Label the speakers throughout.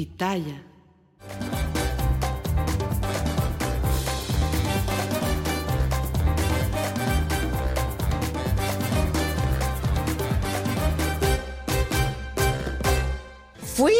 Speaker 1: Pitaya.
Speaker 2: Fui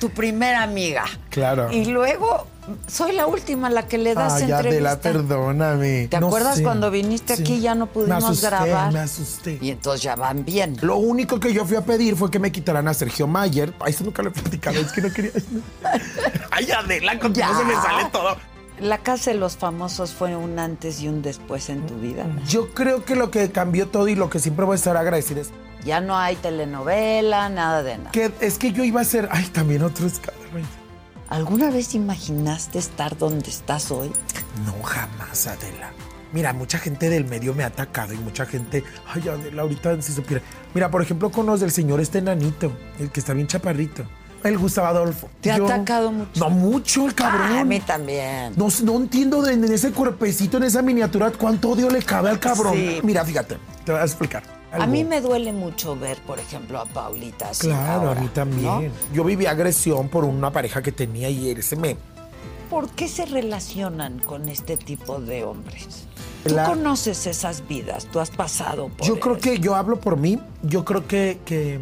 Speaker 2: tu primera amiga.
Speaker 3: Claro.
Speaker 2: Y luego soy la última la que le das
Speaker 3: Ay,
Speaker 2: entrevista.
Speaker 3: Adela, perdóname.
Speaker 2: ¿Te
Speaker 3: No
Speaker 2: acuerdas
Speaker 3: sé.
Speaker 2: cuando viniste
Speaker 3: Sí.
Speaker 2: aquí ya no pudimos
Speaker 3: me asusté,
Speaker 2: grabar?
Speaker 3: Me asusté.
Speaker 2: Y entonces ya van bien.
Speaker 3: Lo único que yo fui a pedir fue que me quitaran a Sergio Mayer. Ay, eso nunca lo he platicado, es que no quería. Ay, Adela, contigo
Speaker 2: Ya.
Speaker 3: se me sale todo.
Speaker 2: La casa de los famosos fue un antes y un después en tu vida.
Speaker 3: Yo creo que lo que cambió todo y lo que siempre voy a estar agradecido es
Speaker 2: Ya no hay telenovela, nada de nada.
Speaker 3: que, es que yo iba a ser. Ay, también otro escándalo.
Speaker 2: ¿Alguna vez imaginaste estar donde estás hoy?
Speaker 3: No, jamás, Adela. Mira, mucha gente del medio me ha atacado y mucha gente. Ay, Adela, ahorita si supiera. Mira, por ejemplo, con los del señor este enanito, el que está bien chaparrito. El Gustavo Adolfo.
Speaker 2: ¿Te ha
Speaker 3: Yo-
Speaker 2: atacado mucho?
Speaker 3: No, mucho el cabrón.
Speaker 2: Ah, a mí también.
Speaker 3: No, no entiendo de- en ese cuerpecito, en esa miniatura, cuánto odio le cabe al cabrón.
Speaker 2: Sí.
Speaker 3: Mira, fíjate, te voy a explicar.
Speaker 2: A mí me duele mucho ver, por ejemplo, a Paulita así
Speaker 3: Claro,
Speaker 2: ahora,
Speaker 3: a mí también.
Speaker 2: ¿no?
Speaker 3: Yo viví agresión por una pareja que tenía y él se me.
Speaker 2: ¿Por qué se relacionan con este tipo de hombres? Tú
Speaker 3: La-
Speaker 2: conoces esas vidas, tú has pasado por
Speaker 3: Yo creo
Speaker 2: eso.
Speaker 3: que yo hablo por mí. Yo creo que, que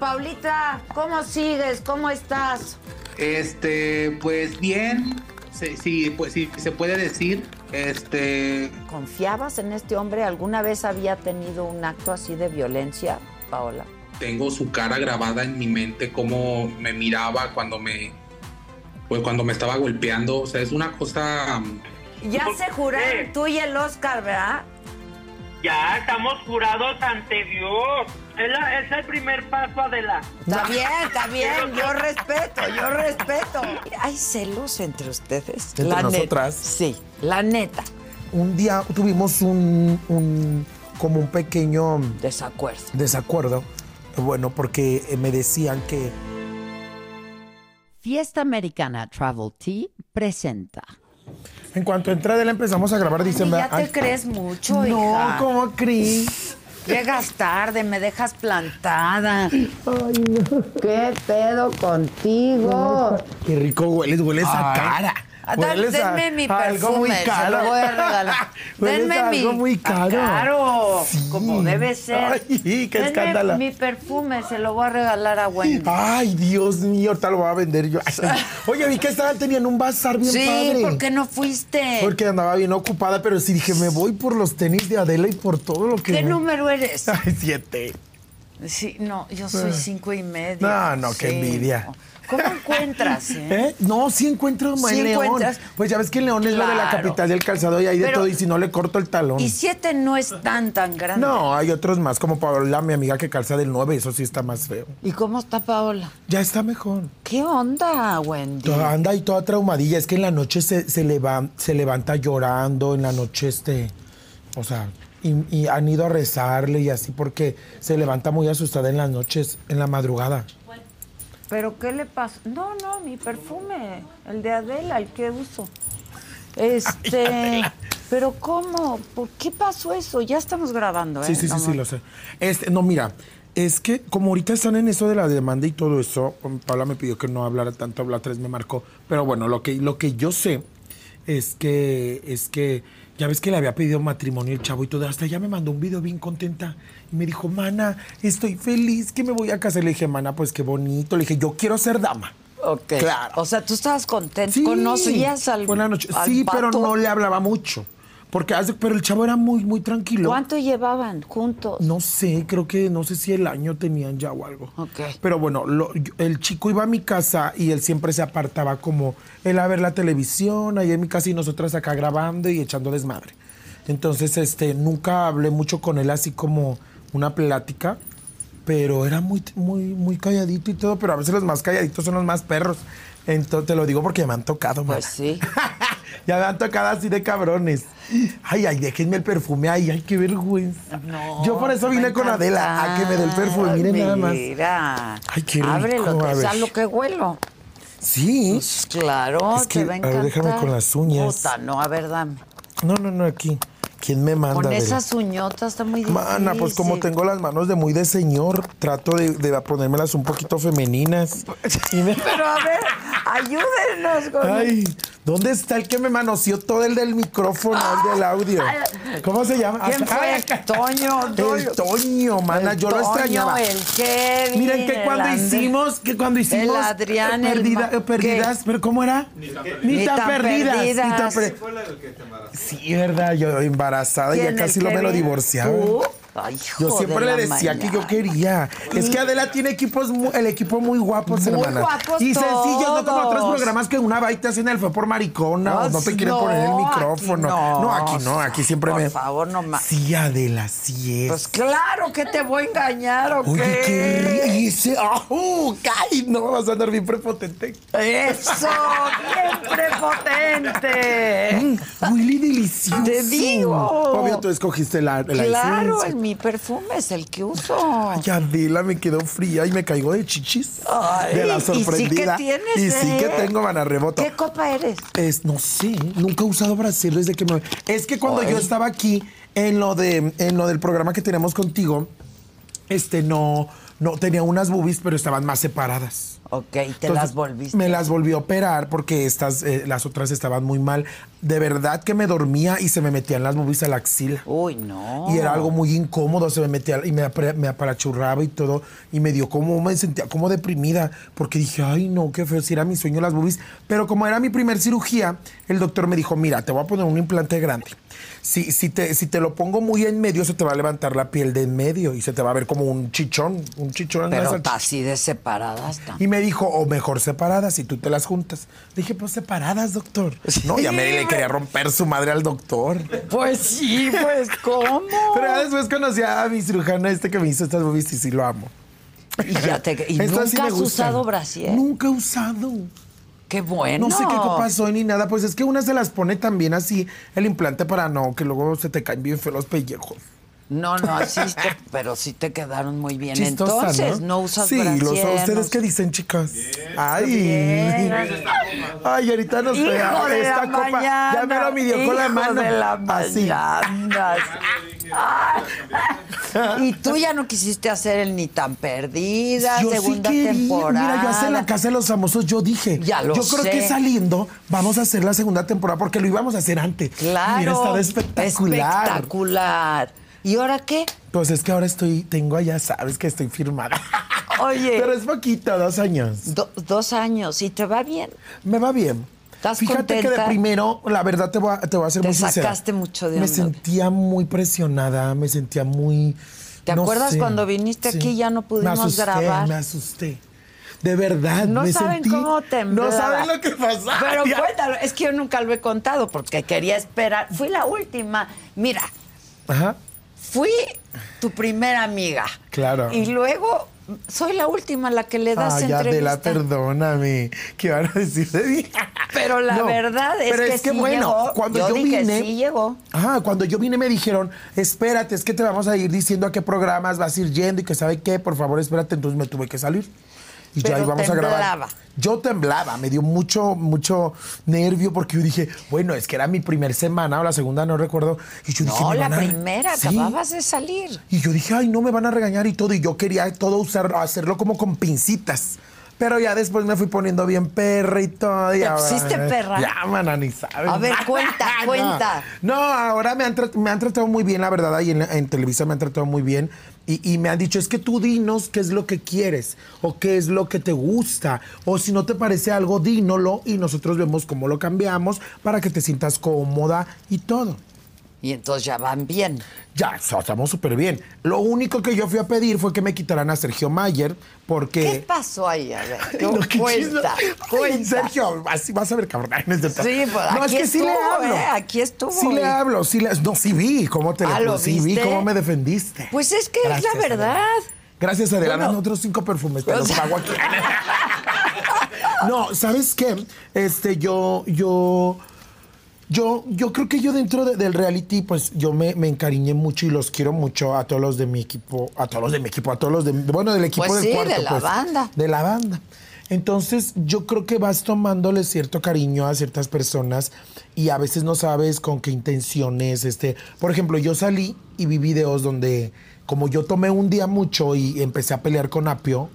Speaker 2: Paulita, ¿cómo sigues? ¿Cómo estás?
Speaker 4: Este, pues bien, sí, sí, pues sí, se puede decir, este,
Speaker 2: ¿Confiabas en este hombre? ¿Alguna vez había tenido un acto así de violencia, Paola?
Speaker 4: tengo su cara grabada en mi mente, cómo me miraba cuando me, pues cuando me estaba golpeando, o sea, es una cosa, mm,
Speaker 2: Ya se juraron tú y el Oscar, ¿verdad?
Speaker 5: Ya estamos jurados ante Dios. Es, la- es el primer paso, Adela.
Speaker 2: Está bien, está bien, yo respeto, yo respeto. ¿Hay celos entre ustedes?
Speaker 3: ¿Entre
Speaker 2: neta.
Speaker 3: nosotras?
Speaker 2: Sí, la neta.
Speaker 3: un día tuvimos un, un- como un pequeño
Speaker 2: Desacuerdo.
Speaker 3: desacuerdo. Bueno, porque eh, me decían que
Speaker 6: Fiesta Americana Travel Tea presenta.
Speaker 3: en cuanto entré de él empezamos a grabar, dicen,
Speaker 2: ya
Speaker 3: "Ay,
Speaker 2: te crees mucho,
Speaker 3: No,
Speaker 2: hija.
Speaker 3: ¿cómo crees?
Speaker 2: Llegas tarde, me dejas plantada. ¿Qué pedo contigo?
Speaker 3: Qué rico hueles, hueles a cara.
Speaker 2: Ah,
Speaker 3: a-
Speaker 2: denme mi
Speaker 3: a algo muy
Speaker 2: perfume, se
Speaker 3: caro.
Speaker 2: lo voy a regalar.
Speaker 3: Hueles
Speaker 2: denme
Speaker 3: a
Speaker 2: mi
Speaker 3: algo muy
Speaker 2: ah,
Speaker 3: caro.
Speaker 2: Caro,
Speaker 3: Sí.
Speaker 2: como debe ser.
Speaker 3: Ay, qué escándalo.
Speaker 2: Mi perfume se lo voy a regalar a Wendy.
Speaker 3: Ay, Dios mío, ahorita lo voy a vender yo. Oye, vi que estaban teniendo un bazar bien
Speaker 2: sí,
Speaker 3: padre.
Speaker 2: ¿por qué no fuiste?
Speaker 3: Porque andaba bien ocupada, pero sí dije, me voy por los tenis de Adela y por todo lo que.
Speaker 2: ¿Qué
Speaker 3: me-
Speaker 2: número eres?
Speaker 3: Ay, siete.
Speaker 2: Sí, no, yo soy cinco y medio.
Speaker 3: No, no, qué
Speaker 2: Sí,
Speaker 3: envidia.
Speaker 2: no. ¿Cómo encuentras? eh?
Speaker 3: ¿Eh? No, sí encuentro
Speaker 2: Sí
Speaker 3: en León.
Speaker 2: encuentras.
Speaker 3: Pues ya ves que en León es lo de la capital del calzado y hay de
Speaker 2: Pero-
Speaker 3: todo. Y si no le corto el talón.
Speaker 2: Y siete no es tan, tan grande.
Speaker 3: No, hay otros más, como Paola, mi amiga que calza del 9, eso sí está más feo.
Speaker 2: ¿Y cómo está Paola?
Speaker 3: Ya está mejor.
Speaker 2: ¿Qué onda, Wendy?
Speaker 3: Toda- anda ahí toda traumadilla. Es que en la noche se, se, leva- se levanta llorando, en la noche este. O sea, y, y han ido a rezarle y así porque se levanta muy asustada en las noches, en la madrugada.
Speaker 2: ¿Pero qué le pasa? No, no, mi perfume, el de Adela, el que uso. Este, pero ¿cómo? ¿Por qué pasó eso? Ya estamos grabando, ¿eh?
Speaker 3: Sí, sí, sí, sí, lo sé. Este, no, mira, es que como ahorita están en eso de la demanda y todo eso, um, Paula me pidió que no hablara tanto, habla tres me marcó. Pero bueno, lo que, lo que yo sé es que, es que, ya ves que le había pedido matrimonio el chavo y todo, hasta ya me mandó un video bien contenta. Y me dijo, mana, estoy feliz que me voy a casar. Le dije, mana, pues qué bonito. Le dije, yo quiero ser dama.
Speaker 2: Ok.
Speaker 3: Claro.
Speaker 2: O sea, tú estabas contento.
Speaker 3: Sí,
Speaker 2: ¿Conocías al,
Speaker 3: Buenas noches. Sí, pero no le hablaba mucho. Porque hace, pero el chavo era muy, muy tranquilo.
Speaker 2: ¿Cuánto llevaban juntos?
Speaker 3: No sé, creo que no sé si el año tenían ya o algo.
Speaker 2: Ok.
Speaker 3: Pero bueno, lo- el chico iba a mi casa y él siempre se apartaba como él a ver la televisión, ahí en mi casa y nosotras acá grabando y echando desmadre. Entonces, este, nunca hablé mucho con él así como una plática, pero era muy, muy, muy calladito y todo, pero a veces los más calladitos son los más perros. Entonces, te lo digo porque me han tocado,
Speaker 2: Pues sí.
Speaker 3: ya me han tocado así de cabrones. Ay, ay, déjenme el perfume. Ay, ay, qué vergüenza.
Speaker 2: No,
Speaker 3: Yo por eso vine con. Adela a que me dé el perfume. Miren nada más.
Speaker 2: Mira.
Speaker 3: Ay, qué rico,
Speaker 2: Ábrelo,
Speaker 3: a ver.
Speaker 2: lo que huelo.
Speaker 3: Sí.
Speaker 2: Claro,
Speaker 3: Es que,
Speaker 2: te va a
Speaker 3: a ver,
Speaker 2: encantar.
Speaker 3: déjame con las uñas.
Speaker 2: Puta, no, a ver, dame.
Speaker 3: No, no, no, aquí. ¿Quién me manda?
Speaker 2: Con esas uñotas está muy difícil.
Speaker 3: Mana, pues como tengo las manos de muy de señor, trato de, de ponérmelas un poquito femeninas. Me-
Speaker 2: Pero a ver, ayúdenos con
Speaker 3: Ay, ¿dónde está el que me manoseó todo el del micrófono, el del audio? ¿Cómo se llama?
Speaker 2: ¿Quién fue?
Speaker 3: ay.
Speaker 2: Toño, Toño.
Speaker 3: El Toño, mana,
Speaker 2: El
Speaker 3: yo lo
Speaker 2: Toño,
Speaker 3: extrañaba.
Speaker 2: el Kevin,
Speaker 3: Miren que
Speaker 2: el
Speaker 3: cuando
Speaker 2: Andrés,
Speaker 3: hicimos, que cuando hicimos
Speaker 2: el Adrián, el
Speaker 3: perdida- perdidas,
Speaker 2: ¿qué?
Speaker 3: pero ¿cómo era? Ni tan, perdidas, ni tan per- Sí, verdad, yo embarazada ya
Speaker 2: ¿Quién, el
Speaker 3: casi lo me lo divorciaba.
Speaker 2: ¿Tú? Ay,
Speaker 3: Yo siempre le decía que yo quería. Es que Adela tiene equipos, mu- el equipo muy guapos,
Speaker 2: Muy
Speaker 3: hermana.
Speaker 2: guapos
Speaker 3: y sencillos, no como otros programas que una baita hacen el fue por maricona o no te quieren
Speaker 2: No,
Speaker 3: poner el micrófono.
Speaker 2: no.
Speaker 3: aquí no, aquí siempre
Speaker 2: Por
Speaker 3: me.
Speaker 2: favor, no más.
Speaker 3: Sí, Adela, sí es.
Speaker 2: Pues claro que te voy a engañar, ¿o
Speaker 3: Oye,
Speaker 2: qué?
Speaker 3: qué ese. ¡Oh! ¡Ay! No vas a andar bien prepotente.
Speaker 2: Eso, bien prepotente.
Speaker 3: Muy delicioso.
Speaker 2: Te digo.
Speaker 3: Obvio, tú escogiste la, la
Speaker 2: Claro, el- mi perfume es el que uso.
Speaker 3: Ay, Adela, me quedó fría y me caigo de chichis.
Speaker 2: Ay,
Speaker 3: de la
Speaker 2: y sí que
Speaker 3: sorprendida.
Speaker 2: tienes,
Speaker 3: Y sí
Speaker 2: ¿eh?
Speaker 3: que tengo, mana, reboto.
Speaker 2: ¿Qué copa eres?
Speaker 3: Es, no sé, nunca he usado brasier desde que me... Es que cuando
Speaker 2: Ay.
Speaker 3: yo estaba aquí, en lo, de, en lo del programa que tenemos contigo, este, no, no, tenía unas boobies, pero estaban más separadas.
Speaker 2: Ok, te
Speaker 3: Entonces,
Speaker 2: las volviste.
Speaker 3: Me las volví a operar porque estas, eh, las otras estaban muy mal. De verdad que me dormía y se me metían las boobies a la axila.
Speaker 2: Uy, no.
Speaker 3: Y era algo muy incómodo, se me metía y me, apalachurraba y todo. Y me dio como, me sentía como deprimida, porque dije, ay, no, qué feo, si era mi sueño las boobies. Pero como era mi primer cirugía, el doctor me dijo, mira, te voy a poner un implante grande. Si, si, te, si te lo pongo muy en medio, se te va a levantar la piel de en medio y se te va a ver como un chichón, un chichón. en
Speaker 2: Pero está así de separadas.
Speaker 3: y me dijo, o mejor separadas, si tú te las juntas. Dije, pues separadas, doctor. No, ya me le quería romper su madre al doctor.
Speaker 2: Pues sí, pues ¿cómo?
Speaker 3: Pero ya después conocí a mi cirujana este que me hizo estas boobies y sí lo amo.
Speaker 2: Y, ya te, y nunca
Speaker 3: sí
Speaker 2: has
Speaker 3: gustan.
Speaker 2: usado brasier.
Speaker 3: Nunca he usado.
Speaker 2: Qué bueno.
Speaker 3: No sé qué pasó ni nada. Pues es que una se las pone también así el implante para no, que luego se te caen bien feos los pellejos.
Speaker 2: No, no, así te- pero sí te quedaron muy bien.
Speaker 3: Chistosa,
Speaker 2: Entonces, no, usas
Speaker 3: Sí,
Speaker 2: brasier.
Speaker 3: los, ¿ustedes
Speaker 2: no-
Speaker 3: qué dicen, chicas? Ay.
Speaker 2: Bien.
Speaker 3: Ay, ahorita nos
Speaker 2: Hijo
Speaker 3: pega
Speaker 2: de
Speaker 3: esta
Speaker 2: la
Speaker 3: copa.
Speaker 2: mañana.
Speaker 3: ya me lo midió con la mano.
Speaker 2: de la
Speaker 3: Así.
Speaker 2: Y tú ya no quisiste hacer el ni tan perdida,
Speaker 3: Yo
Speaker 2: segunda
Speaker 3: sí
Speaker 2: temporada.
Speaker 3: Mira, yo hace la casa de los famosos, yo dije,
Speaker 2: Ya lo
Speaker 3: yo creo
Speaker 2: sé.
Speaker 3: que saliendo vamos a hacer la segunda temporada porque lo íbamos a hacer antes.
Speaker 2: Claro.
Speaker 3: Hubiera estado espectacular.
Speaker 2: Espectacular. ¿Y ahora qué?
Speaker 3: Pues es que ahora estoy, tengo allá, sabes que estoy firmada.
Speaker 2: Oye.
Speaker 3: Pero es poquito, dos años.
Speaker 2: Do- dos años y te va bien.
Speaker 3: Me va bien.
Speaker 2: ¿Estás
Speaker 3: Fíjate que de primero, la verdad te voy a, te voy a ser
Speaker 2: Te
Speaker 3: muy sincera.
Speaker 2: sacaste mucho de
Speaker 3: Me
Speaker 2: onda.
Speaker 3: sentía muy presionada, me sentía muy...
Speaker 2: ¿Te
Speaker 3: no
Speaker 2: acuerdas
Speaker 3: sé,
Speaker 2: cuando viniste aquí y ya no pudimos
Speaker 3: me asusté,
Speaker 2: grabar?
Speaker 3: Me asusté. De verdad,
Speaker 2: No
Speaker 3: me
Speaker 2: saben
Speaker 3: sentí...
Speaker 2: cómo temblaba.
Speaker 3: No saben lo que pasaba.
Speaker 2: Pero cuéntalo, es que yo nunca lo he contado porque quería esperar. Fui la última. Mira,
Speaker 3: Ajá.
Speaker 2: Fui tu primera amiga.
Speaker 3: Claro.
Speaker 2: Y luego soy la última la que le das
Speaker 3: Ay, Adela,
Speaker 2: entrevista.
Speaker 3: perdóname. ¿Qué van a decir de mí?
Speaker 2: Pero la
Speaker 3: No,
Speaker 2: verdad es
Speaker 3: pero
Speaker 2: que, sí llegó.
Speaker 3: cuando
Speaker 2: yo,
Speaker 3: yo,
Speaker 2: dije,
Speaker 3: vine,
Speaker 2: sí llegó.
Speaker 3: Ajá, cuando yo vine me dijeron, espérate, es que te vamos a ir diciendo a qué programas vas a ir yendo y que sabe qué, por favor, espérate. Entonces me tuve que salir. Y ya
Speaker 2: Pero
Speaker 3: íbamos a grabar.
Speaker 2: temblaba.
Speaker 3: Yo temblaba, me dio mucho, mucho nervio porque yo dije, bueno, es que era mi primer semana o la segunda, no recuerdo. Y yo dije,
Speaker 2: No,
Speaker 3: "Me
Speaker 2: la
Speaker 3: van a-".
Speaker 2: primera,
Speaker 3: Sí.
Speaker 2: acababas de salir.
Speaker 3: Y yo dije, ay, no me van a regañar y todo. Y yo quería todo usar, hacerlo como con pincitas. Pero ya después me fui poniendo bien perra y todo. y
Speaker 2: ¿Te
Speaker 3: ahora-
Speaker 2: pusiste perra?
Speaker 3: Ya, mana, ni sabes.
Speaker 2: A ver, cuenta, cuenta.
Speaker 3: No, ahora me han, me han tratado muy bien, la verdad. Ahí en, en Televisa me han tratado muy bien. Y, y me han dicho, es que tú dinos qué es lo que quieres o qué es lo que te gusta. O si no te parece algo, dínolo y nosotros vemos cómo lo cambiamos para que te sientas cómoda y todo.
Speaker 2: Y entonces ya van bien.
Speaker 3: Ya, estamos súper bien. Lo único que yo fui a pedir fue que me quitaran a Sergio Mayer, porque.
Speaker 2: ¿Qué pasó ahí? A ver,
Speaker 3: no, qué
Speaker 2: cuenta, cuenta.
Speaker 3: Sergio, así vas a ver, cabrón. No es.
Speaker 2: Sí, pues,
Speaker 3: no,
Speaker 2: aquí
Speaker 3: es que sí le hablo.
Speaker 2: ¿eh? Aquí estuvo,
Speaker 3: Sí le hablo, sí le. No, sí vi cómo te
Speaker 2: Ah,
Speaker 3: le
Speaker 2: ¿lo
Speaker 3: sí vi cómo me defendiste.
Speaker 2: Pues es que es la verdad.
Speaker 3: Adela. Gracias, Adela.
Speaker 2: Bueno.
Speaker 3: Otros cinco perfumes, te los pago aquí. no, ¿sabes qué? Este, yo, yo. Yo, yo creo que yo dentro de- del reality, pues yo me, me encariñé mucho y los quiero mucho a todos los de mi equipo, a todos los de mi equipo, a todos los de, bueno, del equipo
Speaker 2: Pues
Speaker 3: del
Speaker 2: sí,
Speaker 3: cuarto.
Speaker 2: de la
Speaker 3: pues,
Speaker 2: banda.
Speaker 3: De la banda. Entonces, yo creo que vas tomándole cierto cariño a ciertas personas y a veces no sabes con qué intenciones. Este, por ejemplo, yo salí y vi videos donde, como yo tomé un día mucho y empecé a pelear con Apio,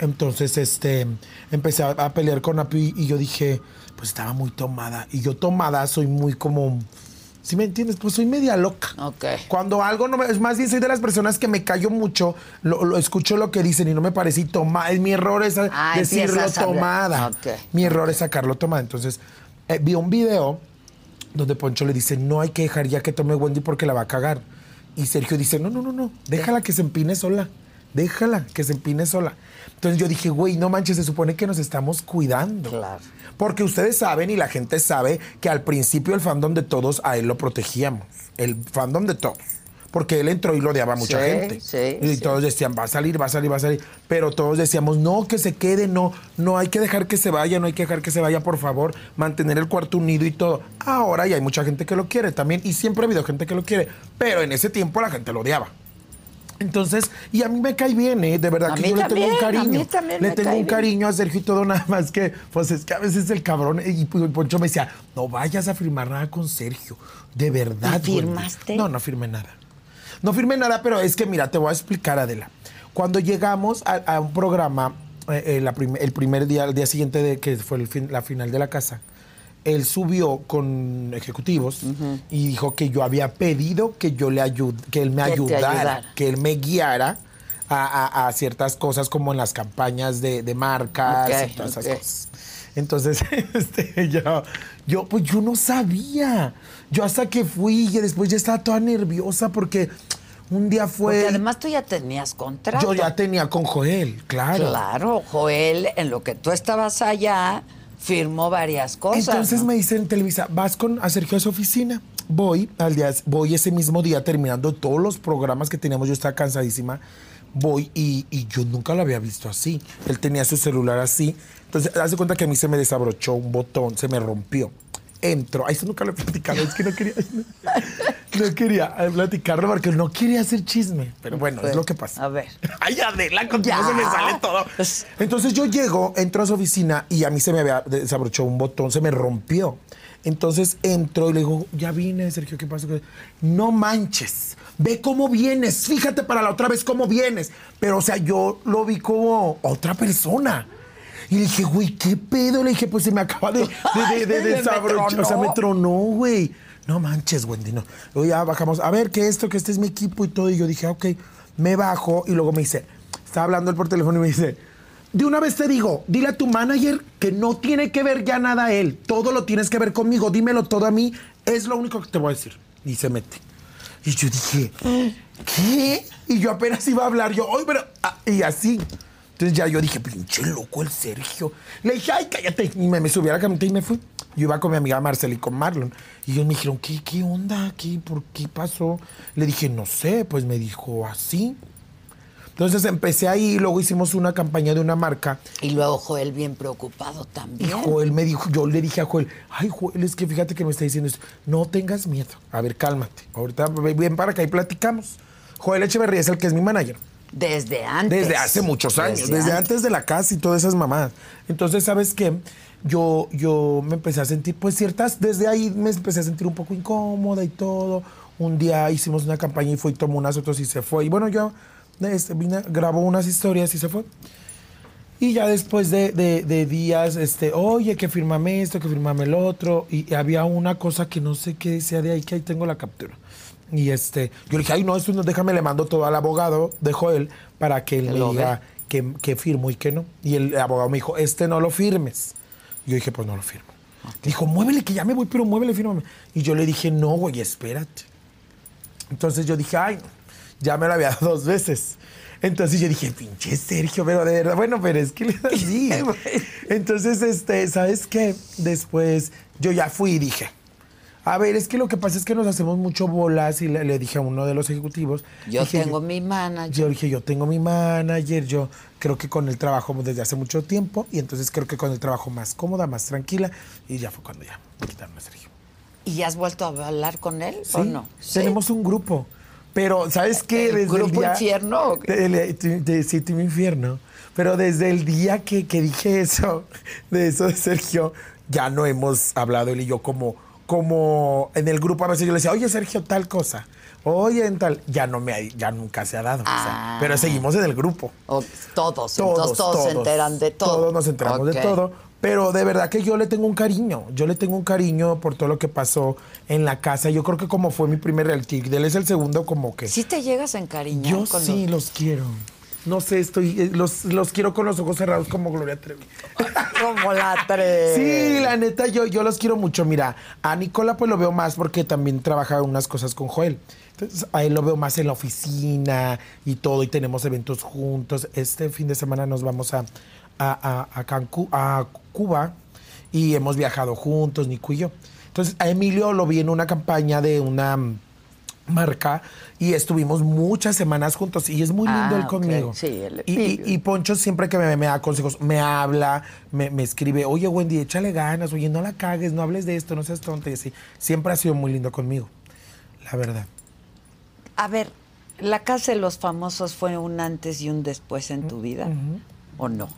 Speaker 3: entonces este, empecé a, a pelear con Apio y, y yo dije, pues estaba muy tomada. Y yo tomada soy muy como. ¿Sí me entiendes? Pues soy media loca.
Speaker 2: Ok.
Speaker 3: Cuando algo no me. Es más bien, soy de las personas que me callo mucho, lo, lo escucho lo que dicen y no me parece y toma. Es mi error es
Speaker 2: Ah,
Speaker 3: decirlo tomada.
Speaker 2: Ok.
Speaker 3: Mi error es sacarlo tomada. Entonces, eh, vi un video donde Poncho le dice: No hay que dejar ya que tome Wendy porque la va a cagar. Y Sergio dice: No, no, no, no. Déjala que se empine sola. Déjala que se empine sola. Entonces yo dije, güey, no manches, se supone que nos estamos cuidando.
Speaker 2: Claro.
Speaker 3: Porque ustedes saben y la gente sabe que al principio el fandom de todos a él lo protegíamos. El fandom de todos. Porque él entró y lo odiaba a mucha
Speaker 2: Sí,
Speaker 3: gente.
Speaker 2: sí,
Speaker 3: y
Speaker 2: sí.
Speaker 3: todos decían, va a salir, va a salir, va a salir. Pero todos decíamos, no, que se quede, no, no hay que dejar que se vaya, no hay que dejar que se vaya, por favor. Mantener el cuarto unido y todo. Ahora ya hay mucha gente que lo quiere también. Y siempre ha habido gente que lo quiere. Pero en ese tiempo la gente lo odiaba. Entonces, y a mí me cae bien, ¿eh? De verdad
Speaker 2: A
Speaker 3: que
Speaker 2: mí
Speaker 3: yo le tengo un
Speaker 2: a
Speaker 3: cariño.
Speaker 2: mí también
Speaker 3: le
Speaker 2: me
Speaker 3: tengo
Speaker 2: cae
Speaker 3: un
Speaker 2: bien.
Speaker 3: cariño a Sergio y todo, nada más que, pues es que a veces el cabrón, y Poncho me decía, no vayas a firmar nada con Sergio. De verdad.
Speaker 2: ¿Y
Speaker 3: güey".
Speaker 2: firmaste?
Speaker 3: No, no firmé nada. No firmé nada, pero es que mira, te voy a explicar, Adela. Cuando llegamos a, a un programa, eh, eh, la prim- el primer día, el día siguiente de que fue el fin- la final de la casa, él subió con ejecutivos y dijo que yo había pedido que yo le ayud que él me
Speaker 2: Que
Speaker 3: ayudara,
Speaker 2: ayudara.
Speaker 3: que él me guiara a, a- a ciertas cosas como en las campañas de, de marcas y todas esas cosas. Entonces, este, yo, yo, pues yo no sabía. Yo hasta que fui y después ya estaba toda nerviosa porque un día fue.
Speaker 2: Porque además tú ya tenías contrato.
Speaker 3: yo ya tenía con Joel, claro.
Speaker 2: Claro, Joel, en lo que tú estabas allá, firmó varias cosas.
Speaker 3: Entonces
Speaker 2: ¿no?
Speaker 3: me dice en Televisa, vas con a Sergio a su oficina. Voy al día, voy ese mismo día terminando todos los programas que teníamos. Yo estaba cansadísima. Voy y, y yo nunca lo había visto así. Él tenía su celular así. Entonces, haz de cuenta que a mí se me desabrochó un botón, se me rompió. Entro. Ay, eso nunca lo he platicado. Es que no quería, no quería platicarlo porque no quería hacer chisme. Pero bueno, es lo que pasa.
Speaker 2: A ver.
Speaker 3: Ay, Adela, contigo se me sale todo.
Speaker 2: Pues-
Speaker 3: Entonces yo llego, entro a su oficina y a mí se me había desabrochado un botón, se me rompió. Entonces entro y le digo, ya vine, Sergio, ¿qué pasa? No manches, ve cómo vienes, fíjate para la otra vez cómo vienes. Pero, o sea, yo lo vi como otra persona. Y le dije, güey, ¿qué pedo? Le dije, pues se me acaba de, de, de- de desabrochar. O sea, me tronó, güey. No manches, Wendy, no. Luego ya bajamos, a ver, que esto, que este es mi equipo y todo. Y yo dije, ok, me bajo. Y luego me dice, estaba hablando él por teléfono y me dice, de una vez te digo, dile a tu manager que no tiene que ver ya nada él. Todo lo tienes que ver conmigo. Dímelo todo a mí. Es lo único que te voy a decir. Y se mete. Y yo dije, ¿qué? Y yo apenas iba a hablar. Yo, oye, pero. ah", y así. Entonces ya yo dije, pinche loco el Sergio. Le dije, ay, cállate. Y me, me subí a la camioneta y me fui. Yo iba con mi amiga Marcela y con Marlon. Y ellos me dijeron, ¿qué, qué onda? ¿Qué, ¿Por qué pasó? Le dije, no sé. Pues me dijo, así. Entonces empecé ahí y luego hicimos una campaña de una marca.
Speaker 2: Y luego Joel bien preocupado
Speaker 3: Y
Speaker 2: también.
Speaker 3: Joel me dijo, yo le dije a Joel, ay Joel, es que fíjate que me está diciendo esto. No tengas miedo. A ver, cálmate. Ahorita ven para acá y platicamos. Joel Echeverría es el que es mi manager.
Speaker 2: Desde antes.
Speaker 3: Desde hace muchos años, desde, antes. de la casa y todas esas mamadas. Entonces, ¿sabes qué? Yo, yo me empecé a sentir, pues ciertas, desde ahí me empecé a sentir un poco incómoda y todo. Un día hicimos una campaña y fue y tomó unas otras y se fue. Y bueno, yo este, vine, grabó unas historias y se fue. Y ya después de, de- de días, este, oye, que firmame esto, que firmame el otro. Y, y había una cosa que no sé qué decía de ahí, que ahí tengo la captura. Y este, yo le dije, ay, no, esto no, déjame, le mando todo al abogado de Joel para que él me
Speaker 2: lo
Speaker 3: diga que, que firmo y que no. Y el abogado me dijo, este no lo firmes. Yo dije, pues no lo firmo. Dijo, muévele, que ya me voy, pero muévele, fírmame. Y yo le dije, no, güey, espérate. Entonces yo dije, ay, ya me lo había dado dos veces. Entonces yo dije, pinche Sergio, pero de verdad, bueno, pero es que le da así. Entonces, este, ¿sabes qué? Después yo ya fui y dije, a ver, es que lo que pasa es que nos hacemos mucho bolas y le, le dije a uno de los ejecutivos.
Speaker 2: Yo
Speaker 3: dije,
Speaker 2: tengo mi manager.
Speaker 3: Yo dije, yo tengo mi manager, yo creo que con el trabajo desde hace mucho tiempo y entonces creo que con el trabajo más cómoda, más tranquila y ya fue cuando ya me quitaron a Sergio.
Speaker 2: ¿Y has vuelto a hablar con él o no? Sí.
Speaker 3: tenemos un grupo. Pero, ¿sabes qué?
Speaker 2: ¿El grupo Infierno o qué?
Speaker 3: de- de- de- de- sí, Team Infierno. Pero desde el día que, que dije eso, de eso de Sergio, ya no hemos hablado él y yo como, como en el grupo a veces yo le decía, oye Sergio, tal cosa. Oye, en tal. Ya no me ha- ya nunca se ha dado. o sea,
Speaker 2: Ah.
Speaker 3: pero seguimos en el grupo.
Speaker 2: O todos, entonces todos, se enteran de todo.
Speaker 3: Todos nos enteramos de todo. Pero de verdad que yo le tengo un cariño. Yo le tengo un cariño por todo lo que pasó en la casa. Yo creo que como fue mi primer reality, él es el segundo como que...
Speaker 2: ¿Sí te llegas a encariñar
Speaker 3: yo
Speaker 2: con
Speaker 3: sí los quiero. No sé, estoy... eh, Los, los quiero con los ojos cerrados como Gloria Trevi.
Speaker 2: Como la tres.
Speaker 3: Sí, la neta, yo, yo los quiero mucho. Mira, a Nicola pues lo veo más porque también trabaja unas cosas con Joel. Entonces, a él lo veo más en la oficina y todo, y tenemos eventos juntos. Este fin de semana nos vamos a, a, a, a a Cuba, y hemos viajado juntos, Nico y yo. Entonces, a Emilio lo vi en una campaña de una marca y estuvimos muchas semanas juntos y es muy lindo
Speaker 2: Ah,
Speaker 3: él conmigo.
Speaker 2: Sí, él-
Speaker 3: y, y- y Poncho siempre que me, me da consejos, me habla, me, me escribe, oye Wendy, échale ganas, oye, no la cagues, no hables de esto, no seas tonta y así. Siempre ha sido muy lindo conmigo, la verdad.
Speaker 2: A ver, ¿la casa de los famosos fue un antes y un después en tu vida? ¿O no?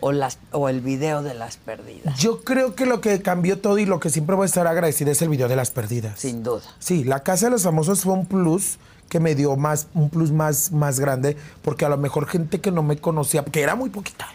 Speaker 2: O, las, o el video de las perdidas,
Speaker 3: Yo creo que lo que cambió todo y lo que siempre voy a estar agradecida es el video de las perdidas.
Speaker 2: sin duda.
Speaker 3: Sí, la casa de los famosos fue un plus que me dio más, un plus más, más grande, porque a lo mejor gente que no me conocía, que era muy poquita.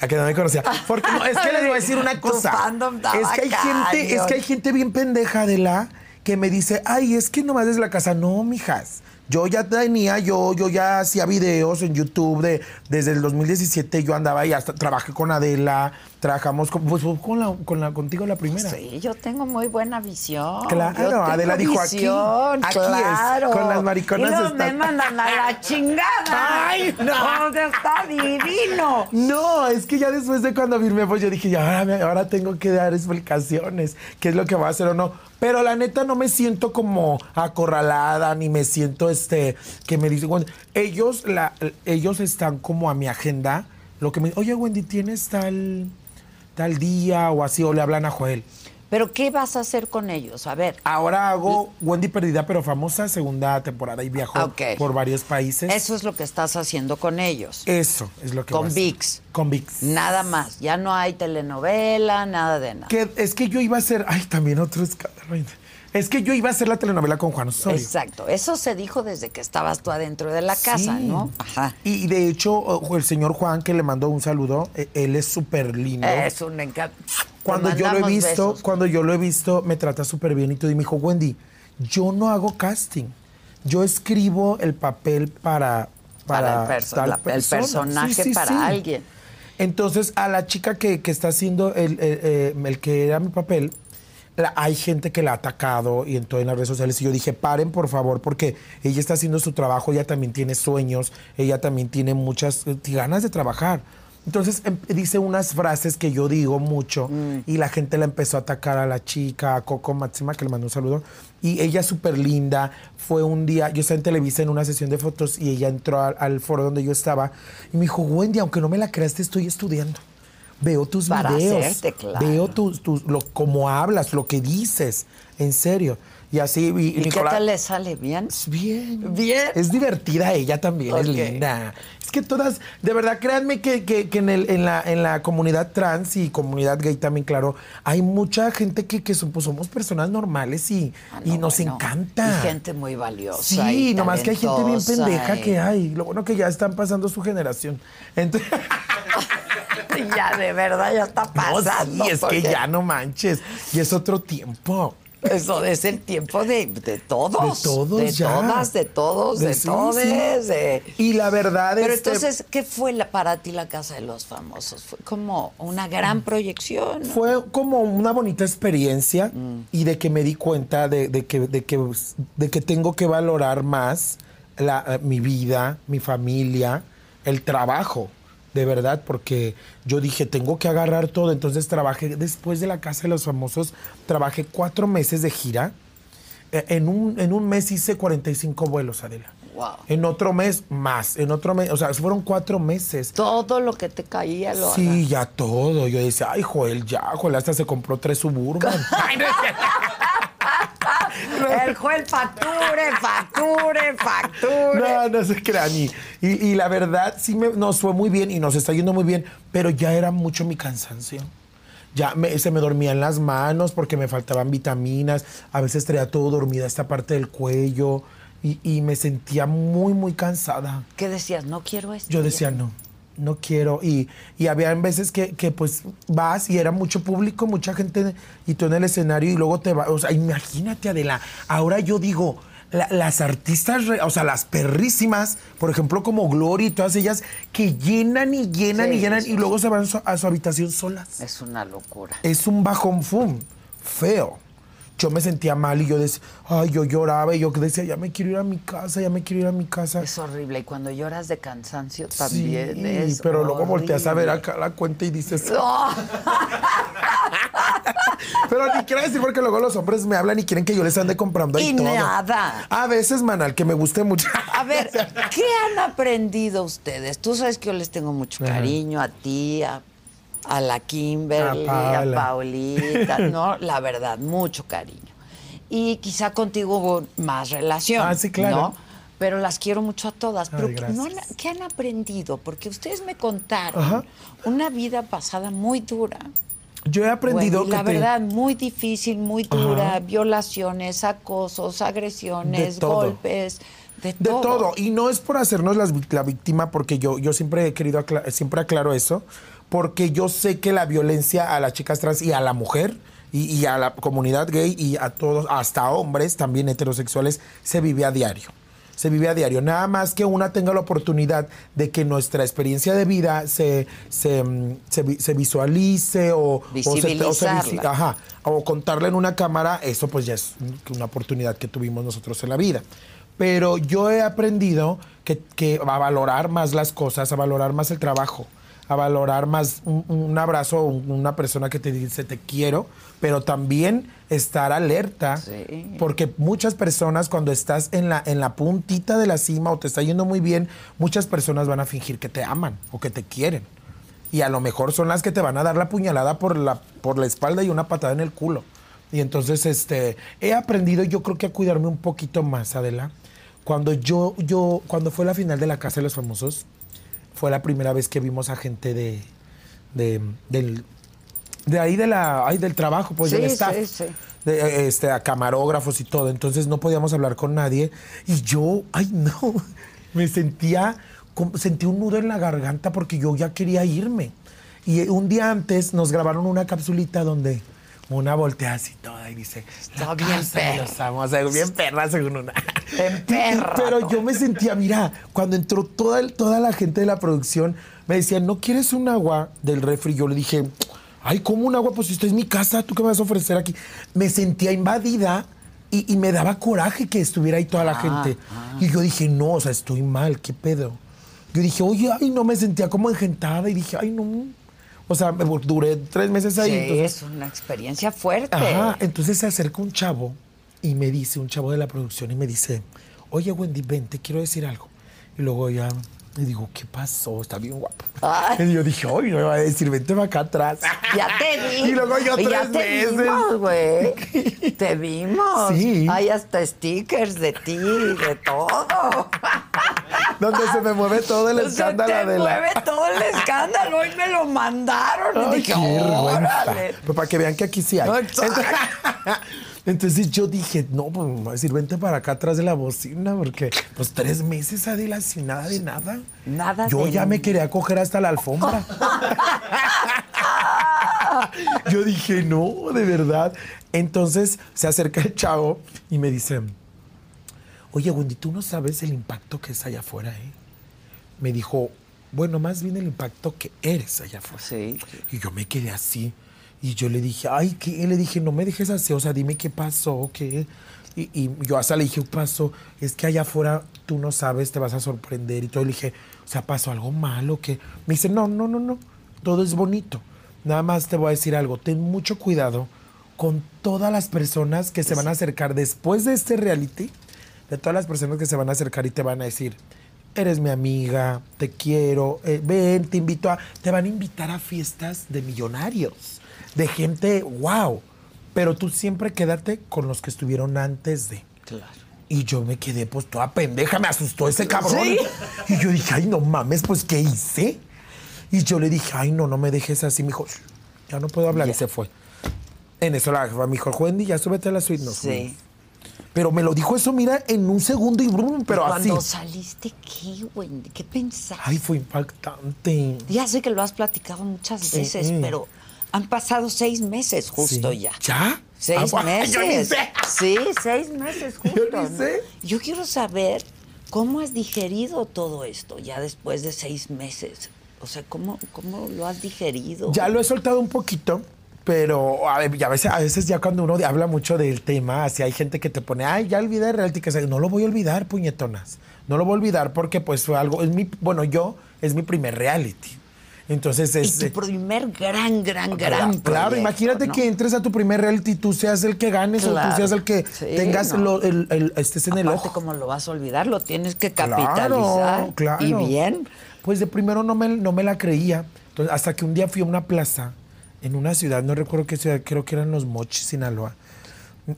Speaker 3: A que no me conocía. Porque no, es que les voy a decir una cosa. Es que hay gente, es que hay gente bien pendeja de la que me dice, ay, es que nomás desde la casa. No, mijas. Yo ya tenía, yo, yo ya hacía videos en YouTube de, desde el 2017 yo andaba ahí, hasta trabajé con Adela, trabajamos con, pues, con, la, con la, contigo la primera.
Speaker 2: Sí, yo tengo muy buena visión.
Speaker 3: Claro,
Speaker 2: Yo
Speaker 3: Adela dijo aquí,
Speaker 2: visión,
Speaker 3: aquí es,
Speaker 2: claro.
Speaker 3: con las mariconas
Speaker 2: Y luego
Speaker 3: está-
Speaker 2: me mandan a la chingada.
Speaker 3: Ay, no.
Speaker 2: Está divino.
Speaker 3: No, es que ya después de cuando firmé, pues yo dije, ya, ahora tengo que dar explicaciones, qué es lo que va a hacer o no. Pero la neta no me siento como acorralada, ni me siento este, que me dicen, bueno, ellos, la, ellos están como a mi agenda, lo que me oye Wendy, ¿tienes tal, tal día o así? O le hablan a Joel.
Speaker 2: Pero ¿qué vas a hacer con ellos? A ver,
Speaker 3: Ahora hago Wendy Perdida, pero famosa, segunda temporada y viajo
Speaker 2: Ok.
Speaker 3: por varios países.
Speaker 2: eso es lo que estás haciendo con ellos.
Speaker 3: Eso es lo que
Speaker 2: Con. VIX.
Speaker 3: Con VIX.
Speaker 2: Nada más. Ya no hay telenovela, nada de nada.
Speaker 3: Que es que yo iba a hacer. Ay, también otro escándalo. Es que yo iba a hacer la telenovela con Juan Osorio.
Speaker 2: Exacto. Eso se dijo desde que estabas tú adentro de la casa,
Speaker 3: Sí.
Speaker 2: ¿no? Ajá.
Speaker 3: Y de hecho, el señor Juan, que le mandó un saludo, eh, él es súper lindo.
Speaker 2: Es un encanto.
Speaker 3: Cuando yo lo he visto,
Speaker 2: besos.
Speaker 3: cuando yo lo he visto, me trata súper bien y todo. Y me dijo, Wendy, yo no hago casting. Yo escribo el papel para...
Speaker 2: Para
Speaker 3: Para,
Speaker 2: el perso-
Speaker 3: tal
Speaker 2: la- el
Speaker 3: persona".
Speaker 2: personaje para alguien.
Speaker 3: Entonces, a la chica que, que está haciendo el, el- eh, el que era mi papel, la- hay gente que la ha atacado y en todas las redes sociales. Y yo dije, paren por favor, porque ella está haciendo su trabajo, ella también tiene sueños, ella también tiene muchas eh, ganas de trabajar. Entonces em- dice unas frases que yo digo mucho y la gente la empezó a atacar a la chica, a Coco Máxima, que le mandó un saludo. Y ella súper linda. Fue un día, yo estaba en Televisa en una sesión de fotos y ella entró al, al foro donde yo estaba y me dijo, Wendy, aunque no me la creas, te estoy estudiando. Veo tus
Speaker 2: Para
Speaker 3: videos.
Speaker 2: hacerte, claro.
Speaker 3: Veo tus, tus, lo, cómo hablas, lo que dices. En serio. Y así, y,
Speaker 2: ¿Y qué tal le sale? ¿Bien?
Speaker 3: Bien.
Speaker 2: Bien.
Speaker 3: Es divertida ella también, es linda. Es que todas, de verdad, créanme que, que- que en, el- en la, en la comunidad trans y comunidad gay también, claro, hay mucha gente que, que son- pues, somos personas normales y,
Speaker 2: Ah, no,
Speaker 3: y nos
Speaker 2: bueno.
Speaker 3: encanta.
Speaker 2: Y gente muy valiosa.
Speaker 3: Sí,
Speaker 2: y
Speaker 3: nomás que hay gente bien pendeja
Speaker 2: y-
Speaker 3: que hay. Lo bueno que ya están pasando su generación. Entonces,
Speaker 2: ya, de verdad, ya está
Speaker 3: no,
Speaker 2: pasando.
Speaker 3: sí, es que ya no manches. Y es otro tiempo.
Speaker 2: Eso es el tiempo de, de todos.
Speaker 3: De todos
Speaker 2: De
Speaker 3: ya.
Speaker 2: todas, de todos, de,
Speaker 3: De- sí,
Speaker 2: todes,
Speaker 3: sí.
Speaker 2: de-
Speaker 3: Y la verdad
Speaker 2: Pero
Speaker 3: este,
Speaker 2: entonces, ¿qué fue la, para ti la Casa de los Famosos? Fue como una gran proyección. ¿no?
Speaker 3: Fue como una bonita experiencia
Speaker 2: Mm.
Speaker 3: y de que me di cuenta de, de que, de, que, de que tengo que valorar más la, mi vida, mi familia, el trabajo, de verdad, porque yo dije, tengo que agarrar todo. Entonces trabajé, después de la Casa de los Famosos, trabajé cuatro meses de gira. Eh, En un, en un mes hice 45 vuelos, Adela.
Speaker 2: Wow.
Speaker 3: En otro mes, más. En otro mes, o sea, fueron cuatro meses.
Speaker 2: Todo lo que te caía lo
Speaker 3: Sí, ya todo. Yo decía, ay, Joel, ya, Joel hasta se compró tres Suburban.
Speaker 2: El juez facture, facture, facture.
Speaker 3: No, no se crean. Y, y- y la verdad, sí me- nos fue muy bien y nos está yendo muy bien, pero ya era mucho mi cansancio. Ya me- se me dormían las manos porque me faltaban vitaminas. A veces traía todo dormida esta parte del cuello y, y me sentía muy, muy cansada.
Speaker 2: ¿Qué decías? No quiero esto.
Speaker 3: Yo decía, no, no quiero. Y, y había veces que, que, pues vas y era mucho público, mucha gente y tú en el escenario y luego te vas. O sea, imagínate, Adela. Ahora yo digo, la- las artistas, re- o sea, las perrísimas, por ejemplo, como Gloria y todas ellas, que llenan y llenan
Speaker 2: Sí,
Speaker 3: y llenan
Speaker 2: sí,
Speaker 3: y luego se van so- a su habitación solas.
Speaker 2: Es una locura.
Speaker 3: Es un bajón fum, feo. Yo me sentía mal y yo decía, ay, yo lloraba y yo decía, ya me quiero ir a mi casa, ya me quiero ir a mi casa.
Speaker 2: Es horrible. Y cuando lloras de cansancio también
Speaker 3: Sí,
Speaker 2: es
Speaker 3: pero luego volteas a ver acá la cuenta y dices,
Speaker 2: No.
Speaker 3: pero ni quiero decir porque luego los hombres me hablan y quieren que yo les ande comprando ahí
Speaker 2: Y
Speaker 3: todo.
Speaker 2: nada.
Speaker 3: A veces, manal, que me guste mucho.
Speaker 2: A ver, ¿qué han aprendido ustedes? Tú sabes que yo les tengo mucho
Speaker 3: Ajá.
Speaker 2: cariño a ti, a, a la Kimberly,
Speaker 3: A
Speaker 2: a. Paulita, ¿no? La verdad, mucho cariño. Y quizá contigo hubo más relación.
Speaker 3: Ah, sí, claro.
Speaker 2: ¿no? Pero las quiero mucho a todas. Pero
Speaker 3: Ay,
Speaker 2: ¿qué- no. ¿qué han aprendido? Porque ustedes me contaron
Speaker 3: Ajá.
Speaker 2: una vida pasada muy dura.
Speaker 3: Yo he aprendido
Speaker 2: y la
Speaker 3: que te-
Speaker 2: verdad, muy difícil, muy dura. Violaciones, acosos, agresiones,
Speaker 3: De todo.
Speaker 2: golpes, de,
Speaker 3: De todo. Y no es por hacernos vi- la víctima, porque yo, yo siempre he querido, acla- siempre aclaro eso, porque yo sé que la violencia a las chicas trans y a la mujer y, y a la comunidad gay y a todos, hasta hombres también heterosexuales, se vive a diario. Se vive a diario. Nada más que una tenga la oportunidad de que nuestra experiencia de vida se, se, mm, se vi- se visualice o, o se- o. Ajá, o contarle en una cámara, eso pues ya es una oportunidad que tuvimos nosotros en la vida. Pero yo he aprendido que, que a valorar más las cosas, a valorar más el trabajo, a valorar más un, un abrazo, un- una persona que te dice te quiero, pero también estar alerta,
Speaker 2: Sí.
Speaker 3: porque muchas personas cuando estás en la, en la puntita de la cima o te está yendo muy bien, muchas personas van a fingir que te aman o que te quieren. Y a lo mejor son las que te van a dar la puñalada por la, por la espalda y una patada en el culo. Y entonces este, he aprendido yo creo que a cuidarme un poquito más, Adela. Cuando yo, yo, cuando fue la final de la Casa de los Famosos, fue la primera vez que vimos a gente de, de, del, de ahí de la, ay, del trabajo, pues
Speaker 2: Sí,
Speaker 3: del staff.
Speaker 2: sí, sí.
Speaker 3: De, este, a camarógrafos y todo. Entonces no podíamos hablar con nadie. Y yo, ay no, me sentía, sentí un nudo en la garganta porque yo ya quería irme. Y un día antes nos grabaron una capsulita donde una voltea así toda y dice,
Speaker 2: Está
Speaker 3: "La
Speaker 2: bien perra".
Speaker 3: los amos", o sea, bien perra según una.
Speaker 2: En perra,
Speaker 3: Pero yo me sentía, mira, cuando entró toda, el- toda la gente de la producción, me decían, ¿no quieres un agua del refri? Yo le dije, ay, ¿cómo un agua? Pues si esta es mi casa, ¿tú qué me vas a ofrecer aquí? Me sentía invadida y, y me daba coraje que estuviera ahí toda la gente. Y yo dije, no, o sea, estoy mal, ¿qué pedo? Yo dije, oye, ay, no, me sentía como engentada y dije, ay, no. O sea, me duré tres meses ahí.
Speaker 2: Sí,
Speaker 3: entonces,
Speaker 2: es una experiencia fuerte.
Speaker 3: Ajá, entonces se acerca un chavo y me dice, un chavo de la producción, y me dice, oye Wendy, ven, te quiero decir algo. Y luego ya le digo, ¿qué pasó? Está bien guapo.
Speaker 2: Ay.
Speaker 3: Y yo dije, ay, no me va a decir, vente para acá atrás.
Speaker 2: Ya te vi.
Speaker 3: Y luego yo tres
Speaker 2: ya te vimos, güey. Te vimos.
Speaker 3: Sí.
Speaker 2: Hay hasta stickers de ti, de todo.
Speaker 3: Donde se me mueve todo el
Speaker 2: Se
Speaker 3: escándalo
Speaker 2: te
Speaker 3: de la...
Speaker 2: mueve todo el escándalo. Hoy me lo mandaron. y dije,
Speaker 3: qué
Speaker 2: órale.
Speaker 3: Pero para que vean que aquí sí hay.
Speaker 2: Exacto.
Speaker 3: Entonces yo dije, no, pues me va a decir, vente para acá atrás de la bocina, porque pues tres meses, Adela, sin nada de nada.
Speaker 2: Nada
Speaker 3: Yo
Speaker 2: de
Speaker 3: ya me quería coger hasta la alfombra. yo dije, no, de verdad. Entonces se acerca el chavo y me dice, oye, Wendy, tú no sabes el impacto que es allá afuera, ¿eh? Me dijo, bueno, más bien el impacto que eres allá afuera.
Speaker 2: Sí.
Speaker 3: Y yo me quedé así. Y yo le dije, ay, ¿qué? Le dije, no me dejes así, o sea, dime qué pasó, qué. Y, y yo hasta le dije, ¿qué pasó? Es que allá afuera tú no sabes, te vas a sorprender. Y todo. Le dije, o sea, ¿pasó algo malo? que Me dice, no, no, no, no. Todo es bonito. Nada más te voy a decir algo. Ten mucho cuidado con todas las personas que se van a acercar después de este reality. De todas las personas que se van a acercar y te van a decir, eres mi amiga, te quiero, eh, ven, te invito a... Te van a invitar a fiestas de millonarios, de gente, wow. pero tú siempre quédate con los que estuvieron antes de.
Speaker 2: Claro.
Speaker 3: Y yo me quedé pues toda pendeja, me asustó ese cabrón.
Speaker 2: ¿Sí?
Speaker 3: Y yo dije, ay, no mames, pues ¿qué hice? Y yo le dije, ay, no, no me dejes así. Me dijo, ya no puedo hablar. Y se fue. En eso la jefa me dijo, Wendy, ya súbete a la suite. Nos
Speaker 2: Sí.
Speaker 3: Pero me lo dijo eso, mira, en un segundo y brum, pero así.
Speaker 2: Cuando saliste, ¿qué, Wendy? ¿Qué pensaste?
Speaker 3: Ay, fue impactante.
Speaker 2: Ya sé que lo has platicado muchas veces, pero han pasado seis meses justo
Speaker 3: Sí.
Speaker 2: ya.
Speaker 3: ¿Ya?
Speaker 2: Seis
Speaker 3: Ah,
Speaker 2: meses.
Speaker 3: Yo ni sé.
Speaker 2: Sí, seis meses justo.
Speaker 3: Yo ni
Speaker 2: ¿no?
Speaker 3: sé.
Speaker 2: Yo quiero saber cómo has digerido todo esto ya después de seis meses. O sea, ¿cómo, cómo lo has digerido?
Speaker 3: Ya lo he soltado un poquito, pero a, veces, a veces ya cuando uno habla mucho del tema, así hay gente que te pone, ay, ya olvidé reality, que no lo voy a olvidar, puñetonas. No lo voy a olvidar porque pues fue algo, es mi, bueno, yo, es mi primer reality. Entonces
Speaker 2: Y
Speaker 3: es...
Speaker 2: tu
Speaker 3: eh,
Speaker 2: primer gran, gran,
Speaker 3: Claro,
Speaker 2: gran
Speaker 3: claro,
Speaker 2: proyecto,
Speaker 3: imagínate
Speaker 2: ¿no?
Speaker 3: que entres a tu primer reality y tú seas el que ganes o
Speaker 2: Claro.
Speaker 3: tú seas el que
Speaker 2: Sí,
Speaker 3: tengas
Speaker 2: no.
Speaker 3: lo- el, el- estés en el ojo.
Speaker 2: ¿cómo lo vas a olvidar? Lo tienes que
Speaker 3: Claro,
Speaker 2: capitalizar.
Speaker 3: claro.
Speaker 2: Y bien.
Speaker 3: Pues de primero no me, no me la creía. Entonces, hasta que un día fui a una plaza en una ciudad, no recuerdo qué ciudad, creo que eran los Mochis, Sinaloa.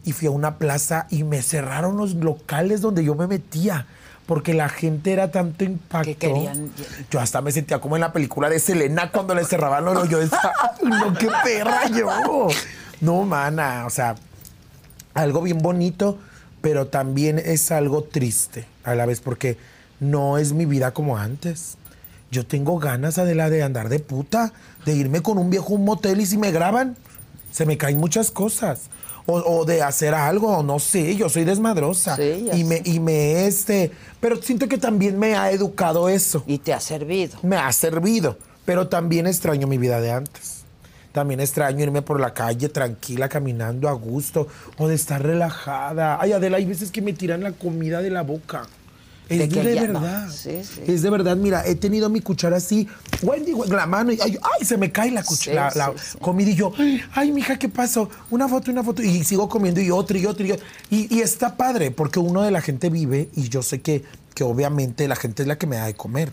Speaker 3: Y fui a una plaza y me cerraron los locales donde yo me metía. Porque la gente era tanto impacto.
Speaker 2: Que querían-
Speaker 3: Yo hasta me sentía como en la película de Selena cuando le cerraban los ojos. Yo decía, "Ay, no, qué perra yo. No, mana, o sea, algo bien bonito, pero también es algo triste a la vez porque no es mi vida como antes. Yo tengo ganas, Adela, de andar de puta, de irme con un viejo a un motel y si me graban, se me caen muchas cosas. O, o de hacer algo, o no sé, yo soy desmadrosa.
Speaker 2: Sí, ya
Speaker 3: y me, y me este, pero siento que también me ha educado eso
Speaker 2: Y te ha servido.
Speaker 3: me ha servido, pero también extraño mi vida de antes. También extraño irme por la calle tranquila, caminando a gusto, o de estar relajada. Ay, Adela, hay veces que me tiran la comida de la boca. Es
Speaker 2: De no.
Speaker 3: verdad.
Speaker 2: Sí, sí.
Speaker 3: Es de verdad. Mira, he tenido mi cuchara así, Wendy, la mano, y ay, ay, se me cae la cuchara,
Speaker 2: Sí,
Speaker 3: la, comida, y yo, ay, mija, ¿qué pasó? Una foto, una foto, y sigo comiendo, y otra, y otra, y otra. Y, y está padre, porque uno de la gente vive, y yo sé que, que obviamente la gente es la que me da de comer,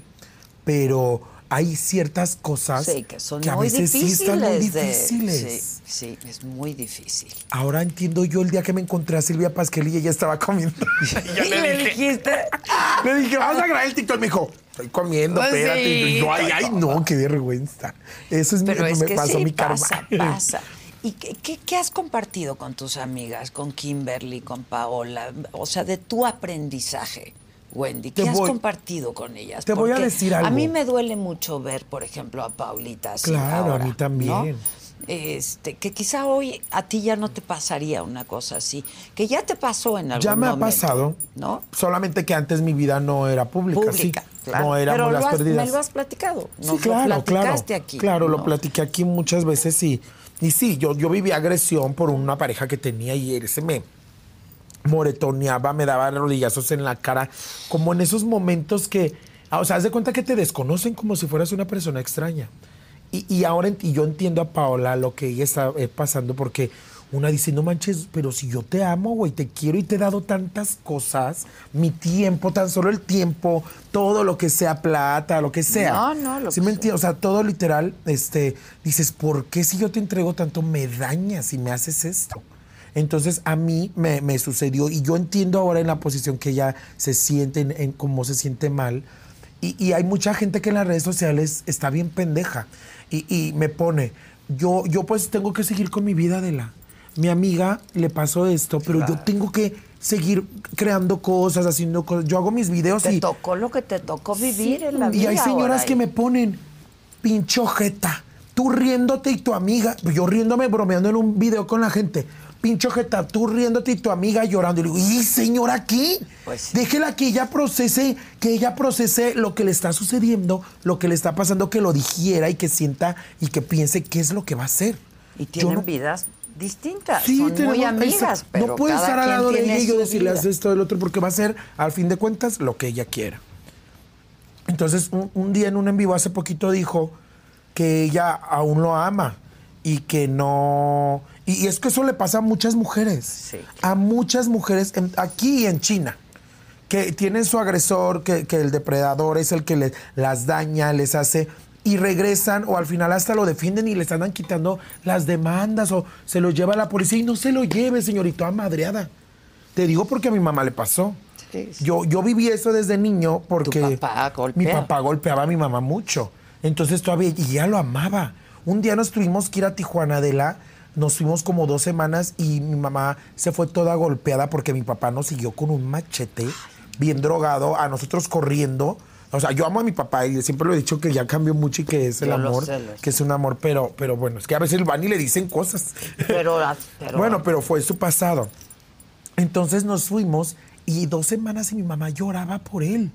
Speaker 3: pero hay ciertas cosas
Speaker 2: Sí, que son
Speaker 3: a
Speaker 2: muy
Speaker 3: veces
Speaker 2: difíciles.
Speaker 3: sí están muy
Speaker 2: de-
Speaker 3: difíciles.
Speaker 2: sí, sí, es muy difícil.
Speaker 3: Ahora entiendo yo el día que me encontré a Silvia Pasquel y ella estaba comiendo. Y yo
Speaker 2: ¿Y le dijiste?
Speaker 3: Le dije, vamos a grabar el TikTok. Me dijo, estoy comiendo,
Speaker 2: Pues
Speaker 3: espérate.
Speaker 2: sí.
Speaker 3: Y yo, ay, ay, no, qué vergüenza. Eso es mi-
Speaker 2: Pero es
Speaker 3: me
Speaker 2: que
Speaker 3: pasó
Speaker 2: sí,
Speaker 3: mi karma.
Speaker 2: pasa, pasa. ¿Y qué, qué- qué has compartido con tus amigas, con Kimberly, con Paola? O sea, de tu aprendizaje, Wendy. ¿Qué has compartido con ellas?
Speaker 3: te voy a decir algo.
Speaker 2: A mí me duele mucho ver, por ejemplo, a Paulita así
Speaker 3: Claro, a mí también.
Speaker 2: ¿no? Este, que quizá hoy a ti ya no te pasaría una cosa así, que ya te pasó en algún
Speaker 3: Ya me ha pasado.
Speaker 2: ¿no?
Speaker 3: Solamente que antes mi vida no era pública.
Speaker 2: Pública,
Speaker 3: sí.
Speaker 2: claro.
Speaker 3: No éramos
Speaker 2: Pero
Speaker 3: las
Speaker 2: has-
Speaker 3: perdidas.
Speaker 2: me lo has platicado.
Speaker 3: Sí, claro,
Speaker 2: lo
Speaker 3: claro.
Speaker 2: platicaste aquí.
Speaker 3: Claro, lo platiqué aquí muchas veces y, y sí, yo, yo viví agresión por una pareja que tenía y él se me moretoneaba, me daba rodillazos en la cara, como en esos momentos que, ah, o sea, haz de cuenta que te desconocen como si fueras una persona extraña. Y, y ahora y yo entiendo a Paola lo que ella está eh, pasando porque una dice, no manches, pero si yo te amo, güey, te quiero y te he dado tantas cosas, mi tiempo, tan solo el tiempo, todo lo que sea plata, lo que sea.
Speaker 2: No, no, lo
Speaker 3: ¿Sí
Speaker 2: que
Speaker 3: me
Speaker 2: sea.
Speaker 3: entiendes? O sea, todo literal, este, dices, ¿por qué si yo te entrego tanto me dañas y me haces esto? Entonces a mí me, me sucedió y yo entiendo ahora en la posición que ella se siente, en, en cómo se siente mal. Y, y hay mucha gente que en las redes sociales está bien pendeja y, y me pone, yo, yo pues tengo que seguir con mi vida de la... Mi amiga le pasó esto, pero yo tengo que seguir creando cosas, haciendo cosas. Yo hago mis videos
Speaker 2: Te
Speaker 3: y...
Speaker 2: tocó lo que te tocó vivir en la vida.
Speaker 3: Y hay señoras
Speaker 2: ahora.
Speaker 3: que me ponen, pincho jeta, tú riéndote y tu amiga, yo riéndome, bromeando en un video con la gente, pincho jeta, tú riéndote y tu amiga llorando. Y le digo, ¿y señora qué?
Speaker 2: Pues sí.
Speaker 3: Déjela que ella procese, que ella procese lo que le está sucediendo, lo que le está pasando, que lo digiera y que sienta y que piense qué es lo que va a hacer.
Speaker 2: Y tienen
Speaker 3: no-
Speaker 2: vidas distintas.
Speaker 3: Sí,
Speaker 2: Son muy
Speaker 3: tenemos-
Speaker 2: amigas,
Speaker 3: esa-
Speaker 2: pero
Speaker 3: no puede estar al lado de ella y yo decirle haz esto del otro porque va a ser al fin de cuentas lo que ella quiera. Entonces un, un día en un en vivo hace poquito dijo que ella aún lo ama y que no y, y es que eso le pasa a muchas mujeres,
Speaker 2: Sí.
Speaker 3: a muchas mujeres en- aquí y en China que tienen su agresor, que, que el depredador es el que les, las daña, les hace y regresan o al final hasta lo defienden y les andan quitando las demandas o se lo lleva la policía y no se lo lleve, señorito, madreada. Te digo porque a mi mamá le pasó.
Speaker 2: Sí, sí.
Speaker 3: Yo, yo viví eso desde niño porque
Speaker 2: Tu papá
Speaker 3: mi papá golpeaba a mi mamá mucho. Entonces todavía, y ella lo amaba. Un día nos tuvimos que ir a Tijuana de la, nos fuimos como dos semanas y mi mamá se fue toda golpeada porque mi papá nos siguió con un machete, bien drogado, a nosotros corriendo. O sea, yo amo a mi papá y siempre lo he dicho que ya cambió mucho y que es el
Speaker 2: Yo
Speaker 3: amor,
Speaker 2: sé,
Speaker 3: que es un amor, pero, pero bueno, es que a veces van y le dicen cosas.
Speaker 2: Pero, pero
Speaker 3: Bueno, pero fue su pasado. Entonces nos fuimos y dos semanas y mi mamá lloraba por él.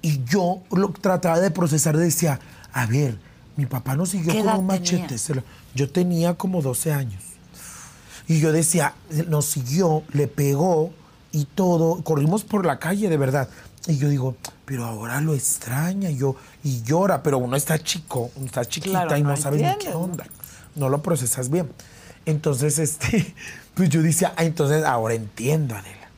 Speaker 3: Y yo lo trataba de procesar, decía, a ver, mi papá nos siguió
Speaker 2: ¿Qué
Speaker 3: con un machete. se lo- Yo tenía como 12 años. Y yo decía, nos siguió, le pegó y todo. Corrimos por la calle, de verdad. Y yo digo, pero ahora lo extraña y yo, y llora, pero uno está chico, uno está chiquita
Speaker 2: Claro,
Speaker 3: y no,
Speaker 2: no
Speaker 3: sabe ni qué onda. No lo procesas bien. Entonces, este, pues yo decía, ah, entonces ahora entiendo, Adela.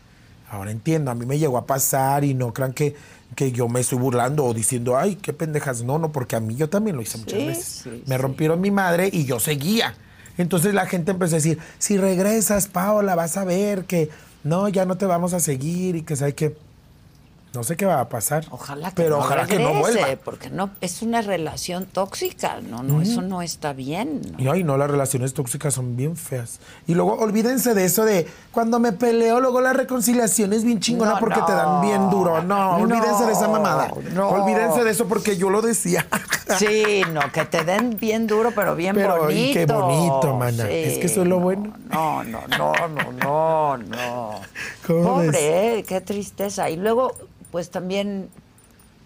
Speaker 3: Ahora entiendo. A mí me llegó a pasar y no crean que, que yo me estoy burlando o diciendo, ay, qué pendejas. No, no, porque a mí yo también lo hice muchas
Speaker 2: Sí,
Speaker 3: veces.
Speaker 2: sí,
Speaker 3: me rompieron mi madre y yo seguía. Entonces la gente empezó a decir, si regresas, Paola, vas a ver que no, ya no te vamos a seguir y que sabe que no sé qué va a pasar.
Speaker 2: Ojalá que
Speaker 3: pero
Speaker 2: no
Speaker 3: ojalá que no vuelva.
Speaker 2: porque no es una relación tóxica, no, no, eso no está bien. ¿no?
Speaker 3: Y ay, no, las relaciones tóxicas son bien feas. Y luego olvídense de eso de cuando me peleo, luego la reconciliación es bien chingona
Speaker 2: No,
Speaker 3: porque te dan bien duro. No, olvídense de esa mamada.
Speaker 2: no.
Speaker 3: Olvídense de eso porque yo lo decía.
Speaker 2: Sí, no, que te den bien duro, pero bien
Speaker 3: Pero,
Speaker 2: bonito.
Speaker 3: y qué bonito, mana. Es que eso es lo
Speaker 2: no,
Speaker 3: bueno.
Speaker 2: No, no, no, no, no, no. Pobre, eh, qué tristeza. Y luego, pues también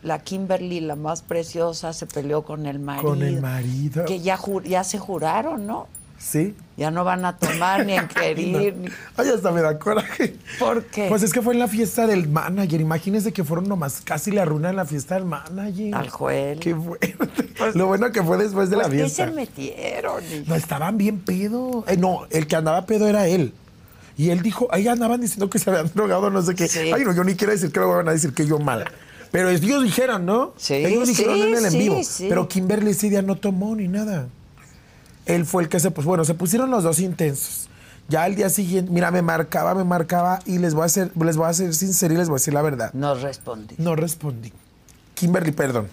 Speaker 2: la Kimberly, la más preciosa, se peleó con el marido.
Speaker 3: Con el marido.
Speaker 2: Que ya, ju- ya se juraron, ¿no?
Speaker 3: Sí.
Speaker 2: Ya no van a tomar ni en querer. ni-
Speaker 3: Ay, hasta me da coraje.
Speaker 2: ¿Por qué?
Speaker 3: Pues es que fue en la fiesta del manager. Imagínense que fueron nomás casi la runa en la fiesta del manager.
Speaker 2: Al Joel.
Speaker 3: Qué fuerte. Lo bueno que fue después de
Speaker 2: Pues
Speaker 3: la
Speaker 2: ¿qué
Speaker 3: fiesta.
Speaker 2: se metieron?
Speaker 3: No, estaban bien pedo. Eh, no, el que andaba pedo era él. Y él dijo, ahí andaban diciendo que se habían drogado, no sé qué.
Speaker 2: Sí.
Speaker 3: Ay, no, yo ni quiero decir que lo van a decir que yo mal. Pero ellos dijeron, ¿no?
Speaker 2: Sí,
Speaker 3: ellos dijeron
Speaker 2: sí,
Speaker 3: en el en vivo. Pero Kimberly ese día no tomó ni nada. Él fue el que se puso. Bueno, se pusieron los dos intensos. Ya al día siguiente, mira, me marcaba, me marcaba y les voy a hacer, les voy a ser sincero y les voy a decir la verdad.
Speaker 2: No respondí.
Speaker 3: No respondí. Kimberly, perdón.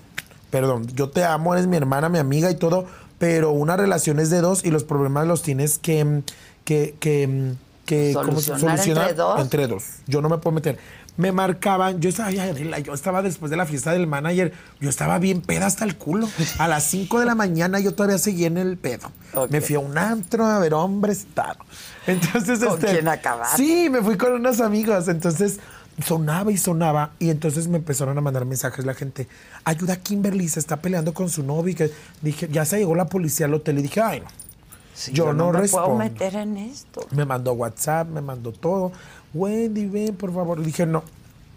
Speaker 3: Perdón. Yo te amo, eres mi hermana, mi amiga y todo, pero una relación es de dos y los problemas los tienes que. mm, que, que, que ¿cómo
Speaker 2: ¿Solucionar entre dos?
Speaker 3: Entre dos. Yo no me puedo meter. Me marcaban, yo estaba, yo estaba después de la fiesta del manager, yo estaba bien peda hasta el culo. A las 5 de la mañana yo todavía seguía en el pedo. Me fui a un antro a ver hombres, tal. Entonces,
Speaker 2: ¿Con
Speaker 3: este,
Speaker 2: quién acabaste?
Speaker 3: Sí, me fui con unos amigos. Entonces sonaba y sonaba. Y entonces me empezaron a mandar mensajes la gente. Ayuda a Kimberly, se está peleando con su novio. Y que dije, ya se llegó la policía al hotel. Y dije, ay, no.
Speaker 2: Sí,
Speaker 3: yo, no,
Speaker 2: me
Speaker 3: respondo.
Speaker 2: puedo meter en esto.
Speaker 3: Me mandó WhatsApp, me mandó todo. Wendy, ven, por favor. Dije, no,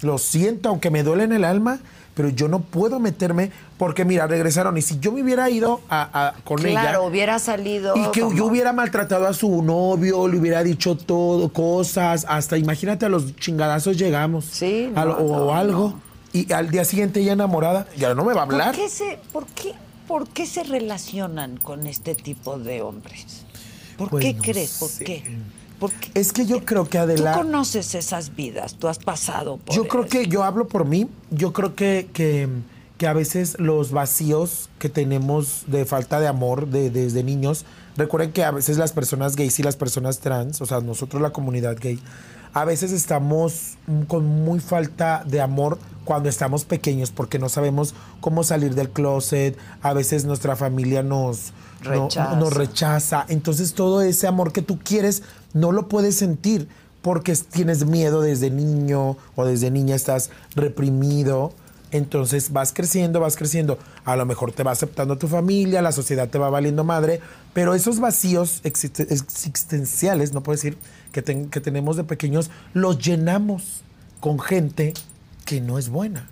Speaker 3: lo siento, aunque me duele en el alma, pero yo no puedo meterme porque, mira, regresaron. Y si yo me hubiera ido a, a- con ella.
Speaker 2: Claro, hubiera salido.
Speaker 3: Y que
Speaker 2: como-
Speaker 3: yo hubiera maltratado a su novio, le hubiera dicho todo, cosas, hasta imagínate a los chingadazos llegamos.
Speaker 2: Sí, no,
Speaker 3: o
Speaker 2: no,
Speaker 3: algo.
Speaker 2: no.
Speaker 3: Y al día siguiente ella enamorada, ya no me va a hablar.
Speaker 2: ¿Por qué, se, por, qué, ¿Por qué se relacionan con este tipo de hombres? ¿Por
Speaker 3: Pues
Speaker 2: qué
Speaker 3: no
Speaker 2: crees? ¿Por
Speaker 3: sé.
Speaker 2: qué?
Speaker 3: Es que yo creo que
Speaker 2: Tú
Speaker 3: Adela.
Speaker 2: conoces esas vidas, tú has pasado por
Speaker 3: Yo creo que yo hablo por mí. Yo creo que, que, que a veces los vacíos que tenemos de falta de amor de- desde niños, recuerden que a veces las personas gays y las personas trans, o sea, nosotros la comunidad gay, a veces estamos con muy falta de amor cuando estamos pequeños porque no sabemos cómo salir del closet, a veces nuestra familia nos no-
Speaker 2: Rechaza.
Speaker 3: nos rechaza, entonces todo ese amor que tú quieres no lo puedes sentir porque es- tienes miedo desde niño o desde niña estás reprimido. Entonces vas creciendo, vas creciendo. A lo mejor te va aceptando tu familia, la sociedad te va valiendo madre, pero esos vacíos existe- existenciales, no puedo decir, que, ten- que tenemos de pequeños, los llenamos con gente que no es buena.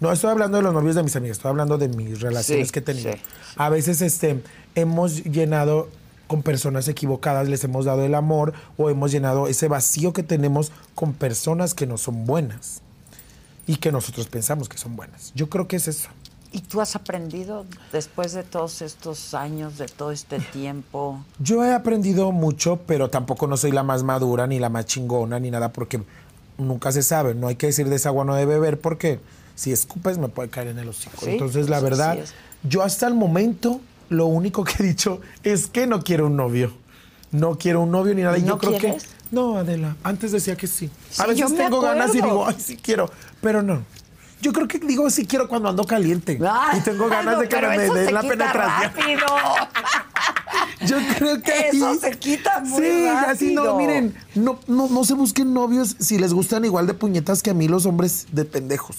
Speaker 3: No estoy hablando de los novios de mis amigas, estoy hablando de mis relaciones
Speaker 2: Sí,
Speaker 3: que he tenido.
Speaker 2: sí,
Speaker 3: A veces este, hemos llenado con personas equivocadas, les hemos dado el amor o hemos llenado ese vacío que tenemos con personas que no son buenas y que nosotros pensamos que son buenas. Yo creo que es eso.
Speaker 2: ¿Y tú has aprendido después de todos estos años, de todo este tiempo?
Speaker 3: Yo he aprendido mucho, pero tampoco no soy la más madura, ni la más chingona, ni nada, porque nunca se sabe. No hay que decir de esa agua no de beber, porque si escupes me puede caer en el hocico.
Speaker 2: Sí,
Speaker 3: Entonces, la verdad, yo hasta el momento, lo único que he dicho es que no quiero un novio. No quiero un novio ni nada.
Speaker 2: ¿No
Speaker 3: yo creo
Speaker 2: quieres?
Speaker 3: que. No, Adela. Antes decía que sí.
Speaker 2: Sí,
Speaker 3: A veces tengo ganas y
Speaker 2: acuerdo.
Speaker 3: digo, ay, sí quiero. Pero no. Yo creo que digo sí quiero cuando ando caliente. Y tengo ganas
Speaker 2: no,
Speaker 3: de que me
Speaker 2: eso
Speaker 3: den la penetración.
Speaker 2: rápido.
Speaker 3: Yo creo que
Speaker 2: Eso
Speaker 3: ahí-
Speaker 2: se quita muy
Speaker 3: Sí, así no,
Speaker 2: rápido.
Speaker 3: miren, no, no, no se busquen novios si les gustan igual de puñetas que a mí los hombres de pendejos.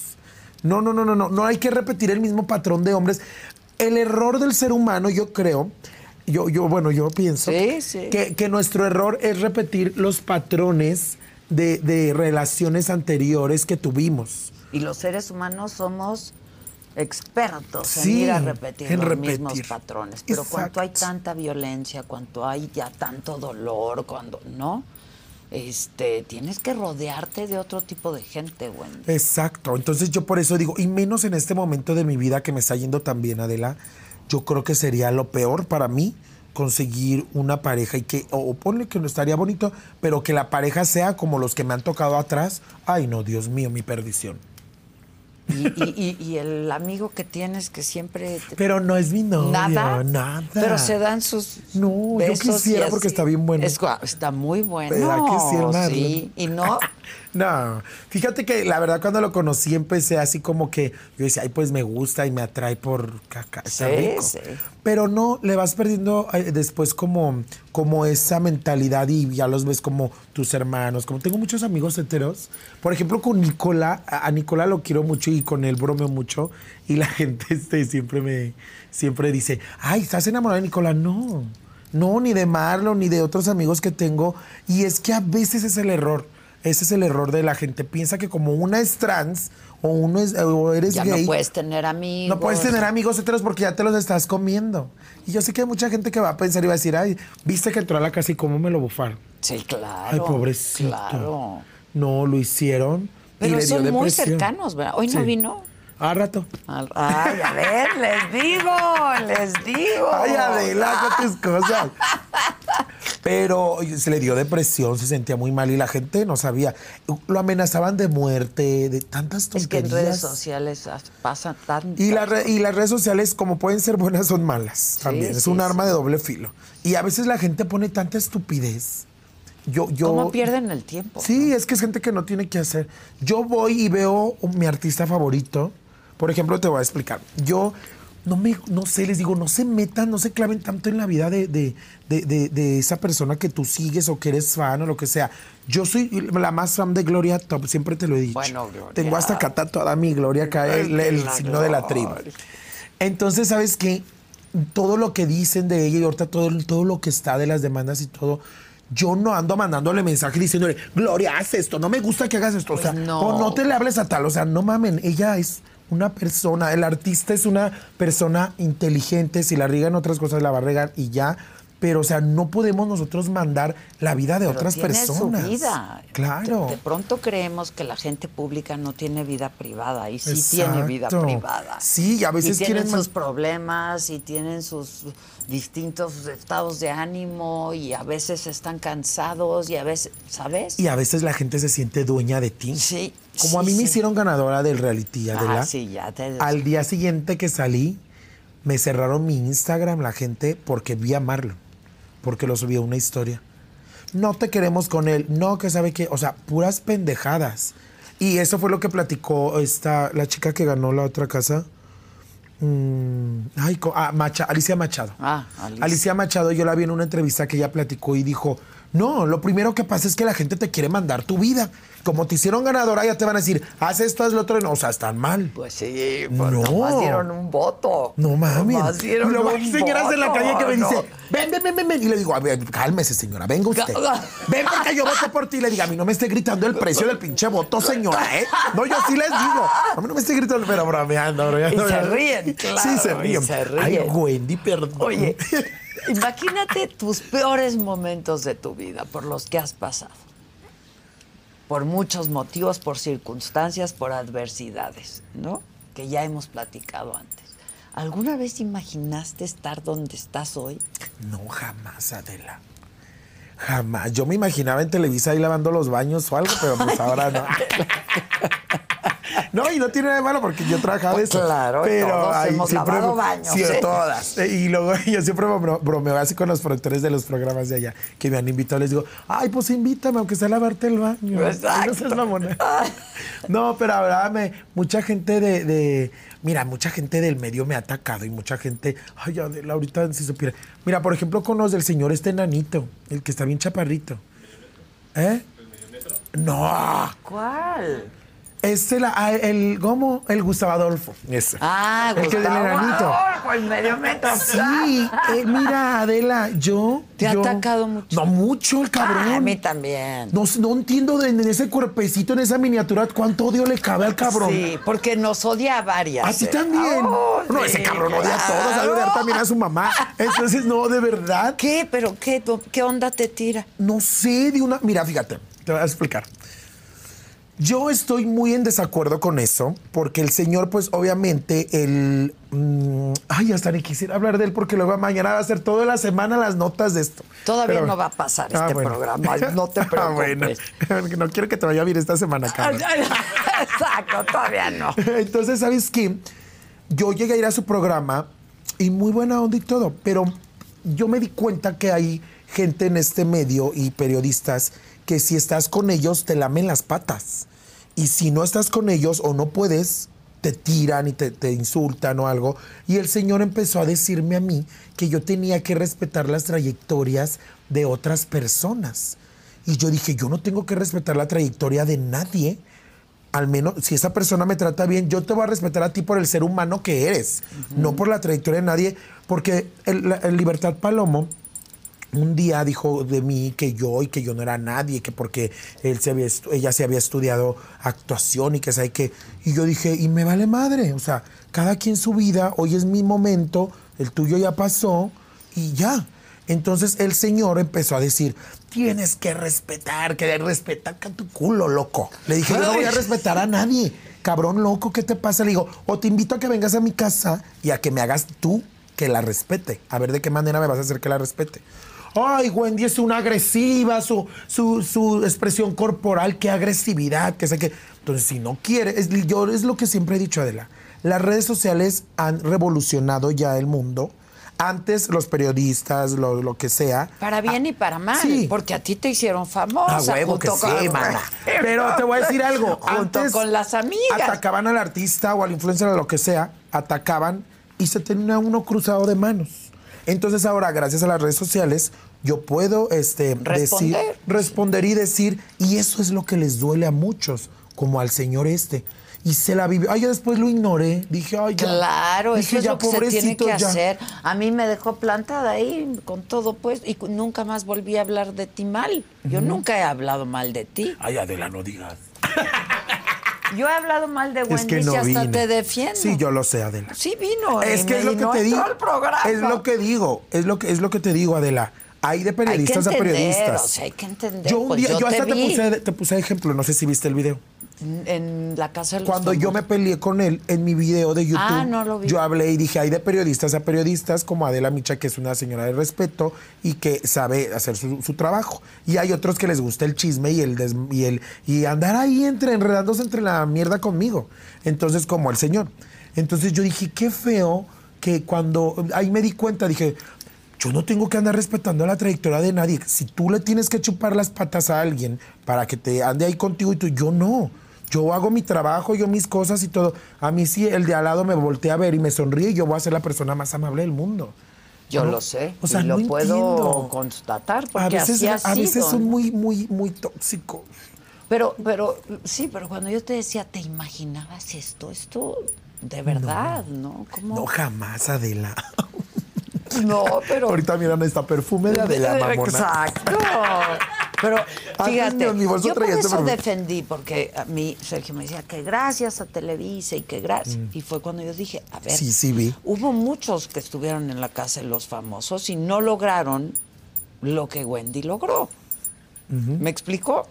Speaker 3: No, no, no, no, no, no hay que repetir el mismo patrón de hombres. El error del ser humano, yo creo, yo, yo, bueno, yo pienso
Speaker 2: Sí, sí.
Speaker 3: Que, que nuestro error es repetir los patrones de, de relaciones anteriores que tuvimos.
Speaker 2: Y los seres humanos somos expertos en ir a repetir los
Speaker 3: repetir.
Speaker 2: mismos patrones. Pero cuando hay tanta violencia, cuando hay ya tanto dolor, cuando no, este, tienes que rodearte de otro tipo de gente, Wendy.
Speaker 3: Exacto, entonces yo por eso digo, y menos en este momento de mi vida que me está yendo tan bien, Adela, yo creo que sería lo peor para mí conseguir una pareja y que, o, o ponle que no estaría bonito, pero que la pareja sea como los que me han tocado atrás. Ay, no, Dios mío, mi perdición.
Speaker 2: Y, y- y- y el amigo que tienes que siempre te-
Speaker 3: Pero no es mi novio,
Speaker 2: nada,
Speaker 3: nada.
Speaker 2: pero se dan sus
Speaker 3: No, yo
Speaker 2: besos y
Speaker 3: quisiera porque está bien bueno.
Speaker 2: Es está muy bueno.
Speaker 3: ¿Verdad que sí,
Speaker 2: sí, y no,
Speaker 3: No, fíjate que la verdad cuando lo conocí empecé así como que yo decía, ay, pues me gusta y me atrae por caca,
Speaker 2: Sí,
Speaker 3: rico.
Speaker 2: sí.
Speaker 3: Pero no, le vas perdiendo eh, después como, como esa mentalidad y ya los ves como tus hermanos. Como tengo muchos amigos heteros, por ejemplo con Nicola, a a Nicola lo quiero mucho y con él bromeo mucho y la gente este, siempre me, siempre dice, ay, ¿estás enamorada de Nicola? No, no, ni de Marlon, ni de otros amigos que tengo. Y es que a veces es el error. Ese es el error de la gente. Piensa que como una es trans o uno es o eres
Speaker 2: ya
Speaker 3: gay,
Speaker 2: no puedes tener amigos.
Speaker 3: no puedes tener amigos heteros porque ya te los estás comiendo. Y yo sé que hay mucha gente que va a pensar y va a decir, ay, viste que entró a la casa y cómo me lo bufaron.
Speaker 2: Sí, claro.
Speaker 3: Ay, pobrecito.
Speaker 2: Claro.
Speaker 3: No, lo hicieron. y
Speaker 2: Pero
Speaker 3: dio
Speaker 2: son muy cercanos, ¿verdad? Hoy no
Speaker 3: Sí.
Speaker 2: vino.
Speaker 3: A rato.
Speaker 2: Ay, a ver, les digo, les digo.
Speaker 3: Ay, Adela, con tus cosas. Pero se le dio depresión, se sentía muy mal y la gente no sabía. Lo amenazaban de muerte, de tantas
Speaker 2: Es que
Speaker 3: tonterías.
Speaker 2: en redes sociales as- pasan tantas
Speaker 3: Y, la re- y las redes sociales, como pueden ser buenas, son malas también. es un
Speaker 2: sí.
Speaker 3: arma de doble filo. Y a veces la gente pone tanta estupidez. Yo, yo,
Speaker 2: ¿Cómo pierden el tiempo?
Speaker 3: Sí, es que es gente que no tiene que hacer. Yo voy y veo mi artista favorito. Por ejemplo, te voy a explicar. Yo no me, no sé, les digo, no se metan, no se claven tanto en la vida de, de- de- esa persona que tú sigues o que eres fan o lo que sea. Yo soy la más fan de Gloria Top, siempre te lo he dicho.
Speaker 2: Bueno, Gloria.
Speaker 3: Tengo hasta acá tatuada mi Gloria, acá el, signo de la tribu. Entonces, ¿sabes qué? Todo lo que dicen de ella y ahorita todo, todo lo que está de las demandas y todo, yo no ando mandándole mensaje diciéndole, Gloria, haz esto, no me gusta que hagas esto. o sea,
Speaker 2: Pues no.
Speaker 3: o no te le hables a tal. O sea, no mamen, ella es una persona, el artista es una persona inteligente, si la riega en otras cosas la va a regar y ya. Pero, o sea, no podemos nosotros mandar la vida de
Speaker 2: Pero
Speaker 3: otras
Speaker 2: tiene
Speaker 3: personas.
Speaker 2: su vida.
Speaker 3: Claro.
Speaker 2: De, de pronto creemos que la gente pública no tiene vida privada y sí tiene vida privada.
Speaker 3: Sí, y a veces
Speaker 2: y tienen
Speaker 3: quieren
Speaker 2: sus problemas y tienen sus distintos estados de ánimo y a veces están cansados y a veces, ¿sabes?
Speaker 3: Y a veces la gente se siente dueña de ti.
Speaker 2: Sí,
Speaker 3: Como a
Speaker 2: sí,
Speaker 3: mí me hicieron ganadora del reality, Adela.
Speaker 2: Ah, sí, ya te
Speaker 3: Al día siguiente que salí, me cerraron mi Instagram la gente porque vi a Marlon, porque lo subí a una historia. No te queremos con él, no, que sabe qué, o sea, puras pendejadas. Y eso fue lo que platicó esta, la chica que ganó la otra casa. Mm, ay, ah, Macha- Alicia Machado.
Speaker 2: Ah, Alicia.
Speaker 3: Alicia Machado, yo la vi en una entrevista que ella platicó y dijo, no, lo primero que pasa es que la gente te quiere mandar tu vida. Como te hicieron ganadora, ya te van a decir, haz esto, haz lo otro. No, o sea, están mal.
Speaker 2: Pues sí, pues
Speaker 3: No.
Speaker 2: nomás dieron un voto.
Speaker 3: No mames.
Speaker 2: Nomás dieron
Speaker 3: Y luego
Speaker 2: un
Speaker 3: señoras en la
Speaker 2: voto,
Speaker 3: calle que me
Speaker 2: no.
Speaker 3: dicen, ven, ven, ven, ven. Y le digo, a ver, cálmese, señora, venga usted. Ven porque yo voto por ti. Y le digo, a mí no me esté gritando el precio del pinche voto, señora, ¿eh? No, yo sí les digo. A mí no me esté gritando, pero bromeando, bromeando.
Speaker 2: Y se ríen, claro,
Speaker 3: Sí, se
Speaker 2: y
Speaker 3: ríen.
Speaker 2: se
Speaker 3: Ay,
Speaker 2: ríen.
Speaker 3: Wendy, perdón.
Speaker 2: Oye, imagínate tus peores momentos de tu vida por los que has pasado. Por muchos motivos, por circunstancias, por adversidades, ¿no? que ya hemos platicado antes. ¿Alguna vez imaginaste estar donde estás hoy?
Speaker 3: No, jamás, Adela. Jamás. Yo me imaginaba en Televisa ahí lavando los baños o algo, pero pues ahora no. No, y no tiene nada de malo porque yo trabajaba de eso.
Speaker 2: Pues Claro,
Speaker 3: pero
Speaker 2: todos
Speaker 3: ahí
Speaker 2: hemos
Speaker 3: siempre-
Speaker 2: lavado baños,
Speaker 3: Sí,
Speaker 2: ¿eh?
Speaker 3: todas. Y luego yo siempre bro- bromeo así con los productores de los programas de allá que me han invitado. Les digo, ay, pues invítame, aunque sea a lavarte el baño.
Speaker 2: Exacto.
Speaker 3: No seas mamona. No, pero ahora me, mucha gente de, de- Mira, mucha gente del medio me ha atacado y mucha gente. Ay, Adela, ahorita si supiera. Mira, por ejemplo, con los del señor este enanito, el que está bien chaparrito. ¿Eh? No.
Speaker 2: ¿Cuál?
Speaker 3: Este, la, ah, el, ¿cómo? El Gustavo Adolfo. Ese.
Speaker 2: Ah,
Speaker 3: el que del
Speaker 2: Gustavo
Speaker 3: enanito.
Speaker 2: Adolfo, el medio metro.
Speaker 3: Sí, eh, mira, Adela, yo.
Speaker 2: ¿Te ha
Speaker 3: yo-
Speaker 2: atacado mucho?
Speaker 3: No, mucho el cabrón.
Speaker 2: Ah, a mí también.
Speaker 3: No, no entiendo de, en ese cuerpecito, en esa miniatura, cuánto odio le cabe al cabrón.
Speaker 2: Sí, porque nos odia a varias.
Speaker 3: A ti
Speaker 2: ¿eh?
Speaker 3: también.
Speaker 2: Oh,
Speaker 3: no,
Speaker 2: sí,
Speaker 3: ese cabrón odia a todos, de odiar también a su mamá. Entonces, no, de verdad.
Speaker 2: ¿Qué? ¿Pero qué? ¿Qué onda te tira?
Speaker 3: No sé, de una. Mira, fíjate, te voy a explicar. Yo estoy muy en desacuerdo con eso, porque el señor, pues obviamente, el. mm, ay, hasta ni quisiera hablar de él, porque luego mañana va a ser toda la semana las notas de esto.
Speaker 2: Todavía
Speaker 3: Pero-
Speaker 2: no va a pasar
Speaker 3: Ah,
Speaker 2: este
Speaker 3: bueno.
Speaker 2: programa, no te
Speaker 3: Ah, bueno.
Speaker 2: preocupes.
Speaker 3: No quiero que te vaya a ir esta semana, cabrón.
Speaker 2: Exacto, todavía no.
Speaker 3: Entonces, ¿sabes qué? Yo llegué a ir a su programa y muy buena onda y todo, pero yo me di cuenta que hay gente en este medio y periodistas que si estás con ellos te lamen las patas. Y si no estás con ellos o no puedes, te tiran y te, te insultan o algo. Y el señor empezó a decirme a mí que yo tenía que respetar las trayectorias de otras personas. Y yo dije, yo no tengo que respetar la trayectoria de nadie al menos si esa persona me trata bien, yo te voy a respetar a ti por el ser humano que eres, no por la trayectoria de nadie, porque el, la- el Libertad Palomo un día dijo de mí que yo y que yo no era nadie, que porque él se había ella se había estudiado actuación y que sabe que y yo dije, y me vale madre, o sea, cada quien su vida, hoy es mi momento, el tuyo ya pasó y ya. Entonces el señor empezó a decir, tienes que respetar, que respetar a tu culo, loco. Le dije, yo no voy a respetar a nadie. Cabrón loco, ¿qué te pasa? Le digo, o te invito a que vengas a mi casa y a que me hagas tú que la respete. A ver de qué manera me vas a hacer que la respete. Ay, Wendy es una agresiva, su, su, su expresión corporal, qué agresividad, que sé qué. Entonces, si no quiere, es, yo es lo que siempre he dicho, Adela. Las redes sociales han revolucionado ya el mundo. Antes los periodistas, lo, lo que sea.
Speaker 2: Para bien y para mal,
Speaker 3: Sí.
Speaker 2: porque a ti te hicieron famosa.
Speaker 3: A huevo que sí,
Speaker 2: con-
Speaker 3: mana. Pero te voy a decir algo.
Speaker 2: Junto
Speaker 3: Antes
Speaker 2: con las amigas.
Speaker 3: Atacaban al artista o al influencer o lo que sea, atacaban y se tenía uno cruzado de manos. Entonces ahora, gracias a las redes sociales, yo puedo este, decir,
Speaker 2: Responder.
Speaker 3: responder y decir, y eso es lo que les duele a muchos, como al señor este. Y se la vivió. Ay, yo después lo ignoré. Dije, ay, ya.
Speaker 2: Claro,
Speaker 3: Dije,
Speaker 2: eso es
Speaker 3: ya,
Speaker 2: lo que se tiene que
Speaker 3: ya.
Speaker 2: hacer. A mí me dejó plantada ahí con todo pues y nunca más volví a hablar de ti mal. Yo nunca he hablado mal de ti.
Speaker 3: Ay, Adela, no digas.
Speaker 2: Yo he hablado mal de Wendy
Speaker 3: Es que
Speaker 2: y hasta
Speaker 3: vine.
Speaker 2: te defiendo.
Speaker 3: Sí, yo lo sé, Adela.
Speaker 2: Sí vino.
Speaker 3: Es
Speaker 2: y
Speaker 3: que es lo que te digo. Es lo que digo. Es lo que es lo que te digo, Adela. Hay de
Speaker 2: Hay que
Speaker 3: periodistas a
Speaker 2: entender,
Speaker 3: periodistas.
Speaker 2: o sea, hay que entender.
Speaker 3: Yo un
Speaker 2: pues
Speaker 3: día,
Speaker 2: yo
Speaker 3: yo
Speaker 2: te
Speaker 3: hasta te,
Speaker 2: vi
Speaker 3: puse, te puse ejemplo, no sé si viste el video.
Speaker 2: En la casa de los
Speaker 3: Cuando yo me peleé con él en mi video de YouTube,
Speaker 2: Ah, no lo vi.
Speaker 3: yo hablé y dije, hay de periodistas a periodistas, como Adela Micha, que es una señora de respeto y que sabe hacer su, su trabajo. Y hay otros que les gusta el chisme y el, des- y el y andar ahí entre enredándose entre la mierda conmigo. Entonces, como el señor. Entonces yo dije, qué feo que cuando ahí me di cuenta, dije, yo no tengo que andar respetando la trayectoria de nadie. Si tú le tienes que chupar las patas a alguien para que te ande ahí contigo y tú, yo no. Yo hago mi trabajo, yo mis cosas y todo. A mí sí, el de al lado me voltea a ver y me sonríe y yo voy a ser la persona más amable del mundo.
Speaker 2: Yo
Speaker 3: ¿no?
Speaker 2: lo sé.
Speaker 3: O sea,
Speaker 2: y lo
Speaker 3: no
Speaker 2: puedo
Speaker 3: entiendo.
Speaker 2: constatar
Speaker 3: A
Speaker 2: porque
Speaker 3: veces,
Speaker 2: así ha
Speaker 3: a veces son
Speaker 2: ¿no?
Speaker 3: muy, muy, muy tóxicos.
Speaker 2: Pero, pero, sí, pero cuando yo te decía, ¿te imaginabas esto? Esto de verdad, ¿no? ¿Cómo?
Speaker 3: No, jamás, Adela.
Speaker 2: No, pero.
Speaker 3: Ahorita miran esta perfume de Adela, mamona.
Speaker 2: Exacto. Pero fíjate, yo por
Speaker 3: este
Speaker 2: eso
Speaker 3: perfume.
Speaker 2: defendí, porque a mí Sergio me decía que gracias a Televisa y que gracias. Y fue cuando yo dije, a ver,
Speaker 3: Mm. Sí, sí vi.
Speaker 2: hubo muchos que estuvieron en la casa de los famosos y no lograron lo que Wendy logró. ¿Me explicó?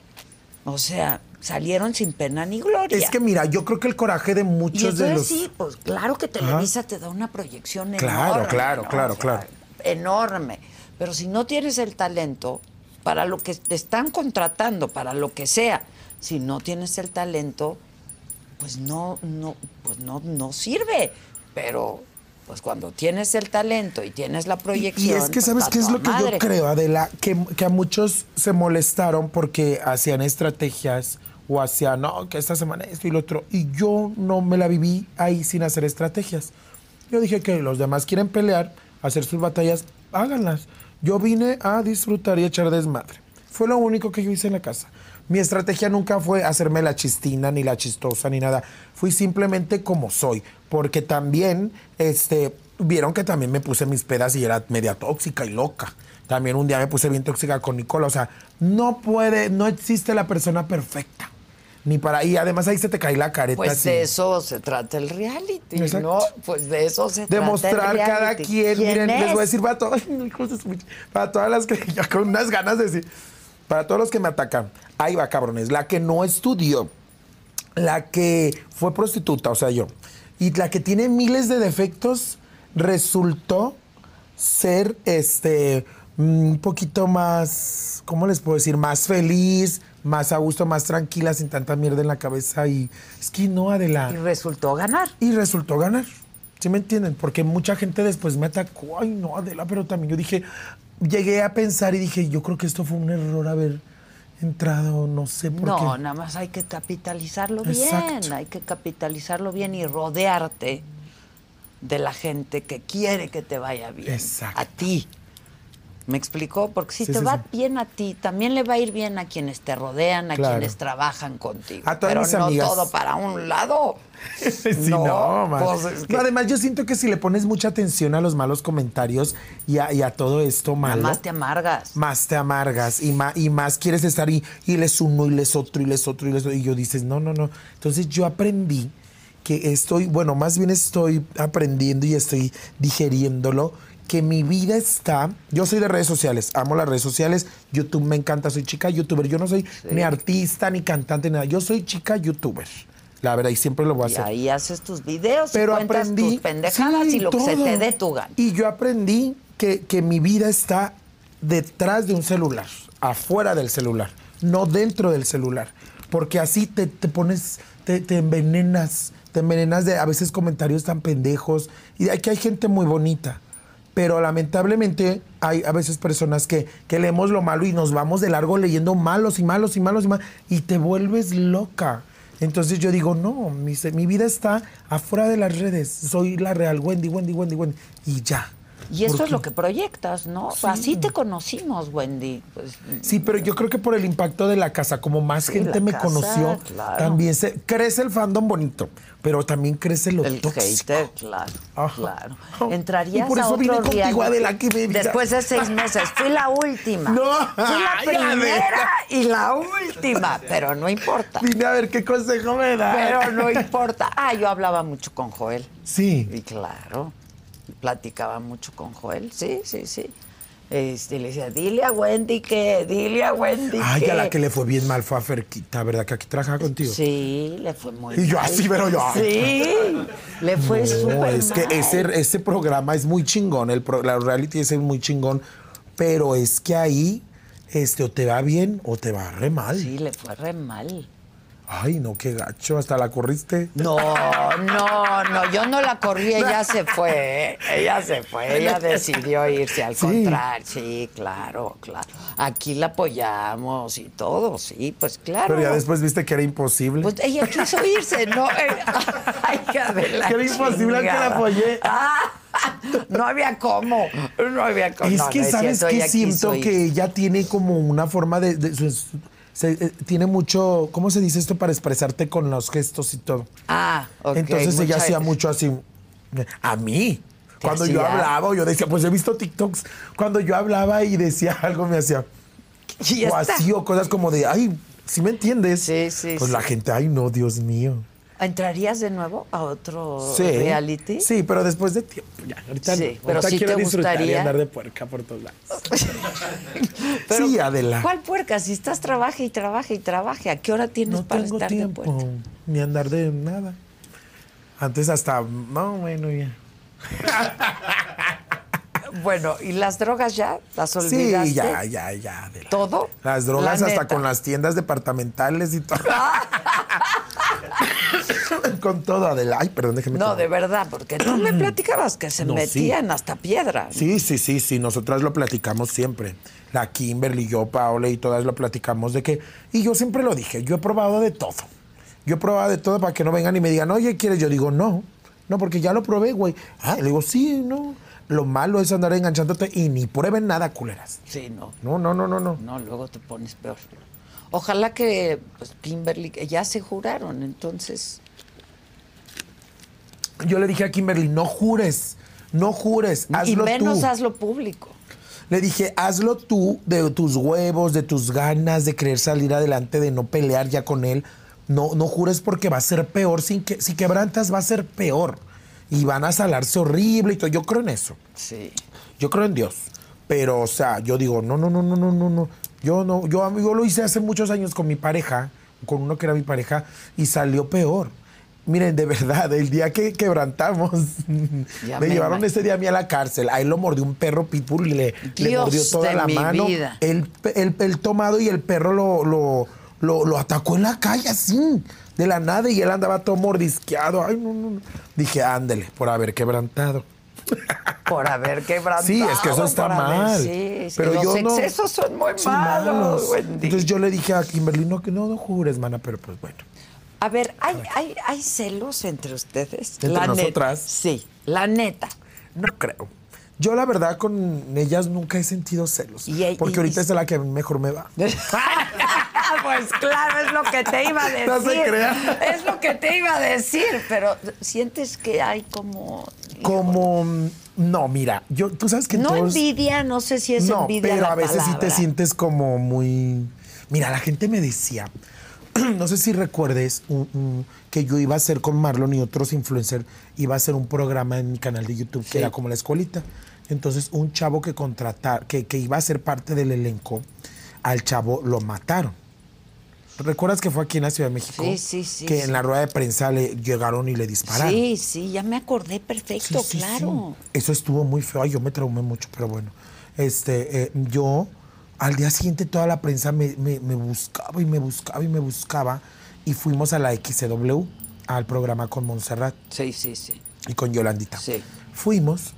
Speaker 2: O sea, salieron sin pena ni gloria.
Speaker 3: Es que mira, yo creo que el coraje de
Speaker 2: y
Speaker 3: muchos
Speaker 2: entonces
Speaker 3: de los.
Speaker 2: sí, pues claro que Televisa te da una proyección
Speaker 3: Claro,
Speaker 2: enorme.
Speaker 3: claro,
Speaker 2: ¿no?
Speaker 3: claro, claro.
Speaker 2: Enorme. Pero si no tienes el talento, para lo que te están contratando, para lo que sea, si no tienes el talento, pues no, no, pues no, no sirve. Pero pues cuando tienes el talento y tienes la proyección.
Speaker 3: Y es que,
Speaker 2: pues,
Speaker 3: ¿sabes qué es lo que
Speaker 2: madre.
Speaker 3: yo creo, Adela? Que, que a muchos se molestaron porque hacían estrategias o hacían, no, que esta semana esto y lo otro. Y yo no me la viví ahí sin hacer estrategias. Yo dije que los demás quieren pelear, hacer sus batallas, háganlas. Yo vine a disfrutar y echar desmadre. Fue lo único que yo hice en la casa. Mi estrategia nunca fue hacerme la chistina, ni la chistosa, ni nada. Fui simplemente como soy. Porque también, este, vieron que también me puse mis pedas y era media tóxica y loca. También un día me puse bien tóxica con Nicola. O sea, no puede, no existe la persona perfecta. Ni para y además ahí se te cae la careta.
Speaker 2: Pues
Speaker 3: así.
Speaker 2: de eso se trata el reality,
Speaker 3: Exacto.
Speaker 2: ¿no? Pues de eso se trata el
Speaker 3: demostrar cada quien.
Speaker 2: ¿Quién
Speaker 3: Miren, les
Speaker 2: es?
Speaker 3: voy a decir para pinche- para todas las que con unas ganas de decir, para todos los que me atacan. Ahí va, cabrones. La que no estudió, la que fue prostituta, o sea, yo, y la que tiene miles de defectos, resultó ser este un poquito más, ¿cómo les puedo decir? Más feliz, más a gusto, más tranquila, sin tanta mierda en la cabeza. Y es que no, Adela
Speaker 2: Y resultó ganar.
Speaker 3: y resultó ganar. ¿Sí me entienden? Porque mucha gente después me atacó. Ay, no, Adela, pero también yo dije, llegué a pensar y dije, yo creo que esto fue un error haber entrado, no sé por
Speaker 2: No,
Speaker 3: qué.
Speaker 2: nada más hay que capitalizarlo bien, hay que capitalizarlo bien y rodearte de la gente que quiere que te vaya bien.
Speaker 3: Exacto.
Speaker 2: A ti. ¿Me explicó? Porque si
Speaker 3: Sí,
Speaker 2: te
Speaker 3: sí,
Speaker 2: va
Speaker 3: sí.
Speaker 2: bien a ti, también le va a ir bien a quienes te rodean, a
Speaker 3: Claro.
Speaker 2: quienes trabajan contigo.
Speaker 3: A todas
Speaker 2: Pero
Speaker 3: mis
Speaker 2: no
Speaker 3: amigas.
Speaker 2: todo para un lado.
Speaker 3: No, man.
Speaker 2: pues es que
Speaker 3: No, además, yo siento que si le pones mucha atención a los malos comentarios y a, y a todo esto malo,
Speaker 2: más te amargas.
Speaker 3: más te amargas y más, y más quieres estar y, y les uno y les otro y les otro y les otro. Y yo dices, no, no, no. Entonces yo aprendí que estoy, bueno, más bien estoy aprendiendo y estoy digeriéndolo, que mi vida está, yo soy de redes sociales, amo las redes sociales, YouTube me encanta, soy chica youtuber, yo no soy ni artista ni cantante, nada, yo soy chica youtuber. La verdad, y siempre lo voy a
Speaker 2: Y
Speaker 3: hacer
Speaker 2: ahí haces tus videos
Speaker 3: pero
Speaker 2: y cuentas
Speaker 3: aprendí
Speaker 2: tus pendejadas
Speaker 3: sí,
Speaker 2: y lo que se te dé tu gana.
Speaker 3: Y yo aprendí que, que mi vida está detrás de un celular, afuera del celular, no dentro del celular. Porque así te, te pones, te, te envenenas, te envenenas de a veces comentarios tan pendejos. Y aquí hay gente muy bonita. Pero lamentablemente hay a veces personas que, que leemos lo malo y nos vamos de largo leyendo malos y malos y malos y malos. Y te vuelves loca. Entonces yo digo, no, mi, mi vida está afuera de las redes. Soy la real Wendy, Wendy, Wendy, Wendy. Y ya.
Speaker 2: Y eso
Speaker 3: ¿Por
Speaker 2: es lo que proyectas, ¿no? Así te conocimos, Wendy. Pues,
Speaker 3: Sí, pero yo creo que por el impacto de la casa, como más
Speaker 2: Sí,
Speaker 3: gente me
Speaker 2: casa,
Speaker 3: conoció,
Speaker 2: claro.
Speaker 3: también se crece el fandom bonito, pero también crece lo
Speaker 2: el
Speaker 3: tóxico.
Speaker 2: hater, claro,
Speaker 3: Ajá.
Speaker 2: claro.
Speaker 3: Y
Speaker 2: Entrarías
Speaker 3: por eso
Speaker 2: a
Speaker 3: vine
Speaker 2: otro
Speaker 3: contigo,
Speaker 2: reality
Speaker 3: Adela, que me.
Speaker 2: Después de seis meses. Fui la última.
Speaker 3: No,
Speaker 2: Fui la primera y la última, pero no importa.
Speaker 3: Vine a ver qué consejo me da.
Speaker 2: Pero no importa. Ah, yo hablaba mucho con Joel.
Speaker 3: Sí.
Speaker 2: Y claro, platicaba mucho con Joel, sí, sí, sí. Este, le decía, dile a Wendy que, dile a Wendy
Speaker 3: Ay,
Speaker 2: que.
Speaker 3: a la que le fue bien mal fue a Ferquita, ¿verdad? Que aquí trabajaba contigo.
Speaker 2: Sí, le fue muy
Speaker 3: Y yo
Speaker 2: mal.
Speaker 3: así, pero yo.
Speaker 2: Sí, le fue
Speaker 3: No,
Speaker 2: súper
Speaker 3: es que
Speaker 2: mal.
Speaker 3: ese, ese programa es muy chingón, el pro- la reality es muy chingón, pero es que ahí este, o te va bien o te va re mal.
Speaker 2: Sí, le fue re mal.
Speaker 3: Ay, no, qué gacho, hasta la corriste.
Speaker 2: No, no, no, yo no la corrí, ella se fue, ella se fue, ella decidió irse al
Speaker 3: Sí.
Speaker 2: contrario, sí, claro, claro. Aquí la apoyamos y todo, sí, pues claro.
Speaker 3: Pero ya después viste que era imposible.
Speaker 2: Pues ella quiso irse, ¿no? Ay, hija de la
Speaker 3: Que era imposible que la apoyé.
Speaker 2: Ah, no había cómo, no había cómo.
Speaker 3: es que
Speaker 2: no
Speaker 3: sabes
Speaker 2: ella
Speaker 3: siento que ella tiene como una forma de, se- eh, tiene mucho, ¿cómo se dice esto para expresarte con los gestos y todo?
Speaker 2: Ah, ok.
Speaker 3: Entonces ella hacía mucho así. A mí.
Speaker 2: ¿Te
Speaker 3: Cuando yo hablaba, yo decía, pues he visto TikToks. Cuando yo hablaba y decía algo, me hacía. O así, o cosas como de, ay, ¿sí me entiendes?
Speaker 2: Sí, sí,
Speaker 3: Pues
Speaker 2: sí.
Speaker 3: la gente, ay, no, Dios mío.
Speaker 2: ¿Entrarías de nuevo a otro
Speaker 3: Sí.
Speaker 2: reality?
Speaker 3: Sí, pero después de tiempo. Ya, ahorita
Speaker 2: Sí, pero
Speaker 3: Ahorita
Speaker 2: sí
Speaker 3: quiero
Speaker 2: te
Speaker 3: disfrutar y
Speaker 2: gustaría.
Speaker 3: andar de puerca por todos lados.
Speaker 2: Pero,
Speaker 3: sí, Adela.
Speaker 2: ¿Cuál puerca? Si estás trabaje y trabaje y trabaje, ¿a qué hora tienes
Speaker 3: No
Speaker 2: para
Speaker 3: tengo
Speaker 2: estar
Speaker 3: tiempo
Speaker 2: de puerca?
Speaker 3: ni andar de nada. Antes hasta, no, bueno, ya.
Speaker 2: Bueno, ¿y las drogas ya? ¿Las olvidaste?
Speaker 3: Sí, ya, ya, ya.
Speaker 2: ¿Todo?
Speaker 3: Las drogas
Speaker 2: La
Speaker 3: hasta con las tiendas departamentales y todo. con todo, Adela. Ay, perdón, déjeme.
Speaker 2: No, de verdad, porque tú me platicabas que se
Speaker 3: No, sí.
Speaker 2: metían hasta piedra.
Speaker 3: Sí, sí, sí, sí, nosotras lo platicamos siempre. La Kimberly, yo, Paola y todas lo platicamos de que, y yo siempre lo dije, yo he probado de todo. Yo he probado de todo para que no vengan y me digan, oye, ¿quieres? Yo digo, no, no, porque ya lo probé, güey. Ah, le digo, sí, no. Lo malo es andar enganchándote y ni prueben nada, culeras.
Speaker 2: Sí, no.
Speaker 3: No, no, no, no, no.
Speaker 2: No, luego te pones peor. Ojalá que pues, Kimberly, ya se juraron, entonces.
Speaker 3: Yo le dije a Kimberly, no jures, no jures,
Speaker 2: y
Speaker 3: hazlo
Speaker 2: menos
Speaker 3: tú.
Speaker 2: hazlo público.
Speaker 3: Le dije, hazlo tú de tus huevos, de tus ganas, de querer salir adelante, de no pelear ya con él. No, no jures porque va a ser peor. Sin que, si quebrantas va a ser peor. Y van a salarse horrible y todo. Yo creo en eso.
Speaker 2: Sí.
Speaker 3: Yo creo en Dios. Pero, o sea, yo digo, no, no, no, no, no, no, no. Yo no, yo, yo lo hice hace muchos años con mi pareja, con uno que era mi pareja, y salió peor. Miren, de verdad, el día que quebrantamos,
Speaker 2: Ya
Speaker 3: me,
Speaker 2: me
Speaker 3: llevaron
Speaker 2: imagino.
Speaker 3: ese día a mí a la cárcel. A él lo mordió un perro pitbull y le, mordió toda la mano. El, el, el tomado y el perro lo, lo, lo, lo atacó en la calle así, de la nada, y él andaba todo mordisqueado. Ay, no, no, no. Dije, ándele, por haber quebrantado.
Speaker 2: Por haber quebrantado.
Speaker 3: Sí, es que eso está mal.
Speaker 2: Sí, sí,
Speaker 3: pero
Speaker 2: los
Speaker 3: yo no-
Speaker 2: excesos son muy malos. Wendy.
Speaker 3: Entonces yo le dije a Kimberly, no, que no, no jures, mana, pero pues bueno.
Speaker 2: A ver, ¿hay, hay, hay celos entre ustedes?
Speaker 3: ¿Entre
Speaker 2: La neta.
Speaker 3: nosotras?
Speaker 2: Sí, la neta.
Speaker 3: No creo. Yo la verdad con ellas nunca he sentido celos.
Speaker 2: Y- y-
Speaker 3: porque ahorita
Speaker 2: y-
Speaker 3: es la que mejor me va.
Speaker 2: pues claro, es lo que te iba a decir.
Speaker 3: No se crea.
Speaker 2: Es lo que te iba a decir, pero sientes que hay como...
Speaker 3: Como, no, mira, yo, tú sabes que
Speaker 2: No
Speaker 3: todos-
Speaker 2: envidia, no sé si es
Speaker 3: no,
Speaker 2: envidia
Speaker 3: pero
Speaker 2: la
Speaker 3: a veces sí te sientes como muy... Mira, la gente me decía, no sé si recuerdes un- un- que yo iba a hacer con Marlon y otros influencers, iba a hacer un programa en mi canal de YouTube
Speaker 2: Sí.
Speaker 3: que era como la escuelita. Entonces, un chavo que contratar, que, que iba a ser parte del elenco, al chavo lo mataron. ¿Recuerdas que fue aquí en la Ciudad de México?
Speaker 2: Sí, sí, sí,
Speaker 3: Que
Speaker 2: sí.
Speaker 3: en la rueda de prensa le llegaron y le dispararon.
Speaker 2: Sí, sí, ya me acordé perfecto,
Speaker 3: Sí,
Speaker 2: claro.
Speaker 3: Eso estuvo muy feo. Ay, yo me traumé mucho, pero bueno. Este, eh, yo, al día siguiente, toda la prensa me, me- me buscaba y me buscaba y me buscaba. Y fuimos a la XCW, al programa con Montserrat
Speaker 2: Sí, sí, sí.
Speaker 3: y con Yolandita.
Speaker 2: Sí.
Speaker 3: Fuimos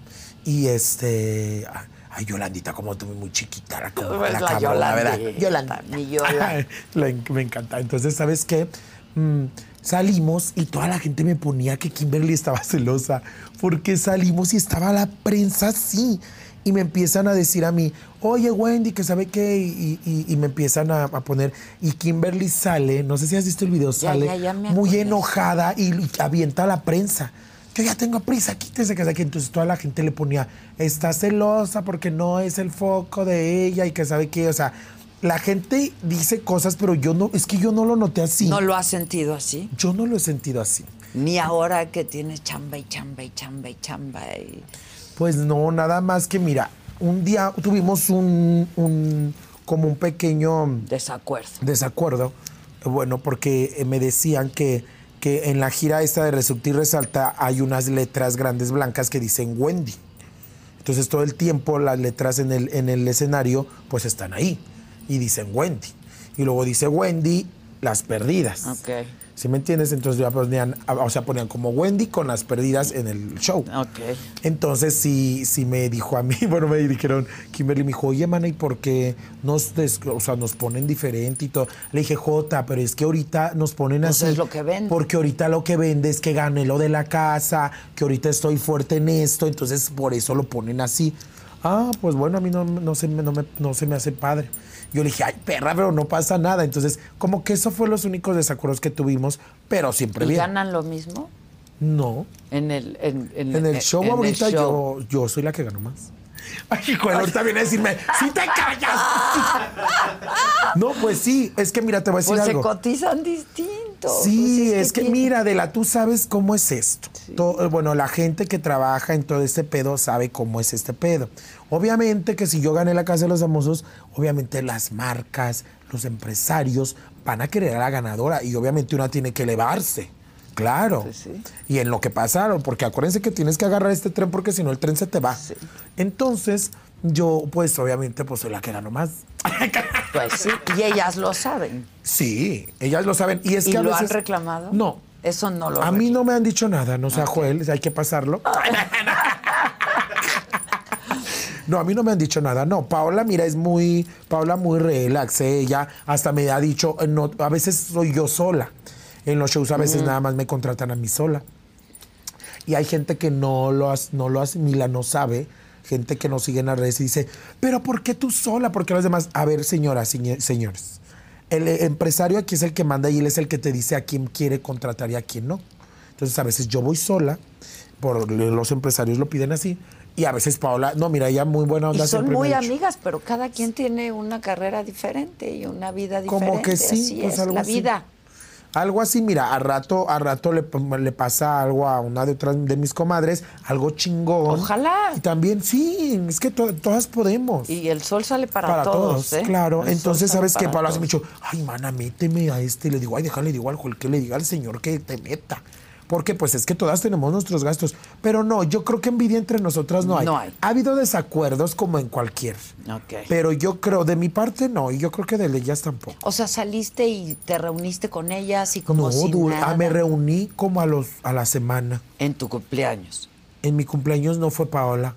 Speaker 3: y este. Ay, Yolandita, como tú muy chiquita, era como
Speaker 2: Pues
Speaker 3: la,
Speaker 2: la
Speaker 3: cabrona, ¿verdad?
Speaker 2: Yolandita, mi Yola.
Speaker 3: Ay, la en- me encanta. Entonces, ¿sabes qué? Mm, salimos y toda la gente me ponía que Kimberly estaba celosa porque salimos y estaba la prensa así. Y me empiezan a decir a mí, oye Wendy, que sabe qué, y, y- y me empiezan a, a poner, y Kimberly sale, no sé si has visto el video, sale
Speaker 2: ya, ya me
Speaker 3: muy enojada y, y avienta a la prensa. Yo ya tengo prisa, quítese que aquí. Entonces toda la gente le ponía, está celosa porque no es el foco de ella y que sabe qué. O sea, la gente dice cosas, pero yo no, es que yo no lo noté así.
Speaker 2: ¿No lo has sentido así?
Speaker 3: Yo no lo he sentido así.
Speaker 2: Ni ahora que tienes chamba y chamba y chamba y chamba y...
Speaker 3: Pues no, nada más que mira, un día tuvimos un, un como un pequeño
Speaker 2: Desacuerdo.
Speaker 3: desacuerdo, bueno, porque eh, me decían que, que en la gira esta de Resurtir y Resalta hay unas letras grandes blancas que dicen Wendy. Entonces todo el tiempo las letras en el, en el escenario pues están ahí y dicen Wendy. Y luego dice Wendy, las perdidas. ¿Sí me entiendes? Entonces ya ponían, o sea, ponían como Wendy con las perdidas en el show.
Speaker 2: Ok.
Speaker 3: Entonces sí, sí me dijo a mí, bueno, me dijeron, Kimberly me dijo, oye, mana, ¿y por qué nos, des- o sea, nos ponen diferente y todo? Le dije, Jota, pero es que ahorita nos ponen
Speaker 2: Pues
Speaker 3: así.
Speaker 2: es lo que vende.
Speaker 3: Porque ahorita lo que vende es que gané lo de la casa, que ahorita estoy fuerte en esto, entonces por eso lo ponen así. Ah, pues bueno, a mí no, no, se, no, me, no se me hace padre. Yo le dije, ay, perra, pero no pasa nada. Entonces, como que eso fue los únicos desacuerdos que tuvimos, pero siempre
Speaker 2: ¿Y
Speaker 3: bien.
Speaker 2: ganan lo mismo?
Speaker 3: No.
Speaker 2: En el, en, en-
Speaker 3: En el show
Speaker 2: en el
Speaker 3: ahorita
Speaker 2: show.
Speaker 3: Yo, yo soy la que gano más. Ay, hijo, ahorita viene a decirme, ¡si te callas! no, pues sí, es que mira, te voy a decir
Speaker 2: Pues se
Speaker 3: algo.
Speaker 2: cotizan distinto.
Speaker 3: Sí,
Speaker 2: Pues
Speaker 3: es, que,
Speaker 2: tiene-
Speaker 3: mira, Adela, tú sabes cómo es esto. To- eh, bueno, la gente que trabaja en todo este pedo sabe cómo es este pedo. Obviamente que si yo gané la Casa de los Famosos, obviamente las marcas, los empresarios van a querer a la ganadora y obviamente una tiene que elevarse. Claro.
Speaker 2: Sí.
Speaker 3: Y en lo que pasaron, porque acuérdense que tienes que agarrar este tren porque si no el tren se te va. Entonces, yo pues obviamente pues soy la que gano más.
Speaker 2: Pues sí, y ellas lo saben.
Speaker 3: Sí, ellas lo saben. Y es
Speaker 2: ¿Y
Speaker 3: que a
Speaker 2: lo han reclamado?
Speaker 3: No.
Speaker 2: Eso no lo
Speaker 3: A mí no me han dicho nada, no sea Joel, hay que pasarlo. No, a mí no me han dicho nada. No, Paola, mira, es muy, Paola muy relax. Ella hasta me ha dicho, no, a veces soy yo sola. En los shows a veces nada más me contratan a mí sola. Y hay gente que no lo, as- no lo asimila, no sabe. Gente que nos sigue en las redes y dice, pero ¿por qué tú sola? ¿Por qué los demás? A ver, señoras, señores. El eh, empresario aquí es el que manda y él es el que te dice a quién quiere contratar y a quién no. Entonces a veces yo voy sola, por los empresarios lo piden así, y a veces Paola, no, mira, ella muy buena
Speaker 2: Y
Speaker 3: onda.
Speaker 2: son muy amigas, pero cada quien tiene una carrera diferente y una vida diferente.
Speaker 3: Como que sí,
Speaker 2: Así
Speaker 3: pues
Speaker 2: es
Speaker 3: algo
Speaker 2: la
Speaker 3: así.
Speaker 2: vida.
Speaker 3: Algo así, mira, a rato, a rato le, le pasa algo a una de otras de mis comadres, algo chingón.
Speaker 2: Ojalá.
Speaker 3: Y también, sí, es que to- todas podemos.
Speaker 2: Y el sol sale para,
Speaker 3: para, todos,
Speaker 2: todos, ¿eh?
Speaker 3: claro.
Speaker 2: El
Speaker 3: Entonces, ¿sabes qué?
Speaker 2: para
Speaker 3: Pablo hace
Speaker 2: todos.
Speaker 3: mucho, ay, mana, méteme a este. Le digo, ay, déjale, digo al que le diga al señor que te meta. Porque pues es que todas tenemos nuestros gastos. Pero no, yo creo que envidia entre nosotras no hay.
Speaker 2: No hay.
Speaker 3: Ha habido desacuerdos como en cualquier.
Speaker 2: Ok.
Speaker 3: Pero yo creo, de mi parte no, y yo creo que de ellas tampoco.
Speaker 2: O sea, saliste y te reuniste con ellas y como
Speaker 3: no,
Speaker 2: si
Speaker 3: dura-
Speaker 2: nada.
Speaker 3: ah, me reuní como a los a la semana.
Speaker 2: En tu cumpleaños.
Speaker 3: En mi cumpleaños no fue Paola.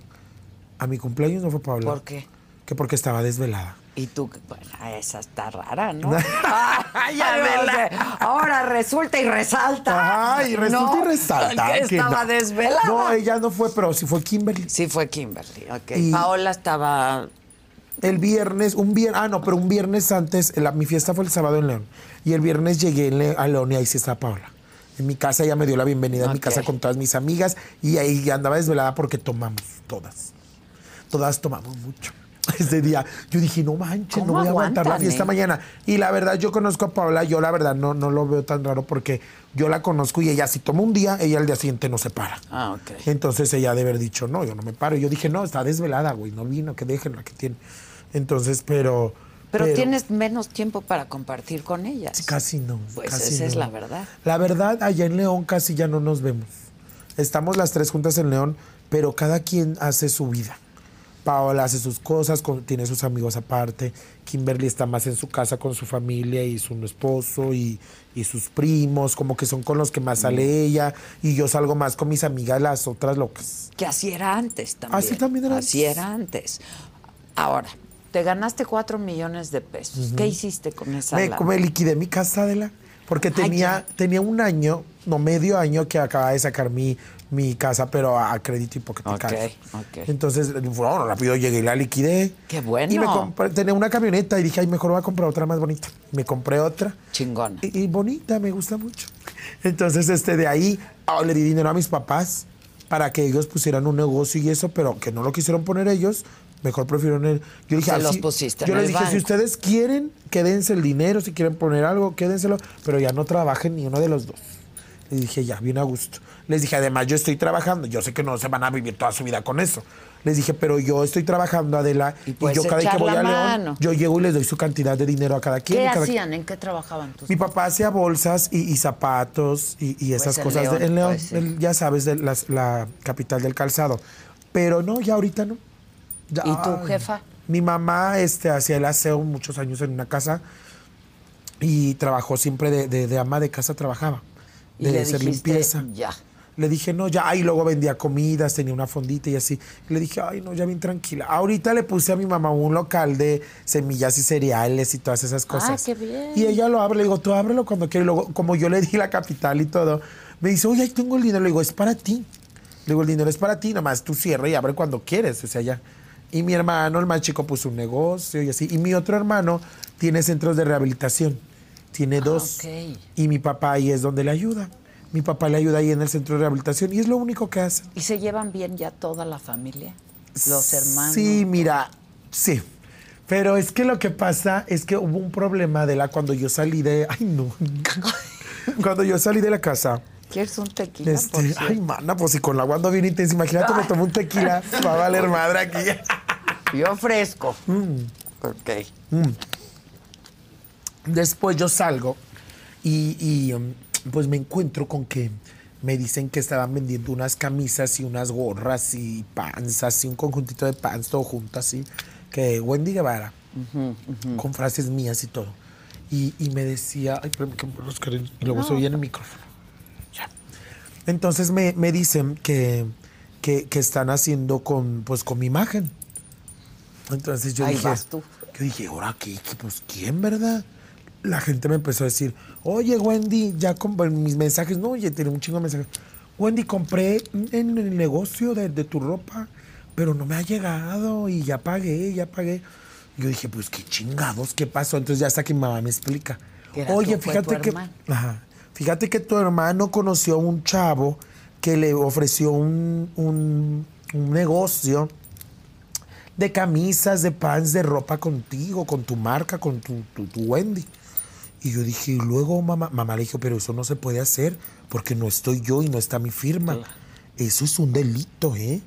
Speaker 3: A mi cumpleaños no fue Paola.
Speaker 2: ¿Por qué?
Speaker 3: Que porque estaba desvelada.
Speaker 2: Y tú, bueno, esa está rara, ¿no? Ay, Ahora resulta y resalta.
Speaker 3: Ay, resulta
Speaker 2: No,
Speaker 3: y resalta.
Speaker 2: que
Speaker 3: que
Speaker 2: estaba
Speaker 3: no.
Speaker 2: desvelada.
Speaker 3: No, ella no fue, pero sí fue Kimberly.
Speaker 2: Sí, fue Kimberly, ok.
Speaker 3: Y-
Speaker 2: Paola estaba.
Speaker 3: El viernes, un viernes, ah, no, pero un viernes antes, la- mi fiesta fue el sábado en León. Y el viernes llegué en Le- a León y ahí sí estaba Paola. En mi casa ella me dio la bienvenida en mi casa con todas mis amigas y ahí andaba desvelada porque tomamos, todas. Todas tomamos mucho. Ese día yo dije, no manches, no
Speaker 2: ¿Cómo
Speaker 3: voy a aguantar la fiesta
Speaker 2: eh?
Speaker 3: mañana. Y la verdad, yo conozco a Paola, yo la verdad no, no lo veo tan raro porque yo la conozco y ella si toma un día, ella al día siguiente no se para.
Speaker 2: Ah, ok.
Speaker 3: Entonces ella debe haber dicho, no, yo no me paro. Y yo dije, no, está desvelada, güey, no vino, que déjenla que tiene. Entonces, pero...
Speaker 2: Pero, tienes menos tiempo para compartir con ellas.
Speaker 3: Casi no.
Speaker 2: Pues
Speaker 3: casi
Speaker 2: esa es
Speaker 3: no.
Speaker 2: la verdad.
Speaker 3: La verdad, allá en León casi ya no nos vemos. Estamos las tres juntas en León, pero cada quien hace su vida. Paola hace sus cosas, con- tiene sus amigos aparte. Kimberly está más en su casa con su familia y su esposo y, y sus primos, como que son con los que más sale ella. Y yo salgo más con mis amigas, las otras locas.
Speaker 2: Que así era antes también.
Speaker 3: Así también era
Speaker 2: Así
Speaker 3: antes.
Speaker 2: era antes. Ahora, te ganaste cuatro millones de pesos. ¿Qué hiciste con esa
Speaker 3: Me,
Speaker 2: lana?
Speaker 3: me liquidé mi casa, Adela, porque tenía, tenía un año, no medio año, que acababa de sacar mi, mi casa, pero a, crédito hipotecario.
Speaker 2: Ok, ok.
Speaker 3: Entonces, bueno, rápido llegué y la liquidé.
Speaker 2: Qué bueno.
Speaker 3: Y me compré, tenía una camioneta y dije, ay, mejor voy a comprar otra más bonita. Me compré otra.
Speaker 2: Chingona.
Speaker 3: Y, y bonita, me gusta mucho. Entonces, este, de ahí ah, le di dinero a mis papás para que ellos pusieran un negocio y eso, pero que no lo quisieron poner ellos. Mejor prefirieron el. Yo dije,
Speaker 2: Se
Speaker 3: "Ah,
Speaker 2: los
Speaker 3: sí".
Speaker 2: pusiste
Speaker 3: Yo
Speaker 2: en
Speaker 3: les
Speaker 2: el
Speaker 3: dije, si ustedes quieren, quédense el dinero. Si quieren poner algo, quédenselo. Pero ya no trabajen ni uno de los dos. Y dije, ya, bien a gusto. Les dije, además, yo estoy trabajando. Yo sé que no se van a vivir toda su vida con eso. Les dije, pero yo estoy trabajando, Adela.
Speaker 2: Y
Speaker 3: yo cada vez que voy a León, yo llego y les doy su cantidad de dinero a cada quien.
Speaker 2: ¿Qué
Speaker 3: cada-
Speaker 2: hacían? ¿En qué trabajaban tus
Speaker 3: mi papá hacía bolsas y, y zapatos y, y esas cosas
Speaker 2: León,
Speaker 3: de, en León,
Speaker 2: pues, sí.
Speaker 3: el- ya sabes, de las- la capital del calzado. Pero no, ya ahorita no. Ya-
Speaker 2: ¿Y tu jefa?
Speaker 3: Mi mamá este, hacía el aseo muchos años en una casa y trabajó siempre de, de- de ama de casa, trabajaba. De
Speaker 2: le
Speaker 3: hacer
Speaker 2: dijiste,
Speaker 3: limpieza.
Speaker 2: ya.
Speaker 3: Le dije, no, ya, y luego vendía comidas, tenía una fondita y así. Y le dije, ay, no, ya bien tranquila. Ahorita le puse a mi mamá un local de semillas y cereales y todas esas cosas.
Speaker 2: Ah, qué bien.
Speaker 3: Y ella lo abre, le digo, tú ábrelo cuando quieras. Y luego, como yo le di la capital y todo, me dice, oye, ahí tengo el dinero. Le digo, es para ti. Le digo, el dinero es para ti, nomás tú cierra y abre cuando quieres. O sea, ya. Y mi hermano, el más chico, puso un negocio y así. Y mi otro hermano tiene centros de rehabilitación. Tiene dos.
Speaker 2: Ah.
Speaker 3: Y mi papá ahí es donde le ayuda. Mi papá le ayuda ahí en el centro de rehabilitación y es lo único que hace.
Speaker 2: ¿Y se llevan bien ya toda la familia? Los hermanos.
Speaker 3: Sí, mira, sí. Pero es que lo que pasa es que hubo un problema de la cuando yo salí de. Ay, no. cuando yo salí de la casa,
Speaker 2: ¿Quieres un tequila?
Speaker 3: este,
Speaker 2: por cierto?
Speaker 3: ay, mana, pues si con la agua ando bien intensa, imagínate, me tomo un tequila, va a valer madre aquí.
Speaker 2: Yo fresco.
Speaker 3: Mm.
Speaker 2: Ok.
Speaker 3: Después yo salgo y, y, um, pues me encuentro con que me dicen que estaban vendiendo unas camisas y unas gorras y panzas y un conjuntito de pants todo junto así, que Wendy Guevara, con frases mías y todo. Y, y me decía, ay, espérame que los cariños", y luego se oía en el micrófono. Ya. Entonces me, me dicen que, que, que están haciendo con, pues, con mi imagen. Entonces yo
Speaker 2: Ahí
Speaker 3: dije,
Speaker 2: vas tú.
Speaker 3: yo dije, ¿ahora? ¿Qué? Pues, ¿quién, verdad? La gente me empezó a decir, oye, Wendy, ya con mis mensajes, no, oye, tiene un chingo de mensajes. Wendy, compré en el negocio de, de tu ropa, pero no me ha llegado y ya pagué, ya pagué. Yo dije, pues, qué chingados, ¿qué pasó? Entonces ya hasta que mi mamá me explica. Oye, fíjate que, ajá, fíjate que tu hermano conoció a un chavo que le ofreció un, un- un negocio de camisas, de pants, de ropa contigo, con tu marca, con tu, tu, tu Wendy. Y yo dije, y luego mamá, mamá le dijo, pero eso no se puede hacer porque no estoy yo y no está mi firma. Eso es un delito, ¿eh?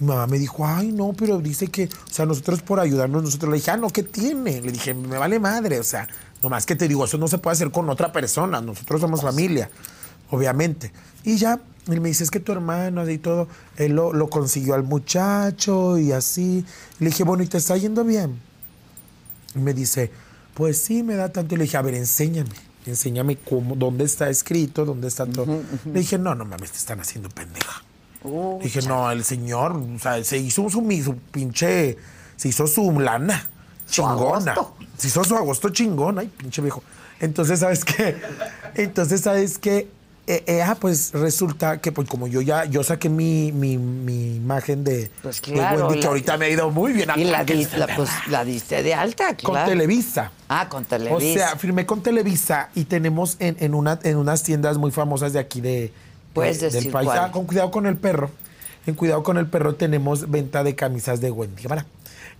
Speaker 3: Y mamá me dijo, ay, no, pero dice que, o sea, nosotros por ayudarnos, nosotros le dije, ah, no, ¿qué tiene? Le dije, me vale madre, o sea, nomás que te digo, eso no se puede hacer con otra persona, nosotros somos familia, obviamente. Y ya, él me dice, es que tu hermano y todo, él lo, lo consiguió al muchacho y así. Le dije, bueno, ¿y te está yendo bien? Y me dice, pues sí, me da tanto. Y le dije, a ver, enséñame, enséñame cómo, dónde está escrito, dónde está todo. Le dije, no, no mames, te están haciendo pendeja.
Speaker 2: Uh,
Speaker 3: Dije, no, el señor, o sea, se hizo su, su pinche, se hizo su lana chingona.
Speaker 2: agosto.
Speaker 3: Se hizo su agosto chingón, ay, pinche viejo. Entonces, ¿sabes qué? Entonces, ¿sabes qué? Eh, eh, ah, pues resulta que pues como yo ya, yo saqué mi, mi, mi imagen de,
Speaker 2: Pues
Speaker 3: de
Speaker 2: claro,
Speaker 3: Wendy, que ahorita me ha ido muy bien.
Speaker 2: y la, di- la- pues, la diste de alta,
Speaker 3: Con
Speaker 2: claro.
Speaker 3: Televisa.
Speaker 2: Ah, con
Speaker 3: O
Speaker 2: Televisa.
Speaker 3: sea, firmé con Televisa y tenemos en, en, una, en unas tiendas muy famosas de aquí de,
Speaker 2: Puedes
Speaker 3: de-
Speaker 2: decir
Speaker 3: del país.
Speaker 2: cuál.
Speaker 3: Ah, con cuidado con el perro. En cuidado con el perro tenemos venta de camisas de Wendy Guevara.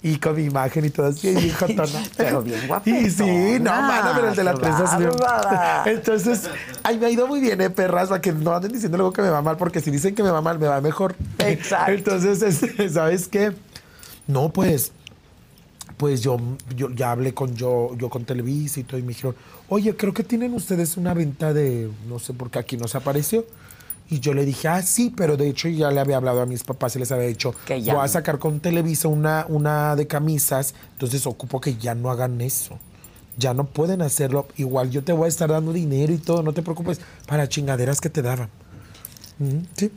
Speaker 3: Y con mi imagen y todo así, bien jotona.
Speaker 2: Pero bien
Speaker 3: Y sí, no,
Speaker 2: guapetona,
Speaker 3: mano, pero el de la trenza sí. Entonces, ay, me ha ido muy bien, eh, perras, para que no anden diciendo luego que me va mal, porque si dicen que me va mal, me va mejor.
Speaker 2: Exacto.
Speaker 3: Entonces, ¿sabes qué? No, pues, pues yo, yo ya hablé con yo, yo con Televisa y todo, y me dijeron, oye, creo que tienen ustedes una venta de, no sé por qué aquí nos apareció. Y yo le dije, ah, sí, pero de hecho ya le había hablado a mis papás y les había dicho,
Speaker 2: Que ya
Speaker 3: voy a sacar con Televisa una, una de camisas, entonces ocupo que ya no hagan eso. Ya no pueden hacerlo. Igual yo te voy a estar dando dinero y todo, no te preocupes, para chingaderas que te daban. Sí.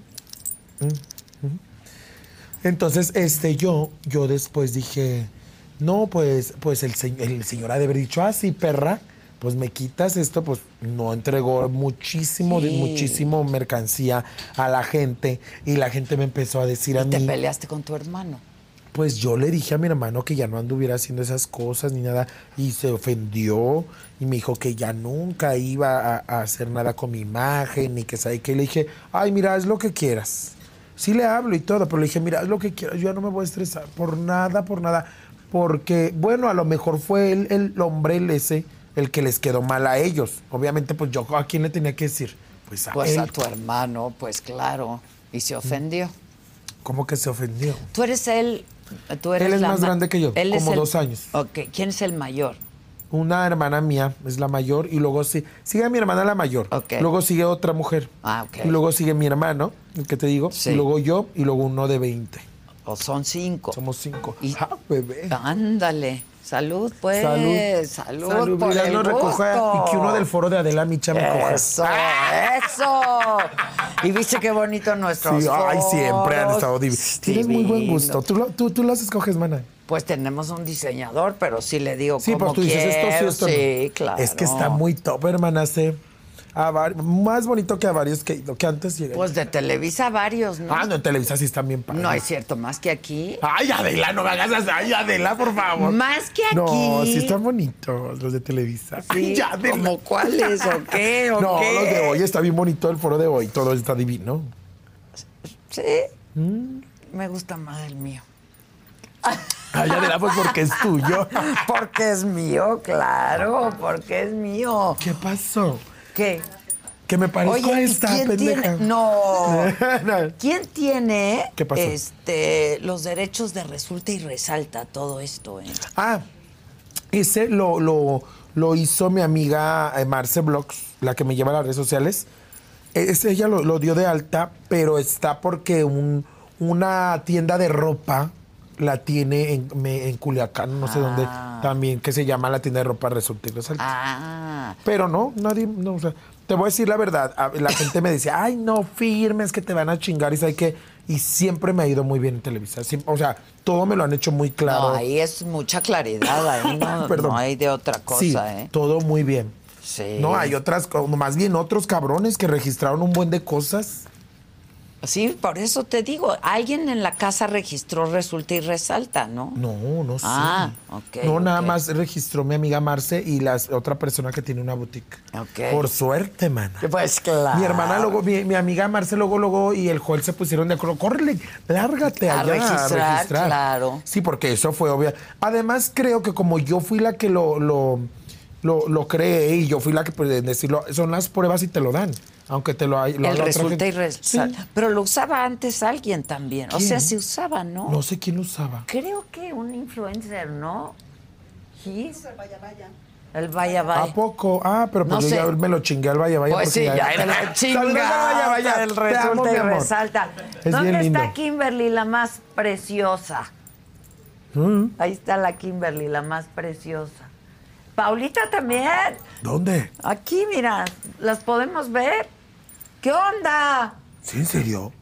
Speaker 3: Entonces, este, yo, yo después dije, no, pues, pues el, el señor ha de haber dicho, ah, sí, perra, pues me quitas esto, pues no entregó muchísimo,
Speaker 2: Sí.
Speaker 3: muchísimo mercancía a la gente y la gente me empezó a decir a
Speaker 2: Y te
Speaker 3: mí,
Speaker 2: peleaste con tu hermano.
Speaker 3: pues yo le dije a mi hermano que ya no anduviera haciendo esas cosas ni nada y se ofendió y me dijo que ya nunca iba a, a hacer nada con mi imagen ni que sabe qué. Le dije, ay, mira, haz lo que quieras. Sí le hablo y todo, pero le dije, mira, haz lo que quieras. Yo ya no me voy a estresar por nada, por nada. Porque, bueno, a lo mejor fue el, el hombre el ese el que les quedó mal a ellos. Obviamente, pues yo a quién le tenía que decir. Pues a
Speaker 2: Pues
Speaker 3: él.
Speaker 2: a tu hermano, pues claro. Y se ofendió.
Speaker 3: ¿Cómo que se ofendió?
Speaker 2: Tú eres él. Tú eres
Speaker 3: Él es
Speaker 2: la
Speaker 3: más
Speaker 2: ma-
Speaker 3: grande que yo,
Speaker 2: Él es
Speaker 3: como
Speaker 2: el-
Speaker 3: dos años.
Speaker 2: Ok. ¿Quién es el mayor?
Speaker 3: Una hermana mía es la mayor y luego sí, sigue mi hermana la mayor.
Speaker 2: Ok.
Speaker 3: Luego sigue otra mujer.
Speaker 2: Ah, ok.
Speaker 3: Y luego sigue mi hermano, el que te digo.
Speaker 2: Sí.
Speaker 3: Y luego yo y luego uno de 20.
Speaker 2: O son cinco.
Speaker 3: Somos cinco.
Speaker 2: Y-
Speaker 3: Ah, bebé.
Speaker 2: Ándale. Salud, pues.
Speaker 3: Salud.
Speaker 2: Salud.
Speaker 3: Salud,
Speaker 2: por el
Speaker 3: no recoja
Speaker 2: gusto.
Speaker 3: y que uno del foro de Adela Micha me coja.
Speaker 2: Eso, eso. Y viste qué bonito nuestro
Speaker 3: Sí, ay, siempre han estado divinos. Tienes muy buen gusto. Tú, lo- tú, tú los escoges, mana.
Speaker 2: Pues tenemos un diseñador, pero sí le digo
Speaker 3: Sí,
Speaker 2: como
Speaker 3: pues tú dices esto sí, esto no.
Speaker 2: Sí, claro.
Speaker 3: Es que está muy top, hermana. sé. A var- más bonito que a varios que, que antes llegué.
Speaker 2: Pues de Televisa varios, ¿no?
Speaker 3: ah, no, en Televisa sí están bien padres.
Speaker 2: No es cierto, más que aquí.
Speaker 3: Ay, Adela, no me hagas así. Ay, Adela, por favor.
Speaker 2: Más que aquí.
Speaker 3: No, sí están bonitos los de Televisa.
Speaker 2: Sí,
Speaker 3: Ay, ya, Adela.
Speaker 2: ¿Como cuáles o qué? ¿O
Speaker 3: No,
Speaker 2: qué?
Speaker 3: los de hoy está bien bonito el foro de hoy. Todo está divino.
Speaker 2: Sí.
Speaker 3: Mm.
Speaker 2: Me gusta más el mío.
Speaker 3: Ay, Adela, pues porque es tuyo.
Speaker 2: Porque es mío, claro, porque es mío.
Speaker 3: ¿Qué pasó?
Speaker 2: ¿Qué?
Speaker 3: Que me parezco a
Speaker 2: Oye, ¿y
Speaker 3: esta
Speaker 2: quién
Speaker 3: pendeja.
Speaker 2: tiene? No. ¿Quién tiene
Speaker 3: ¿Qué pasó?
Speaker 2: este los derechos de resulta y resalta todo esto? eh?
Speaker 3: Ah, ese lo, lo, lo hizo mi amiga eh, Marce Blogs, la que me lleva a las redes sociales. Ese ella lo, lo dio de alta, pero está porque un, una tienda de ropa la tiene en, me- en Culiacán, no sé dónde,
Speaker 2: Ah.
Speaker 3: también, que se llama la tienda de ropa Resulta y Resalta.
Speaker 2: Ah.
Speaker 3: Pero no, nadie, no, o sea, te voy a decir la verdad, la gente me dice, ay, no firmes, que te van a chingar y sabe que, y siempre me ha ido muy bien en Televisa, o sea, todo me lo han hecho muy claro.
Speaker 2: No, ahí es mucha claridad, ahí no,
Speaker 3: Perdón.
Speaker 2: no hay de otra cosa,
Speaker 3: sí,
Speaker 2: ¿eh?
Speaker 3: todo muy bien.
Speaker 2: Sí.
Speaker 3: No, hay otras, más bien otros cabrones que registraron un buen de cosas.
Speaker 2: Sí, por eso te digo, alguien en la casa registró resulta y resalta, ¿no?
Speaker 3: No, no sé.
Speaker 2: Ah, ok,
Speaker 3: No, nada más registró mi amiga Marce y la otra persona que tiene una boutique.
Speaker 2: Ok.
Speaker 3: Por suerte, mana.
Speaker 2: Pues claro.
Speaker 3: Mi hermana luego, mi, mi amiga Marce luego, luego y el Joel se pusieron de acuerdo. Córrele, lárgate
Speaker 2: A
Speaker 3: allá
Speaker 2: registrar, claro.
Speaker 3: Sí, porque eso fue obvio. Además, creo que como yo fui la que lo, lo, lo, lo creé y yo fui la que, pues, decirlo, son las pruebas y te lo dan. Aunque te lo lo
Speaker 2: El resulta y resalta.
Speaker 3: Sí.
Speaker 2: Pero lo usaba antes alguien también. O sea, se usaba, ¿no?
Speaker 3: No sé quién lo usaba.
Speaker 2: Creo que un influencer, ¿no? His. El Vaya Vaya.
Speaker 3: ¿A poco? Ah, pero pues
Speaker 2: No
Speaker 3: yo
Speaker 2: sé.
Speaker 3: ya me lo chingué al Vaya Vaya.
Speaker 2: Pues
Speaker 3: porque
Speaker 2: sí, ya
Speaker 3: Saludos
Speaker 2: era
Speaker 3: al
Speaker 2: chingada.
Speaker 3: Vaya Vaya.
Speaker 2: El resulta y resalta.
Speaker 3: Es
Speaker 2: ¿Dónde
Speaker 3: bien lindo.
Speaker 2: está Kimberly, la más preciosa?
Speaker 3: Mm,
Speaker 2: Ahí está la Kimberly, la más preciosa. Paulita también.
Speaker 3: ¿Dónde?
Speaker 2: Aquí, mira, las podemos ver. ¿Qué onda?
Speaker 3: ¿Sí, en serio?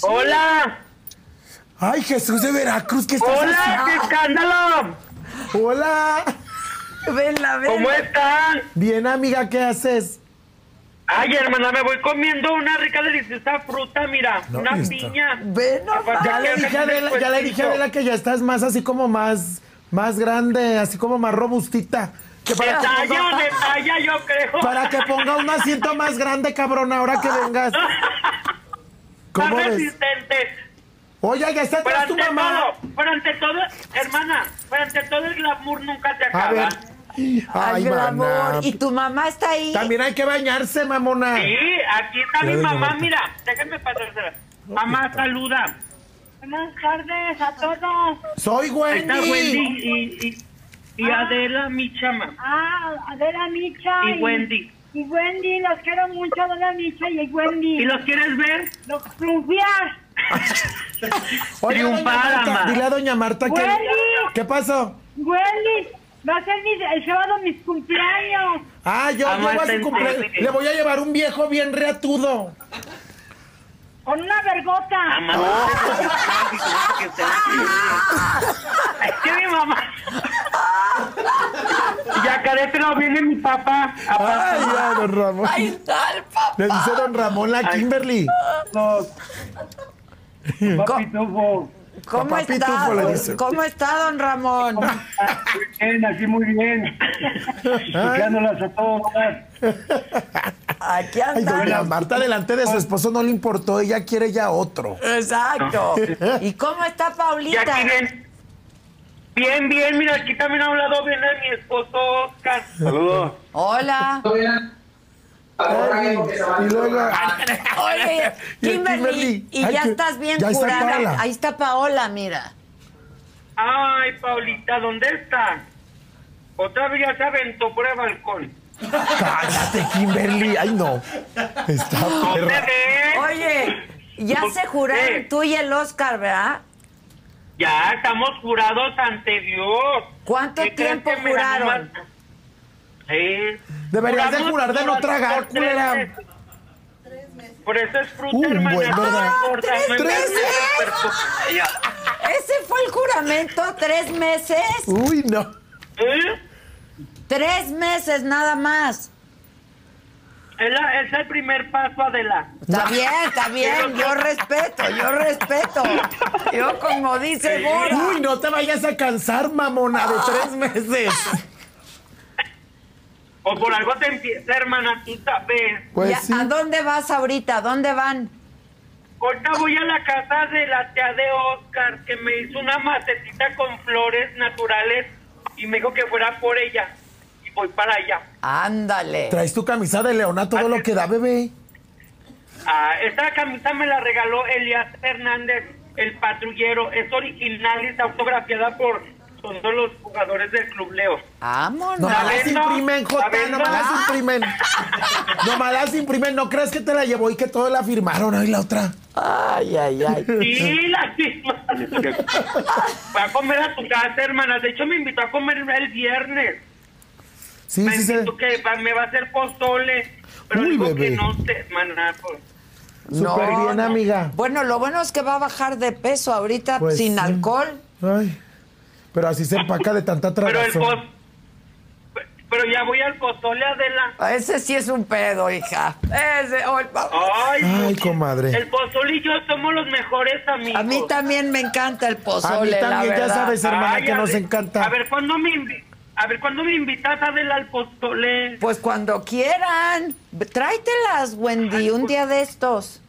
Speaker 5: ¡Hola!
Speaker 3: Ay, Jesús de Veracruz, ¿qué estás
Speaker 5: ¡Hola! ¡Qué escándalo!
Speaker 3: Hola.
Speaker 2: Venla, venla.
Speaker 5: ¿Cómo están?
Speaker 3: Bien, amiga, ¿qué haces?
Speaker 5: Ay, hermana, me voy comiendo una rica, deliciosa fruta, mira,
Speaker 3: No,
Speaker 5: una piña.
Speaker 2: Ven.
Speaker 3: Ya le dije a Adela, ya le dije a Adela que ya estás más así como más, más grande, así como más robustita. Que para, que ponga,
Speaker 5: yo creo.
Speaker 3: para que ponga un asiento más grande, cabrón, ahora que vengas.
Speaker 5: Más
Speaker 3: ¿Cómo ves?
Speaker 5: resistente.
Speaker 3: Oye, ya está atrás tu mamá.
Speaker 5: todo, pero ante todo, hermana, pero ante todo el glamour nunca se
Speaker 3: A
Speaker 5: acaba.
Speaker 3: ver.
Speaker 2: Ay,
Speaker 3: Ay,
Speaker 2: amor. ¿Y tu mamá está ahí?
Speaker 3: También hay que bañarse, mamona.
Speaker 5: Sí, aquí está mi mamá, mira, déjenme pasársela. Mamá, saluda. Buenas tardes a todos.
Speaker 3: Soy
Speaker 5: Ahí está
Speaker 3: Wendy.
Speaker 5: Wendy y, y, y Adela, mi chama.
Speaker 1: Ah, Adela Micha.
Speaker 5: Y Wendy.
Speaker 1: Y Wendy, los quiero mucho, Adela Micha y Wendy.
Speaker 5: ¿Y los quieres ver?
Speaker 1: Los triunfiar.
Speaker 3: Oye, doña
Speaker 5: Triunfada,
Speaker 3: Marta,
Speaker 5: ma.
Speaker 3: dile a doña Marta que...
Speaker 1: Wendy.
Speaker 3: ¿Qué pasó?
Speaker 1: Wendy, va a ser mi, el sábado mis cumpleaños.
Speaker 3: Ah, yo a su
Speaker 5: sentir.
Speaker 3: Le voy a llevar un viejo bien reatudo.
Speaker 1: Con una vergota.
Speaker 5: Mamá, que estén aquí. Es que mi mamá. Ya caretro viene mi papá.
Speaker 3: Ay, ya, don Ramón.
Speaker 2: Ahí está el papá.
Speaker 3: Le dice don Ramón la Kimberly.
Speaker 5: Papi Tufo.
Speaker 2: ¿Cómo
Speaker 3: Papá
Speaker 2: está?
Speaker 3: Pitufo le dice.
Speaker 2: ¿Cómo está, don Ramón?
Speaker 5: Bien, así muy bien. Escuchándolas a todas.
Speaker 2: Aquí
Speaker 3: Ay, doña
Speaker 2: andamos.
Speaker 3: Marta delante de su esposo no le importó, ella quiere ya otro.
Speaker 2: Exacto. ¿Y cómo está Paulita?
Speaker 5: aquí bien. Bien, bien, mira, aquí también ha hablado bien de mi esposo Oscar. Saludos.
Speaker 2: Hola.
Speaker 3: Ay, y luego.
Speaker 2: Oye, Kimberly,
Speaker 3: Kimberly.
Speaker 2: y ya estás bien
Speaker 3: ya está
Speaker 2: curada.
Speaker 3: Paola.
Speaker 2: Ahí está Paola, mira.
Speaker 5: Ay, Paulita, ¿dónde está? Otra vez ya se aventó por el balcón.
Speaker 3: Cállate, Kimberly. Ay, no. Está
Speaker 5: ¿Dónde
Speaker 3: perra.
Speaker 2: Oye, ya
Speaker 5: ¿Por
Speaker 2: se juraron tú y el Oscar, ¿verdad?
Speaker 5: Ya estamos jurados ante Dios.
Speaker 2: ¿Cuánto
Speaker 5: ¿Qué crees
Speaker 2: tiempo juraron?
Speaker 5: Sí.
Speaker 3: Deberías de jurar de no tragar, culera.
Speaker 5: meses. Por eso es fruta,
Speaker 3: Uh,
Speaker 5: hermana.
Speaker 2: ¿Tres
Speaker 3: meses?
Speaker 2: Ese fue el juramento, tres meses.
Speaker 3: Uy, no.
Speaker 5: ¿Eh?
Speaker 2: Tres meses nada más.
Speaker 5: Es, la- es el primer paso, Adela.
Speaker 2: Está bien, está bien, yo respeto, yo respeto. Yo como dice Bora.
Speaker 3: Uy, no te vayas a cansar, mamona, de tres meses.
Speaker 5: O por algo te empieza, hermana, tú sabes.
Speaker 3: Pues
Speaker 2: Ya,
Speaker 3: sí.
Speaker 2: ¿A dónde vas ahorita? ¿A dónde van?
Speaker 5: Ahorita voy a la casa de la tía de Oscar, que me hizo una macetita con flores naturales y me dijo que fuera por ella. Y voy para allá.
Speaker 2: Ándale.
Speaker 3: Traes tu camisa de leona todo lo que da, bebé.
Speaker 5: Ah, esta camisa me la regaló Elías Hernández, el patrullero. Es original y está autografiada por todos los jugadores del Club Leo.
Speaker 2: Vámonos.
Speaker 3: Nomás imprimen, Jota, nomás las imprimen. Nomás las imprimen. ¿No crees que te la llevó y que todos la firmaron? Ay, la otra.
Speaker 2: Ay, ay, ay.
Speaker 5: Sí, la misma. Voy a comer a tu casa, hermana. De hecho, me invitó a comer el viernes.
Speaker 3: Sí,
Speaker 5: me
Speaker 3: sí,
Speaker 5: que va- me va a hacer pozole. Pero
Speaker 3: Uy,
Speaker 5: digo
Speaker 3: bebé.
Speaker 5: que no sé, hermana. pues.
Speaker 3: Súper bien, amiga.
Speaker 2: Bueno, lo bueno es que va a bajar de peso ahorita
Speaker 3: Pues
Speaker 2: sin
Speaker 3: sí.
Speaker 2: alcohol.
Speaker 3: Ay. Pero así se empaca de tanta
Speaker 5: Pero el
Speaker 3: tragazón.
Speaker 5: poz... Pero ya voy al pozole, Adela.
Speaker 2: Ese sí es un pedo, hija. Ese, oh,
Speaker 5: Ay,
Speaker 3: Ay,
Speaker 5: no.
Speaker 3: comadre.
Speaker 5: El pozole y yo somos los mejores amigos.
Speaker 2: a mí también me encanta el
Speaker 3: A mí
Speaker 2: pozole, la
Speaker 3: también, ya sabes, hermana,
Speaker 5: Ay,
Speaker 3: que
Speaker 5: a
Speaker 3: nos
Speaker 5: ver-
Speaker 3: encanta.
Speaker 5: A ver, ¿cuándo me invi- A ver, ¿cuándo me invitas, Adela, al pozole?
Speaker 2: Pues cuando quieran. Tráetelas, Wendy, un día de estos.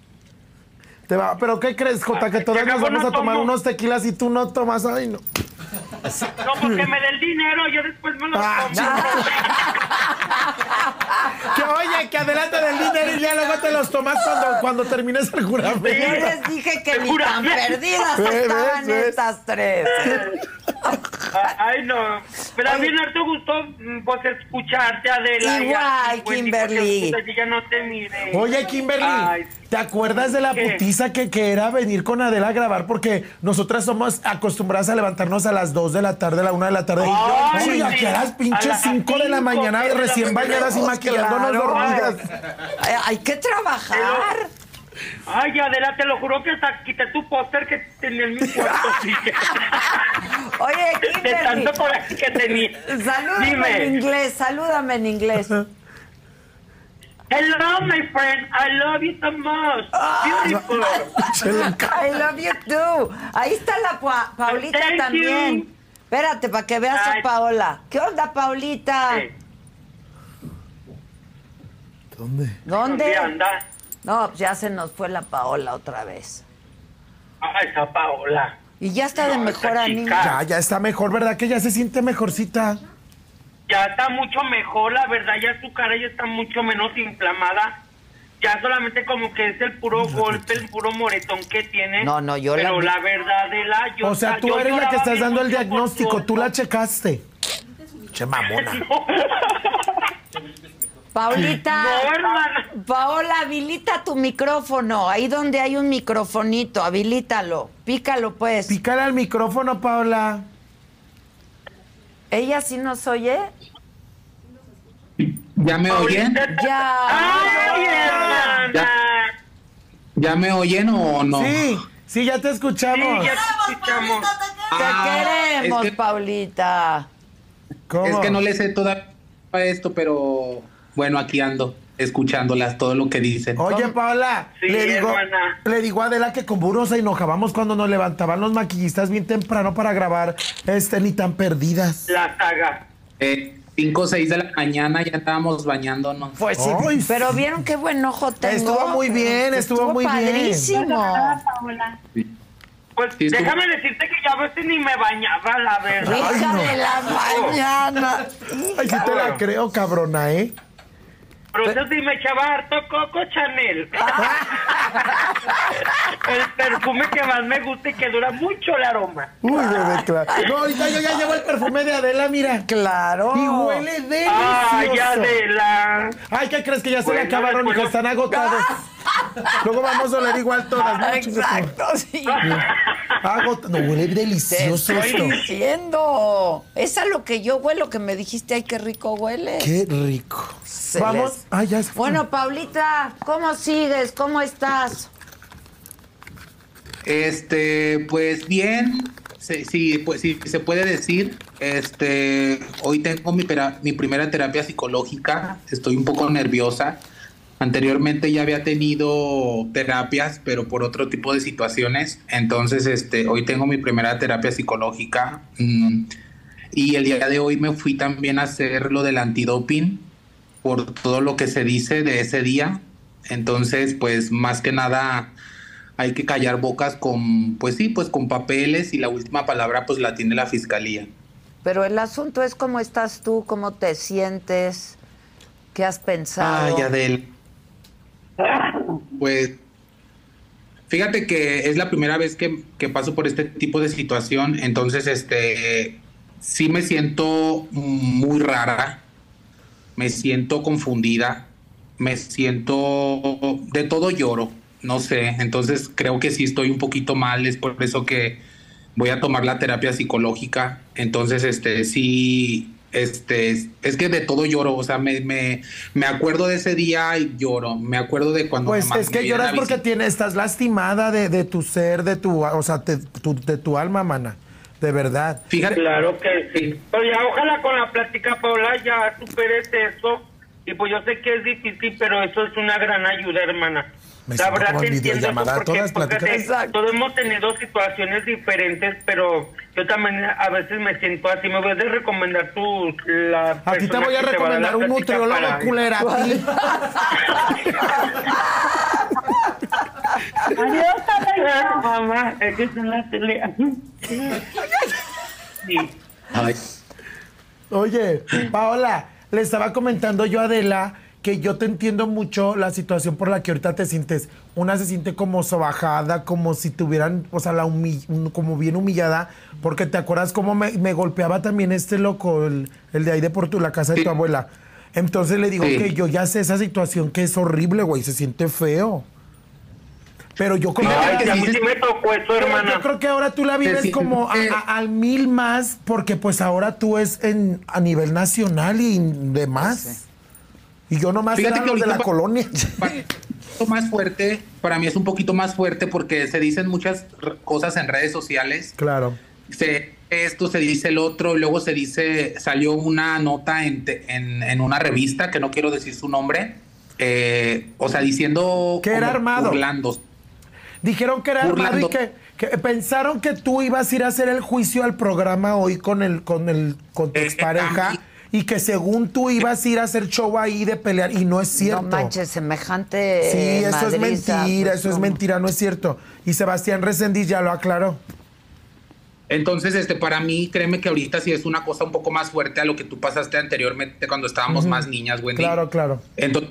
Speaker 3: Te va- ¿Pero qué crees, Jota? Que todas
Speaker 5: que
Speaker 3: nos
Speaker 5: acabo
Speaker 3: vamos
Speaker 5: no
Speaker 3: a tomar
Speaker 5: tomo.
Speaker 3: unos tequilas y tú no tomas. Ay, no.
Speaker 5: No, porque me dé el dinero, yo después me lo
Speaker 3: Ah,
Speaker 5: tomo.
Speaker 3: Que oye, que adelante del dinero y ya luego te los tomas cuando, cuando termines el
Speaker 2: Yo
Speaker 3: juramento.
Speaker 2: les dije que ni tan perdidas
Speaker 3: Ves,
Speaker 2: estaban
Speaker 3: ves.
Speaker 2: estas tres.
Speaker 5: Ah, Ay, no. Me da bien harto gusto, mm, pues, escucharte, Adela.
Speaker 2: Igual,
Speaker 5: a
Speaker 2: Kimberly.
Speaker 5: porque, puta, yo ya no te miré.
Speaker 3: Oye, Kimberly,
Speaker 5: Ay,
Speaker 3: ¿te acuerdas de la
Speaker 5: ¿Qué?
Speaker 3: putiza que, que era venir con Adela a grabar? Porque nosotras somos acostumbradas a levantarnos a las 2 de la tarde, a la 1 de la tarde.
Speaker 5: Ay,
Speaker 3: Uy,
Speaker 5: sí.
Speaker 3: aquí a las
Speaker 5: A
Speaker 3: pinches
Speaker 5: las
Speaker 3: 5 de la mañana
Speaker 5: era
Speaker 3: recién bañadas y maquillándonos
Speaker 2: claro.
Speaker 3: dormidas.
Speaker 2: Hay, hay que trabajar.
Speaker 5: Ay, Adela, te lo juro que hasta quité tu póster que tenía en mi cuarto. sí.
Speaker 2: Oye,
Speaker 5: De
Speaker 2: Kimberly,
Speaker 5: tanto coraje que tenía.
Speaker 2: salúdame en
Speaker 5: Dime.
Speaker 2: inglés, salúdame en inglés.
Speaker 5: Hello, my friend. I love you so much. Beautiful.
Speaker 2: I love you too. Ahí está la Pa- Paulita
Speaker 5: Thank
Speaker 2: también.
Speaker 5: you.
Speaker 2: Espérate, para que veas a. Paola. ¿Qué onda, Paulita?
Speaker 5: Sí.
Speaker 3: ¿Dónde?
Speaker 2: ¿Dónde?
Speaker 5: ¿Dónde anda?
Speaker 2: No, pues ya se nos fue la Paola otra vez.
Speaker 5: Ay, esa Paola.
Speaker 2: Y ya está de
Speaker 5: No,
Speaker 2: mejor
Speaker 5: esta
Speaker 2: ánimo.
Speaker 5: chica.
Speaker 3: Ya, ya está mejor, ¿verdad? Que ya se siente mejorcita.
Speaker 5: Ya está mucho mejor, la verdad. Ya su cara ya está mucho menos inflamada. Ya solamente como que es el puro golpe, el puro moretón que tiene.
Speaker 2: No, no, yo la
Speaker 5: Pero la, verdad de la... Yo,
Speaker 3: O sea, tú
Speaker 5: yo
Speaker 3: eres la que estás dando el diagnóstico, tú la checaste. Che mamona.
Speaker 2: Paulita.
Speaker 5: No, hermana.
Speaker 2: Paola, habilita tu micrófono. Ahí donde hay un microfonito, habilítalo. Pícalo, pues.
Speaker 3: Pícale al micrófono, Paola.
Speaker 2: ¿Ella sí nos oye?
Speaker 4: ¿Ya me oyen?
Speaker 2: Ya.
Speaker 5: ¡Ay, hermana!
Speaker 4: ¿Ya me oyen o no?
Speaker 3: Sí, sí, ya te
Speaker 5: Sí,
Speaker 3: escuchamos.
Speaker 5: ya te escuchamos.
Speaker 2: Te
Speaker 4: Ah,
Speaker 2: queremos,
Speaker 4: es que-
Speaker 2: Paulita.
Speaker 3: ¿Cómo?
Speaker 4: Es que no le sé todavía esto, pero bueno, aquí ando, escuchándolas, todo lo que dicen.
Speaker 3: Oye, Paola,
Speaker 5: Sí,
Speaker 3: le digo,
Speaker 5: hermana.
Speaker 3: le digo a Adela que con burro se enojábamos cuando nos levantaban los maquillistas bien temprano para grabar, este, ni tan perdidas.
Speaker 5: La saga.
Speaker 4: Eh, 5 o 6 de la mañana ya estábamos bañándonos.
Speaker 2: Pues sí.
Speaker 3: Ay,
Speaker 2: Pero
Speaker 3: sí.
Speaker 2: vieron qué buen ojo tengo.
Speaker 3: Estuvo muy bien, estuvo muy bien.
Speaker 2: padrísimo.
Speaker 5: Pues
Speaker 4: Sí, estuvo-
Speaker 5: déjame decirte que ya a veces ni me bañaba, la verdad.
Speaker 2: Hija
Speaker 3: no.
Speaker 2: de la mañana.
Speaker 3: Ay, sí te la creo, cabrona, ¿eh?
Speaker 5: Pero eso sí me echaba harto Coco Chanel. el perfume que más me gusta y que dura mucho el aroma.
Speaker 3: Uy, bebé, claro. No, ahorita yo ya llevo el perfume de Adela, mira.
Speaker 2: Claro.
Speaker 3: Y huele delicioso.
Speaker 5: Ay, Adela.
Speaker 3: Ay, ¿qué crees que ya se le
Speaker 5: Bueno,
Speaker 3: acabaron y que
Speaker 5: después-
Speaker 3: están agotados? Luego vamos a oler igual todas. ¿no?
Speaker 2: Exacto, sí.
Speaker 3: Agota- No, huele
Speaker 2: Te
Speaker 3: delicioso
Speaker 2: estoy
Speaker 3: esto.
Speaker 2: diciendo. Es a lo que yo huelo, que me dijiste, ay, qué rico huele.
Speaker 3: Qué rico.
Speaker 2: Se
Speaker 3: Vamos.
Speaker 2: les-
Speaker 3: Ay, ya se.
Speaker 2: Bueno, Paulita, ¿cómo sigues? ¿Cómo estás?
Speaker 4: Este, pues bien, sí, sí, pues sí, se puede decir. Este, hoy tengo mi primera terapia psicológica. Estoy un poco nerviosa. Anteriormente ya había tenido terapias, pero por otro tipo de situaciones. Entonces, este, hoy tengo mi primera terapia psicológica. mm, y el día de hoy me fui también a hacer lo del antidoping por todo lo que se dice de ese día. Entonces, pues más que nada hay que callar bocas con, pues sí, pues con papeles y la última palabra pues la tiene la fiscalía.
Speaker 2: Pero el asunto es cómo estás tú, cómo te sientes, qué has pensado.
Speaker 4: Ay, Adel. Pues fíjate que es la primera vez que, paso por este tipo de situación, entonces este sí me siento muy rara, me siento confundida, me siento de todo lloro, no sé, entonces creo que sí estoy un poquito mal, es por eso que voy a tomar la terapia psicológica, entonces este sí este, es que de todo lloro, o sea, me, me, me acuerdo de ese día y lloro, me acuerdo de cuando...
Speaker 3: Pues
Speaker 4: me
Speaker 3: es que lloras porque tienes, estás lastimada de, de tu ser, de tu, o sea, de tu, de tu alma, mana. De verdad.
Speaker 4: Fíjate,
Speaker 5: Claro que sí. Pero ya ojalá con la plática, Paola, ya superes eso. Y pues yo sé que es difícil, pero eso es una gran ayuda, hermana.
Speaker 3: Me
Speaker 5: la verdad te entiendo porque,
Speaker 3: todas
Speaker 5: porque te-
Speaker 2: Exacto.
Speaker 5: todos hemos tenido situaciones diferentes, pero yo también a veces me siento así. Me voy a recomendar tu... La
Speaker 3: A ti te voy a recomendar un nutriólogo
Speaker 5: para-
Speaker 3: culera.
Speaker 1: Adiós.
Speaker 5: Mamá, es que está en la tele. Sí.
Speaker 4: Ay,
Speaker 3: Oye, Paola, le estaba comentando yo a Adela que yo te entiendo mucho la situación por la que ahorita te sientes. Una se siente como sobajada, como si tuvieran, o sea, la como bien humillada, porque te acuerdas cómo me, me golpeaba también este loco, el, el de ahí de por tu, la casa de
Speaker 4: Sí.
Speaker 3: tu abuela. Entonces le digo
Speaker 4: Sí.
Speaker 3: que yo ya sé esa situación que es horrible, güey, se siente feo. Pero yo creo
Speaker 4: Ay,
Speaker 3: que
Speaker 5: a
Speaker 4: sí,
Speaker 5: mí
Speaker 4: sí.
Speaker 5: sí me tocó eso, hermana.
Speaker 3: yo creo que ahora tú la vives como a- a- al mil más, porque pues ahora tú es en, a nivel nacional y demás. Y yo nomás
Speaker 4: Fíjate
Speaker 3: era
Speaker 4: que
Speaker 3: los de la
Speaker 4: ahorita-
Speaker 3: colonia.
Speaker 4: para- un poquito más fuerte, para mí es un poquito más fuerte porque se dicen muchas cosas en redes sociales.
Speaker 3: claro.
Speaker 4: Se, esto se dice el otro, luego se dice, salió una nota en, en, en una revista, que no quiero decir su nombre, eh, o sea, diciendo...
Speaker 3: Que era armado.
Speaker 4: burlando.
Speaker 3: Dijeron que era armado y que, que pensaron que tú ibas a ir a hacer el juicio al programa hoy con el con el con tu
Speaker 4: Eh,
Speaker 3: expareja
Speaker 4: a mí-
Speaker 3: y que según tú ibas a ir a hacer show ahí de pelear y no es cierto.
Speaker 2: No manches, semejante.
Speaker 3: Sí, eso es mentira,
Speaker 2: pues,
Speaker 3: eso es mentira, no es cierto. Y Sebastián Resendiz ya lo aclaró.
Speaker 4: Entonces, este, para mí, créeme que ahorita sí es una cosa un poco más fuerte a lo que tú pasaste anteriormente cuando estábamos más niñas, Wendy.
Speaker 3: Claro, claro.
Speaker 4: Entonces,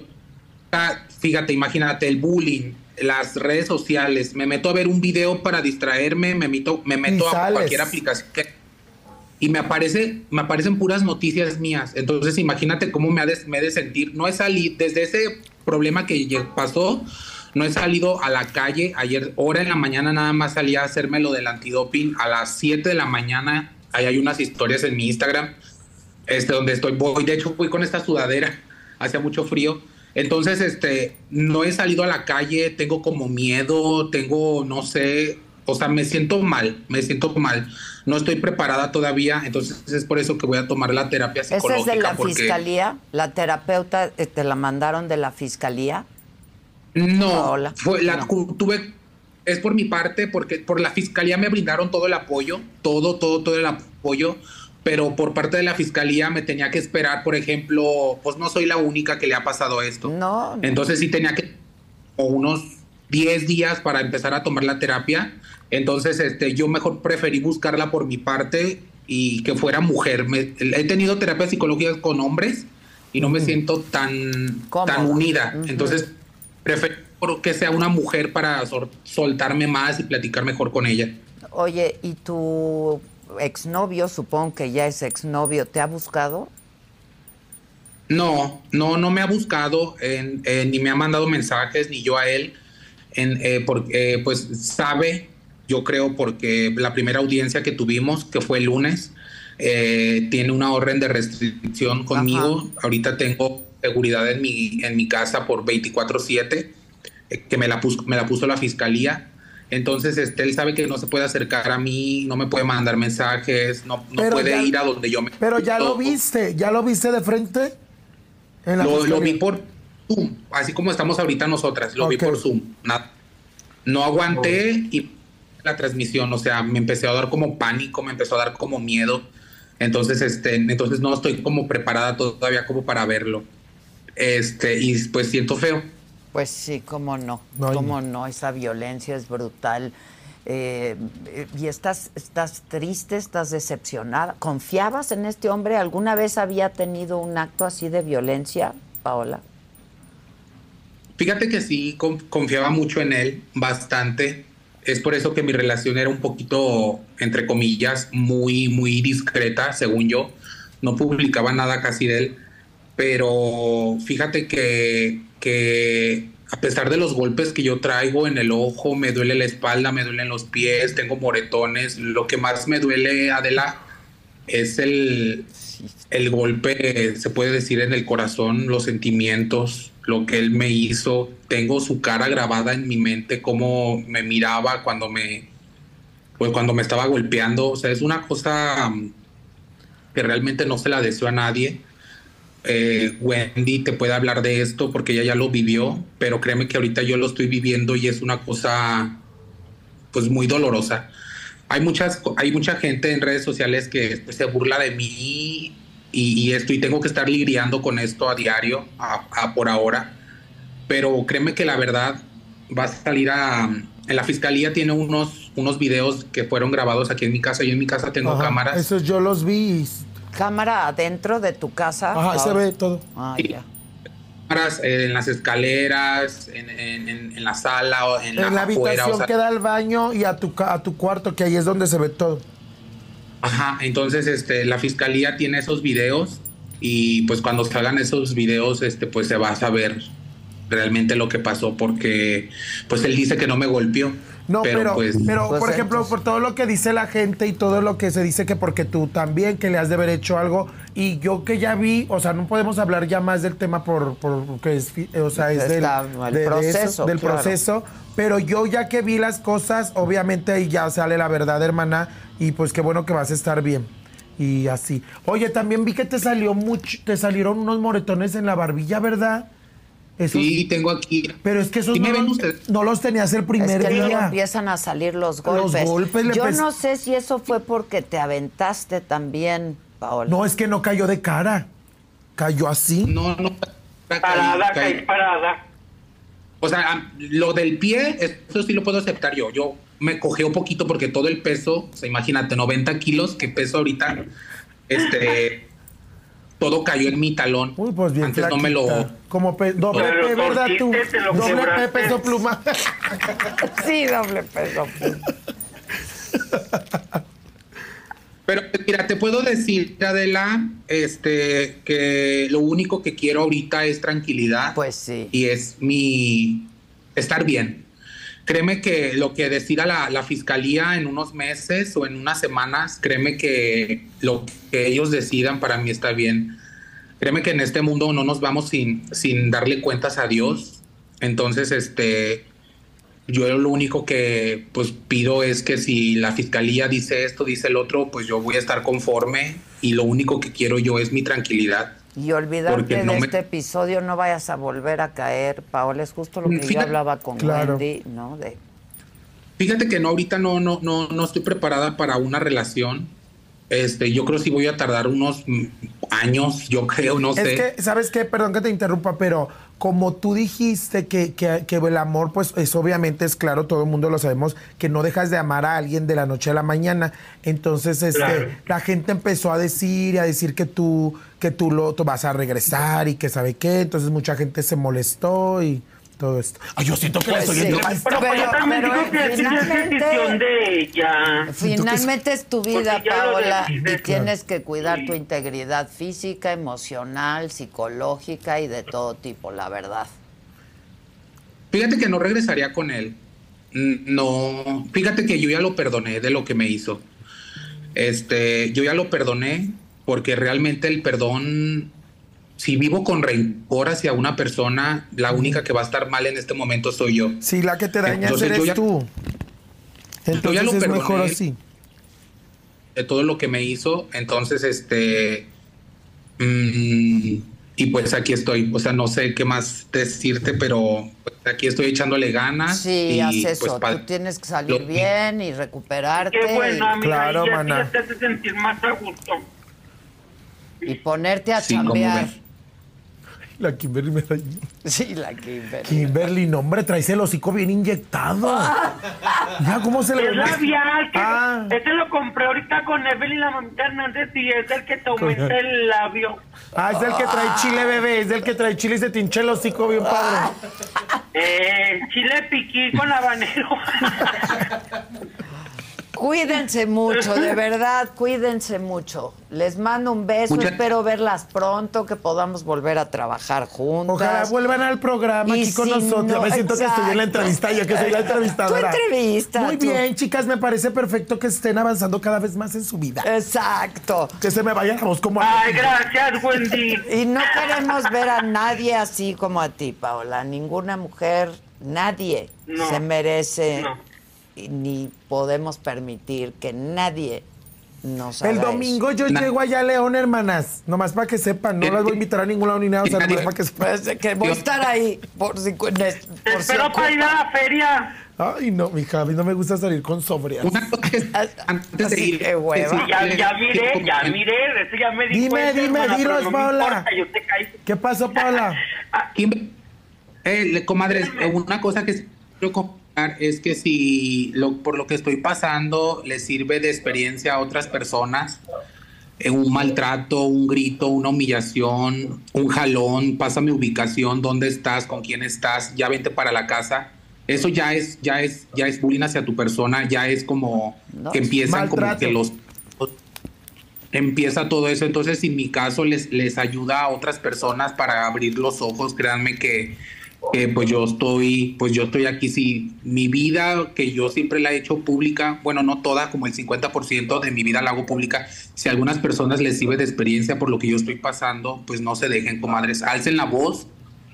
Speaker 4: ah, fíjate, imagínate el bullying, las redes sociales. Me meto a ver un video para distraerme, me meto, me meto a
Speaker 3: sales.
Speaker 4: cualquier aplicación que- y me aparece, me aparecen puras noticias mías. Entonces, imagínate cómo me ha de, me de sentir. No he salido desde ese problema que pasó. No he salido a la calle. Ayer, hora en la mañana, nada más salí a hacerme lo del antidoping. A las 7 de la mañana, ahí hay unas historias en mi Instagram este, donde estoy, voy, de hecho fui con esta sudadera, hacía mucho frío, entonces, este, no he salido a la calle, tengo como miedo, tengo, no sé, o sea, me siento mal, me siento mal, no estoy preparada todavía, entonces es por eso que voy a tomar la terapia
Speaker 2: ¿Esa es de la
Speaker 4: porque-
Speaker 2: fiscalía? ¿La terapeuta eh, te la mandaron de la fiscalía?
Speaker 4: No, fue la
Speaker 2: No.
Speaker 4: tuve es por mi parte porque por la fiscalía me brindaron todo el apoyo, todo todo todo el apoyo, pero por parte de la fiscalía me tenía que esperar, por ejemplo, pues no soy la única que le ha pasado esto.
Speaker 2: No, no.
Speaker 4: Entonces sí tenía que o unos 10 días para empezar a tomar la terapia. Entonces, este, yo mejor preferí buscarla por mi parte y que fuera mujer. Me- he tenido terapias psicológicas con hombres y no me siento tan,
Speaker 2: Cómoda.
Speaker 4: tan unida. Entonces, prefiero que sea una mujer para sol- soltarme más y platicar mejor con ella.
Speaker 2: Oye, ¿y tu exnovio, supongo que ya es exnovio, te ha buscado?
Speaker 4: No, no, no me ha buscado, eh, ni me ha mandado mensajes, ni yo a él, en, eh, porque pues sabe, yo creo, porque la primera audiencia que tuvimos, que fue el lunes, eh, tiene una orden de restricción conmigo. Ahorita tengo seguridad en mi, en mi casa por 24/7, eh, que me la, puso, me la puso la fiscalía. Entonces, este, él sabe que no se puede acercar a mí, no me puede mandar mensajes, no, no puede
Speaker 3: ya-
Speaker 4: ir a donde yo me...
Speaker 3: Pero ya lo viste, ya lo viste de frente. En la
Speaker 4: Lo, lo vi por Zoom, así como estamos ahorita nosotras, lo vi por Zoom. Nada. No aguanté y la transmisión, o sea, me empecé a dar como pánico, me empezó a dar como miedo. Entonces, este, entonces no estoy como preparada todavía como para verlo. Este, y pues siento feo.
Speaker 2: Pues sí, cómo no,
Speaker 3: No,
Speaker 2: cómo no, esa violencia es brutal. Eh, y estás, estás triste, estás decepcionada. ¿Confiabas en este hombre? ¿Alguna vez había tenido un acto así de violencia, Paola?
Speaker 4: Fíjate que sí, con- confiaba mucho en él, bastante. Es por eso que mi relación era un poquito, entre comillas, muy, muy discreta, según yo. No publicaba nada casi de él. Pero fíjate que, a pesar de los golpes que yo traigo en el ojo, me duele la espalda, me duelen los pies, tengo moretones. Lo que más me duele, Adela, es el, el golpe, se puede decir, en el corazón, los sentimientos, lo que él me hizo. Tengo su cara grabada en mi mente, cómo me miraba cuando me, pues cuando me estaba golpeando. O sea, es una cosa mm, que realmente no se la deseo a nadie. Eh, Wendy te puede hablar de esto porque ella ya lo vivió, pero créeme que ahorita yo lo estoy viviendo y es una cosa pues muy dolorosa. Hay muchas, hay mucha gente en redes sociales que pues, se burla de mí y, y esto y tengo que estar lidiando con esto a diario, a, a por ahora. Pero créeme que la verdad va a salir a en la fiscalía tiene unos unos videos que fueron grabados aquí en mi casa. Yo en mi casa tengo
Speaker 3: Ajá,
Speaker 4: cámaras.
Speaker 3: Esos yo los vi. y-
Speaker 2: ¿Cámara adentro de tu casa?
Speaker 3: Ajá, se
Speaker 2: Paola?
Speaker 3: ve todo.
Speaker 2: Ah,
Speaker 4: Sí.
Speaker 2: ya.
Speaker 4: Cámaras eh, en las escaleras, en, en- en- en la sala, o en,
Speaker 3: En la
Speaker 4: afuera,
Speaker 3: habitación
Speaker 4: o sea,
Speaker 3: que da al baño y a tu, a tu cuarto, que ahí es donde se ve todo.
Speaker 4: Ajá, entonces este, la fiscalía tiene esos videos y pues cuando salgan esos videos, este, pues se va a saber realmente lo que pasó porque pues él dice que no me golpeó.
Speaker 3: No, pero, pero,
Speaker 4: pues
Speaker 2: Pues
Speaker 3: por ejemplo,
Speaker 2: entonces-
Speaker 3: por todo lo que dice la gente y todo lo que se dice que porque tú también, que le has de haber hecho algo, y yo que ya vi, o sea, no podemos hablar ya más del tema por, por porque es, o sea, es del,
Speaker 2: proceso,
Speaker 3: del
Speaker 2: claro.
Speaker 3: proceso, pero yo ya que vi las cosas, obviamente ahí ya sale la verdad, hermana, y pues qué bueno que vas a estar bien. Y así. Oye, también vi que te salió mucho, te salieron unos moretones en la barbilla, ¿verdad? Esos-
Speaker 4: sí, tengo aquí.
Speaker 3: Pero es que esos
Speaker 4: ¿Sí
Speaker 3: no,
Speaker 4: ven
Speaker 3: los- no los tenías el
Speaker 2: Es
Speaker 3: primer
Speaker 2: que luego
Speaker 3: día.
Speaker 2: empiezan a salir los
Speaker 3: Los
Speaker 2: golpes.
Speaker 3: golpes le
Speaker 2: Yo no sé si eso fue porque te aventaste también, Paola.
Speaker 3: No, es que no cayó de cara. Cayó así.
Speaker 4: No, no.
Speaker 5: Parada,
Speaker 4: caí-
Speaker 5: caí parada.
Speaker 4: O sea, lo del pie, eso sí lo puedo aceptar yo. Yo me cogí un poquito porque todo el peso, o sea, imagínate, 90 kilos que peso ahorita, este, todo cayó en mi talón.
Speaker 3: Uy, pues bien
Speaker 4: Antes no me lo...
Speaker 3: Como pe- doble
Speaker 5: Pero
Speaker 3: Doble P, peso pluma.
Speaker 2: Sí, doble peso.
Speaker 4: Pero mira, te puedo decir, Adela, este, que lo único que quiero ahorita es tranquilidad.
Speaker 2: Pues sí.
Speaker 4: Y es mi estar bien. Créeme que lo que decida la, la fiscalía en unos meses o en unas semanas, créeme que lo que ellos decidan para mí está bien. Créeme que en este mundo no nos vamos sin, sin darle cuentas a Dios. Entonces, este, yo lo único que pues pido es que si la fiscalía dice esto, dice el otro, pues yo voy a estar conforme y lo único que quiero yo es mi tranquilidad.
Speaker 2: Y olvidarte de
Speaker 4: no me-
Speaker 2: este episodio, no vayas a volver a caer, Paola. Es justo lo que yo hablaba con
Speaker 3: Claro.
Speaker 2: Wendy, ¿no? De,
Speaker 4: Fíjate que no, ahorita no, no, no, no estoy preparada para una relación. Este, yo creo que sí voy a tardar unos años, yo creo, no
Speaker 3: Es
Speaker 4: sé.
Speaker 3: que, ¿sabes qué? Perdón que te interrumpa, pero como tú dijiste que, que, que el amor, pues es obviamente es claro, todo el mundo lo sabemos, que no dejas de amar a alguien de la noche a la mañana. Entonces, este,
Speaker 5: Claro.
Speaker 3: la gente empezó a decir y a decir que tú, que tú lo tú vas a regresar y que sabe qué. Entonces mucha gente se molestó y todo esto. Ay, yo siento que
Speaker 2: Pues
Speaker 3: le
Speaker 2: sí.
Speaker 3: estoy
Speaker 5: Pero,
Speaker 2: Pero-
Speaker 5: yo también
Speaker 2: pero
Speaker 5: digo que sí es
Speaker 2: finalmente-
Speaker 5: decisión de ella.
Speaker 2: Finalmente es tu vida, Paola, y tienes que cuidar
Speaker 5: Sí.
Speaker 2: tu integridad física, emocional, psicológica y de todo tipo, la verdad.
Speaker 4: Fíjate que no regresaría con él. No, fíjate que yo ya lo perdoné de lo que me hizo. Este, yo ya lo perdoné porque realmente el perdón, si vivo con rencor hacia una persona, la única que va a estar mal en este momento soy yo.
Speaker 3: Sí, la que te dañas
Speaker 4: Entonces, yo
Speaker 3: eres
Speaker 4: ya-
Speaker 3: tú. Entonces
Speaker 4: ya lo
Speaker 3: es
Speaker 4: perdoné.
Speaker 3: mejor así.
Speaker 4: de todo lo que me hizo. Entonces, este. mm, y pues aquí estoy. O sea, no sé qué más decirte, pero pues, aquí estoy echándole ganas.
Speaker 2: Sí,
Speaker 4: y,
Speaker 2: haz
Speaker 4: pues,
Speaker 2: eso. Tú tienes que salir
Speaker 4: lo-
Speaker 2: bien y recuperarte
Speaker 5: Qué bueno, amiga.
Speaker 3: Claro,
Speaker 5: y ya,
Speaker 3: maná.
Speaker 5: ya te hace sentir más a gusto.
Speaker 2: y, ponerte a
Speaker 4: Sí, ¿cómo
Speaker 2: chambear.
Speaker 3: La Kimberly me reí.
Speaker 2: Sí, la Kimberly.
Speaker 3: Kimberly, no, hombre, traes el hocico bien inyectado. Ya, ¿cómo se le
Speaker 5: Es labial, que
Speaker 3: Ah.
Speaker 5: este lo compré ahorita con Evelyn la mamita Hernández y es el que te aumenta
Speaker 3: Con-
Speaker 5: el labio.
Speaker 3: Ah, es del que trae chile, bebé. Es del que trae chile y se te hincha el hocico bien padre.
Speaker 5: Eh, chile piquí con habanero.
Speaker 2: Cuídense mucho, de verdad, cuídense mucho. Les mando un beso,
Speaker 4: Muchas-
Speaker 2: espero verlas pronto, que podamos volver a trabajar juntas.
Speaker 3: Ojalá vuelvan al programa
Speaker 2: Y
Speaker 3: aquí con
Speaker 2: si
Speaker 3: nosotros.
Speaker 2: no,
Speaker 3: me siento que estoy en la entrevista, yo que soy la entrevistadora.
Speaker 2: Tu entrevista,
Speaker 3: Muy
Speaker 2: tú.
Speaker 3: bien, chicas, me parece perfecto que estén avanzando cada vez más en su vida.
Speaker 2: Exacto.
Speaker 3: Que se me vaya la voz como a...
Speaker 5: Ay, gracias, Wendy.
Speaker 2: Y no queremos ver a nadie así como a ti, Paola. Ninguna mujer, nadie
Speaker 5: No.
Speaker 2: se merece
Speaker 5: No.
Speaker 2: Ni podemos permitir que nadie nos haga
Speaker 3: El
Speaker 2: eso.
Speaker 3: domingo yo
Speaker 4: Na-
Speaker 3: llego allá a León, hermanas. Nomás para que sepan, no las voy a invitar a ningún lado ni nada, o sea, nomás para que sepan.
Speaker 2: Pues que voy a estar ahí por si, por
Speaker 5: Te
Speaker 2: si
Speaker 5: espero para ir a la feria.
Speaker 3: Ay, no, mi Javi, no me gusta salir con sobrias.
Speaker 4: Una cosa que antes de ir.
Speaker 2: que hueva.
Speaker 4: sí,
Speaker 5: Ya, ya miré, ya miré, eso ya me di
Speaker 3: Dime,
Speaker 5: cuenta,
Speaker 3: dime,
Speaker 5: hermana,
Speaker 3: dinos,
Speaker 5: no
Speaker 3: Paola.
Speaker 5: importa, yo te caigo.
Speaker 3: ¿Qué pasó, Paula?
Speaker 4: Kim- eh, comadres, eh, una cosa que es que si lo, por lo que estoy pasando le sirve de experiencia a otras personas, eh, un maltrato, un grito, una humillación, un jalón, pasa mi ubicación, dónde estás, con quién estás, ya vente para la casa. Eso ya es, ya es, ya es bullying hacia tu persona, ya es como
Speaker 2: No,
Speaker 4: que empiezan como que los empieza todo eso. Entonces, si mi caso les, les ayuda a otras personas para abrir los ojos, créanme que, que, pues yo estoy, pues yo estoy aquí. Si mi vida, que yo siempre la he hecho pública, bueno, no toda, como el 50% de mi vida la hago pública. Si a algunas personas les sirve de experiencia por lo que yo estoy pasando, pues no se dejen, comadres, alcen la voz.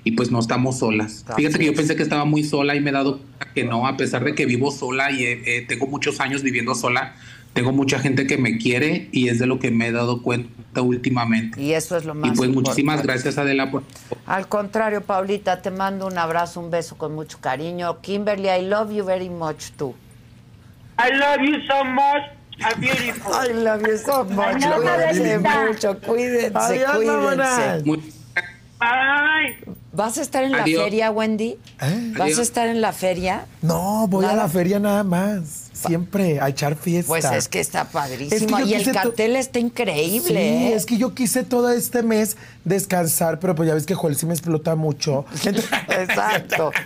Speaker 4: Y pues no estamos solas. Fíjate que yo pensé que estaba muy sola y me he dado cuenta que no, a pesar de que vivo sola y eh, eh, tengo muchos años viviendo sola, tengo mucha gente que me quiere y es de lo que me he dado cuenta últimamente.
Speaker 2: Y eso es lo más
Speaker 4: Y pues muchísimas
Speaker 2: importante.
Speaker 4: gracias Adela por...
Speaker 2: Al contrario, Paulita, te mando un abrazo, un beso con mucho cariño. Kimberly, I love you very much too.
Speaker 5: I love you so much. I'm beautiful.
Speaker 2: I love you so much. Cuídense mucho, cuídense,
Speaker 3: Adiós,
Speaker 2: cuídense.
Speaker 5: Bye.
Speaker 2: ¿Vas a estar en la feria, Wendy?
Speaker 3: ¿Eh?
Speaker 2: ¿Vas
Speaker 4: Adiós.
Speaker 2: a estar en la feria?
Speaker 3: No, voy a la feria nada más. Siempre a echar fiesta.
Speaker 2: Pues es que está padrísimo. y el cartel está increíble.
Speaker 3: Sí,
Speaker 2: ¿eh?
Speaker 3: es que yo quise todo este mes descansar, pero pues ya ves que Joel sí me explota mucho.
Speaker 2: Exacto.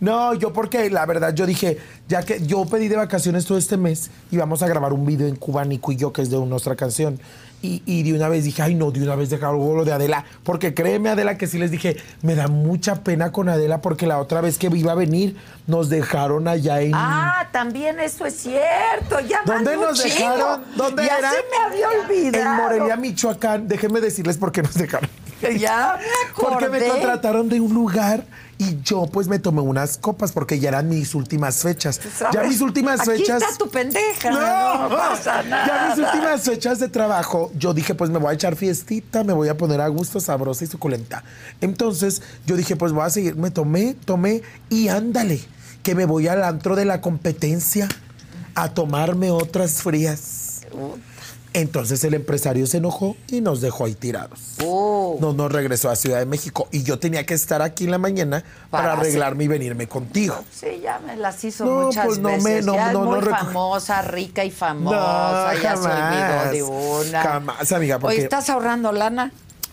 Speaker 3: No, yo porque la verdad yo dije, ya que yo pedí de vacaciones todo este mes y vamos a grabar un video en Cuba, Nico y yo, que es de nuestra canción. Y, y de una vez dije, ay no, de una vez dejar lo de Adela. Porque créeme, Adela, que sí les dije, me da mucha pena con Adela porque la otra vez que iba a venir nos dejaron allá en...
Speaker 2: Ah, también eso es cierto. Ya
Speaker 3: ¿Dónde nos dejaron? ¿Dónde
Speaker 2: ya
Speaker 3: era?
Speaker 2: se me había olvidado.
Speaker 3: En Morelia, Michoacán. Déjenme decirles por qué nos dejaron.
Speaker 2: Ya me acordé.
Speaker 3: Porque me contrataron de un lugar y yo pues me tomé unas copas porque ya eran mis últimas fechas. Ya mis últimas
Speaker 2: Aquí
Speaker 3: fechas.
Speaker 2: está tu pendeja.
Speaker 3: No,
Speaker 2: No, pasa nada.
Speaker 3: Ya mis últimas fechas de trabajo, yo dije, pues me voy a echar fiestita, me voy a poner a gusto, sabrosa y suculenta. Entonces, yo dije, pues voy a seguir. Me tomé, tomé y ándale, que me voy al antro de la competencia a tomarme otras frías. Entonces el empresario se enojó y nos dejó ahí tirados.
Speaker 2: Oh.
Speaker 3: No nos regresó a Ciudad de México y yo tenía que estar aquí en la mañana para,
Speaker 2: Para
Speaker 3: arreglarme y venirme contigo.
Speaker 2: Sí, ya me las hizo
Speaker 3: No,
Speaker 2: muchas
Speaker 3: pues no me-
Speaker 2: veces.
Speaker 3: no,
Speaker 2: ya
Speaker 3: no,
Speaker 2: es muy
Speaker 3: no
Speaker 2: famosa, rica y famosa.
Speaker 3: No,
Speaker 2: ya se
Speaker 3: jamás.
Speaker 2: olvidó de una.
Speaker 3: Jamás, amiga, porque-
Speaker 2: Oye, ¿estás ahorrando lana?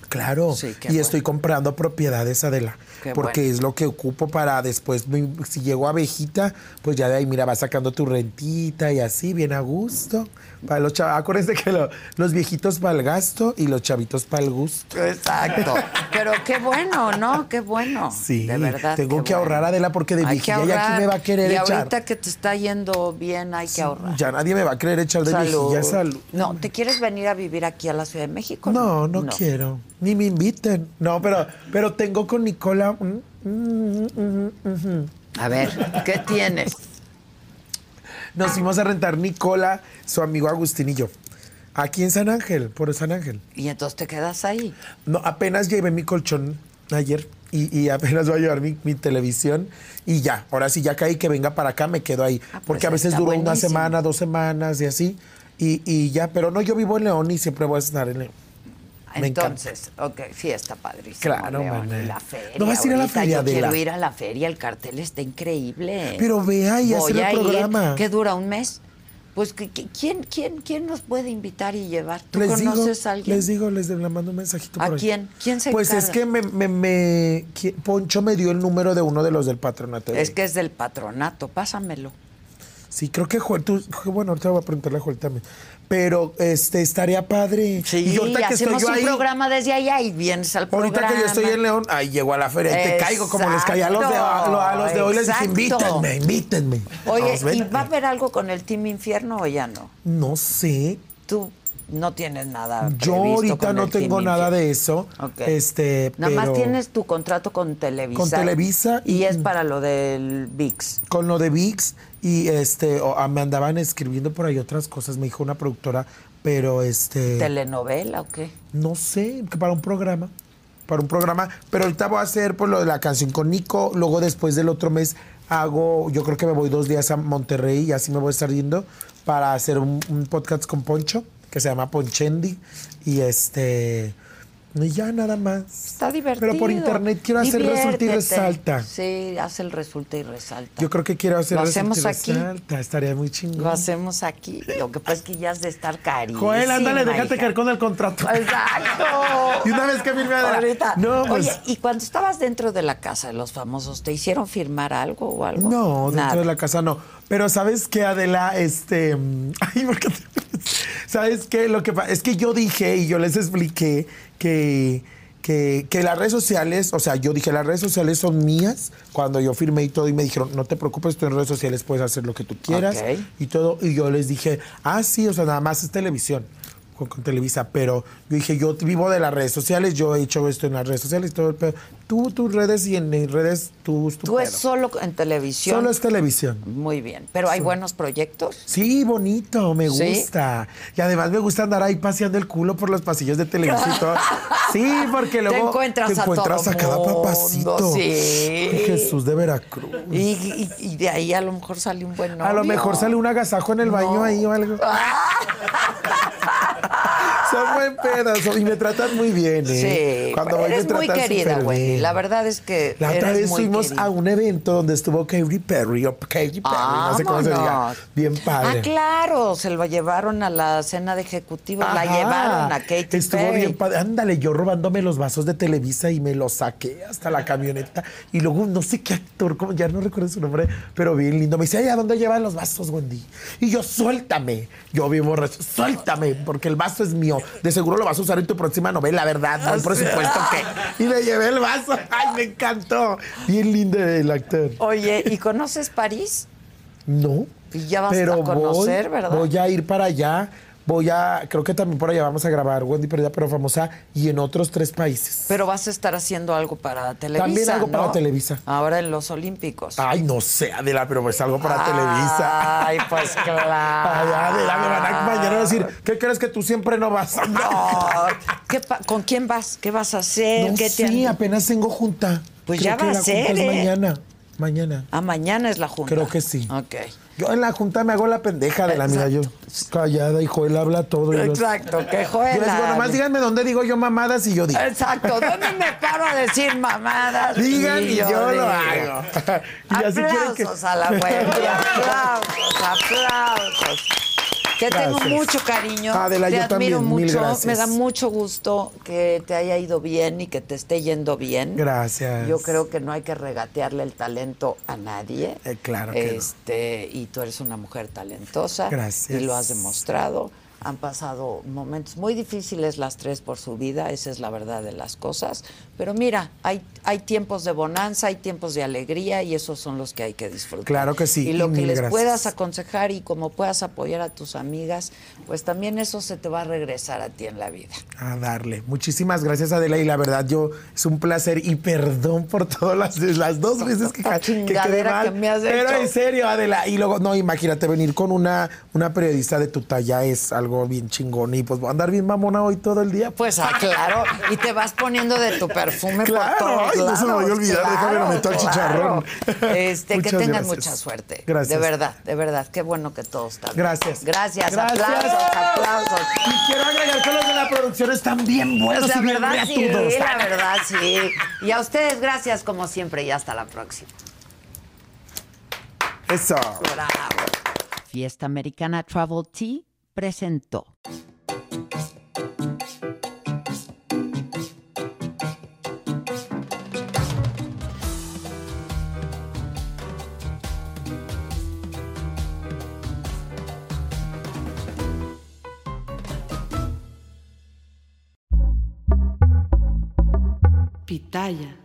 Speaker 3: Claro,
Speaker 2: Sí,
Speaker 3: y
Speaker 2: bueno.
Speaker 3: estoy comprando propiedades, Adela,
Speaker 2: Qué
Speaker 3: porque
Speaker 2: bueno.
Speaker 3: es lo que ocupo para después, si llego a viejita, pues ya de ahí, mira, vas sacando tu rentita y así, bien a gusto. Para los chavos, acuérdense que lo- los viejitos para el gasto y los chavitos para el gusto.
Speaker 2: Exacto. Pero qué bueno, ¿no? Qué bueno.
Speaker 3: Sí,
Speaker 2: de verdad.
Speaker 3: tengo que ahorrar,
Speaker 2: bueno.
Speaker 3: Adela, porque de viejilla ya
Speaker 2: ahorrar.
Speaker 3: aquí me va a querer
Speaker 2: y
Speaker 3: echar.
Speaker 2: ahorita que te está yendo bien, hay que ahorrar.
Speaker 3: Ya nadie me va a querer echar de
Speaker 2: Salud.
Speaker 3: viejilla, salud.
Speaker 2: No, ¿te quieres venir a vivir aquí a la Ciudad de México?
Speaker 3: No, no, quiero. Ni me inviten. No, pero, pero tengo con Nicola. Mm, mm, mm.
Speaker 2: A ver, ¿qué tienes?
Speaker 3: Nos fuimos a rentar Nicola, su amigo Agustín y yo. Aquí en San Ángel, por San Ángel.
Speaker 2: Y entonces te quedas ahí.
Speaker 3: No, apenas llevé mi colchón ayer y, y apenas voy a llevar mi, mi televisión y ya. Ahora sí, ya caí que venga para acá, me quedo ahí.
Speaker 2: Ah, pues
Speaker 3: Porque a veces duró una semana, dos semanas y así. Y, y ya, pero no, yo vivo en León y siempre voy a estar en León. Me encanta.
Speaker 2: entonces, ok.
Speaker 3: Claro,
Speaker 2: León,
Speaker 3: maná.
Speaker 2: y la feria.
Speaker 3: ¿No vas a ir a la feria,
Speaker 2: Yo quiero
Speaker 3: Adela?
Speaker 2: ir a la feria, el cartel está increíble.
Speaker 3: Pero vea y
Speaker 2: Voy
Speaker 3: hacer el
Speaker 2: a ir.
Speaker 3: programa.
Speaker 2: ¿Qué dura un mes? Pues, ¿qué- qué- ¿quién, quién, ¿quién nos puede invitar y llevar? ¿Tú
Speaker 3: les digo,
Speaker 2: conoces a alguien?
Speaker 3: les digo, les le mando un mensajito
Speaker 2: ¿A
Speaker 3: por ahí.
Speaker 2: quién? ¿Quién se
Speaker 3: Pues es que me, me, me- Poncho me dio el número de uno de los del patronato.
Speaker 2: Es que es del patronato, pásamelo.
Speaker 3: Sí, creo que Joel, tú, bueno, ahorita voy a preguntarle a Joel también. Pero este estaría padre.
Speaker 2: Sí,
Speaker 3: y ahorita que estoy
Speaker 2: hacemos
Speaker 3: yo
Speaker 2: un
Speaker 3: ahí,
Speaker 2: programa desde allá y vienes al
Speaker 3: ahorita
Speaker 2: programa.
Speaker 3: que yo estoy en León, ahí llego a la feria y te caigo como les caí a los de, a los de hoy. Les dije, invítenme, invítenme.
Speaker 2: Oye, ¿y va a haber algo con el Team Infierno o ya no?
Speaker 3: No sé.
Speaker 2: Tú no tienes nada.
Speaker 3: Yo ahorita no tengo nada de eso. Este,
Speaker 2: Nada más tienes tu contrato con Televisa.
Speaker 3: Con Televisa
Speaker 2: Y,
Speaker 3: y-
Speaker 2: es para lo del VIX.
Speaker 3: con lo de VIX y este o- ah, me andaban escribiendo por ahí otras cosas, me dijo una productora, pero este
Speaker 2: ¿Telenovela o qué?
Speaker 3: no sé, que para un programa, para un programa, pero ahorita voy a hacer por lo de la canción con Nico, luego después del otro mes hago, yo creo que me voy dos días a Monterrey y así me voy a estar yendo para hacer un, un podcast con Poncho que se llama Ponchendi y este y ya nada más.
Speaker 2: Está divertido.
Speaker 3: Pero por internet quiero hacer resulta y
Speaker 2: Diviértete.
Speaker 3: resalta.
Speaker 2: Sí, hace el resulta y resalta.
Speaker 3: Yo creo que quiero hacer
Speaker 2: Lo
Speaker 3: resulta y
Speaker 2: aquí.
Speaker 3: resalta, estaría muy chingón.
Speaker 2: Lo hacemos aquí. Lo que pasa es que ya has de estar carísimo.
Speaker 3: Joel, ándale, déjate caer con el contrato.
Speaker 2: Exacto.
Speaker 3: Y una vez que firme.
Speaker 2: Ahorita.
Speaker 3: No, pues-
Speaker 2: Oye, y cuando estabas dentro de la casa de los famosos, ¿te hicieron firmar algo o algo?
Speaker 3: No, dentro
Speaker 2: Nada.
Speaker 3: de la casa no. Pero ¿sabes qué, Adela? Este. Ay, ¿por qué te- ¿Sabes qué? Lo que es que yo dije y yo les expliqué que, que, que las redes sociales, o sea, yo dije, las redes sociales son mías cuando yo firmé y todo y me dijeron, no te preocupes, tú en redes sociales puedes hacer lo que tú quieras
Speaker 2: Ok.
Speaker 3: y todo. Y yo les dije, ah, sí, o sea, nada más es televisión. Con, con Televisa, pero yo dije, yo vivo de las redes sociales, yo he hecho esto en las redes sociales, todo el pedo. Tú, tus redes y en, en redes, tú, tu
Speaker 2: Tú es solo en televisión.
Speaker 3: Solo es televisión.
Speaker 2: Muy bien. Pero hay buenos proyectos.
Speaker 3: Sí, bonito, me
Speaker 2: ¿Sí?
Speaker 3: gusta. Y además me gusta andar ahí paseando el culo por los pasillos de televisión y todo. Sí, porque luego
Speaker 2: Te encuentras
Speaker 3: te
Speaker 2: a
Speaker 3: encuentras
Speaker 2: todo
Speaker 3: a cada
Speaker 2: mundo,
Speaker 3: papacito.
Speaker 2: sí.
Speaker 3: Ay, Jesús de Veracruz.
Speaker 2: Y, y- y de ahí a lo mejor sale un buen novio.
Speaker 3: a lo mejor sale un agasajo en el baño ahí o algo. Son buen pedo son- y me tratan muy bien, ¿eh?
Speaker 2: Sí,
Speaker 3: Cuando voy me
Speaker 2: eres muy
Speaker 3: tratan
Speaker 2: querida,
Speaker 3: bien.
Speaker 2: La verdad es que
Speaker 3: La otra vez
Speaker 2: muy
Speaker 3: fuimos
Speaker 2: querida.
Speaker 3: a un evento donde estuvo Katy Perry o Katy Perry, no sé cómo se diga. Bien padre.
Speaker 2: Ah, claro, se lo llevaron a la cena de ejecutivos, la llevaron a Katy
Speaker 3: Estuvo
Speaker 2: Perry.
Speaker 3: bien padre. Ándale, yo robándome los vasos de Televisa y me los saqué hasta la camioneta. Y luego no sé qué actor, como ya no recuerdo su nombre, pero bien lindo. Me dice, ay, ¿a dónde llevan los vasos, Wendy? Y yo, suéltame. Yo bien borracho, suéltame, porque el vaso es mío. De seguro lo vas a usar en tu próxima novela, ¿verdad? No hay presupuesto que. Y le llevé el vaso. Ay, me encantó. Bien lindo el actor.
Speaker 2: Oye, ¿y conoces París?
Speaker 3: No.
Speaker 2: Y ya vas
Speaker 3: pero
Speaker 2: a conocer,
Speaker 3: voy,
Speaker 2: ¿verdad?
Speaker 3: Voy a ir para allá. Voy a, creo que también por allá vamos a grabar Wendy Perdida pero famosa y en otros tres países.
Speaker 2: Pero vas a estar haciendo algo para Televisa.
Speaker 3: También algo
Speaker 2: ¿no?
Speaker 3: para Televisa.
Speaker 2: Ahora en los Olímpicos.
Speaker 3: Ay, no sé, Adela, pero pues algo para Televisa.
Speaker 2: Ay, pues claro.
Speaker 3: Ay, Adela, me van a mañana a decir, ¿qué crees que tú siempre no vas?
Speaker 2: No. ¿Qué pa- ¿Con quién vas? ¿Qué vas a hacer?
Speaker 3: No
Speaker 2: ¿Qué te
Speaker 3: sí,
Speaker 2: han-
Speaker 3: apenas tengo junta.
Speaker 2: Pues
Speaker 3: Creo
Speaker 2: ya va a ser,
Speaker 3: es
Speaker 2: ¿eh?
Speaker 3: mañana. Mañana.
Speaker 2: Ah, mañana es la junta.
Speaker 3: Creo que sí.
Speaker 2: Ok.
Speaker 3: Yo en la junta me hago la pendeja de la mira, yo callada y Joel habla todo. y los-
Speaker 2: Exacto, que
Speaker 3: Yo les digo, nomás díganme dónde digo yo mamadas y yo digo.
Speaker 2: Exacto, ¿dónde me paro a decir mamadas?
Speaker 3: Digan y yo, lo hago. y así quieren que-
Speaker 2: Aplausos a la Wendy, aplausos, aplausos. Que tengo
Speaker 3: Gracias.
Speaker 2: mucho cariño,
Speaker 3: Adela,
Speaker 2: te
Speaker 3: yo
Speaker 2: admiro
Speaker 3: también, mil
Speaker 2: mucho,
Speaker 3: gracias.
Speaker 2: me da mucho gusto que te haya ido bien y que te esté yendo bien.
Speaker 3: Gracias.
Speaker 2: Yo creo que no hay que regatearle el talento a nadie.
Speaker 3: Eh, claro que no.
Speaker 2: este, Y tú eres una mujer talentosa.
Speaker 3: Gracias.
Speaker 2: Y lo has demostrado. Han pasado momentos muy difíciles las tres por su vida, esa es la verdad de las cosas. Pero mira, hay, hay tiempos de bonanza, hay tiempos de alegría y esos son los que hay que disfrutar.
Speaker 3: Claro que sí,
Speaker 2: Y lo
Speaker 3: y
Speaker 2: que les
Speaker 3: gracias.
Speaker 2: puedas aconsejar y como puedas apoyar a tus amigas, pues también eso se te va a regresar a ti en la vida.
Speaker 3: A darle. Muchísimas gracias, Adela. Y la verdad, yo es un placer y perdón por todas las, las dos veces que, que quedé mal.
Speaker 2: que me has
Speaker 3: Pero
Speaker 2: hecho.
Speaker 3: en serio, Adela. Y luego, no, imagínate, venir con una, una periodista de tu talla es algo bien chingón y pues andar bien mamona hoy todo el día.
Speaker 2: Pues ah, claro, y te vas poniendo de tu perfume
Speaker 3: Claro,
Speaker 2: por todos
Speaker 3: ay, no se me vaya a olvidar, déjame lo meto al chicharrón.
Speaker 2: Este, que tengan
Speaker 3: gracias.
Speaker 2: mucha suerte.
Speaker 3: Gracias.
Speaker 2: De verdad, de verdad, qué bueno que todo está bien.
Speaker 3: Gracias.
Speaker 2: Gracias,
Speaker 3: Gracias.
Speaker 2: aplausos, aplausos.
Speaker 3: Y quiero agregar que los de la producción están bien buenos
Speaker 2: la
Speaker 3: y bien
Speaker 2: verdad sí,
Speaker 3: reatudos.
Speaker 2: la verdad sí. Y a ustedes gracias como siempre y hasta la próxima.
Speaker 3: Eso.
Speaker 2: Bravo.
Speaker 6: Fiesta Americana Travel Tea presentó.
Speaker 7: Pitaya.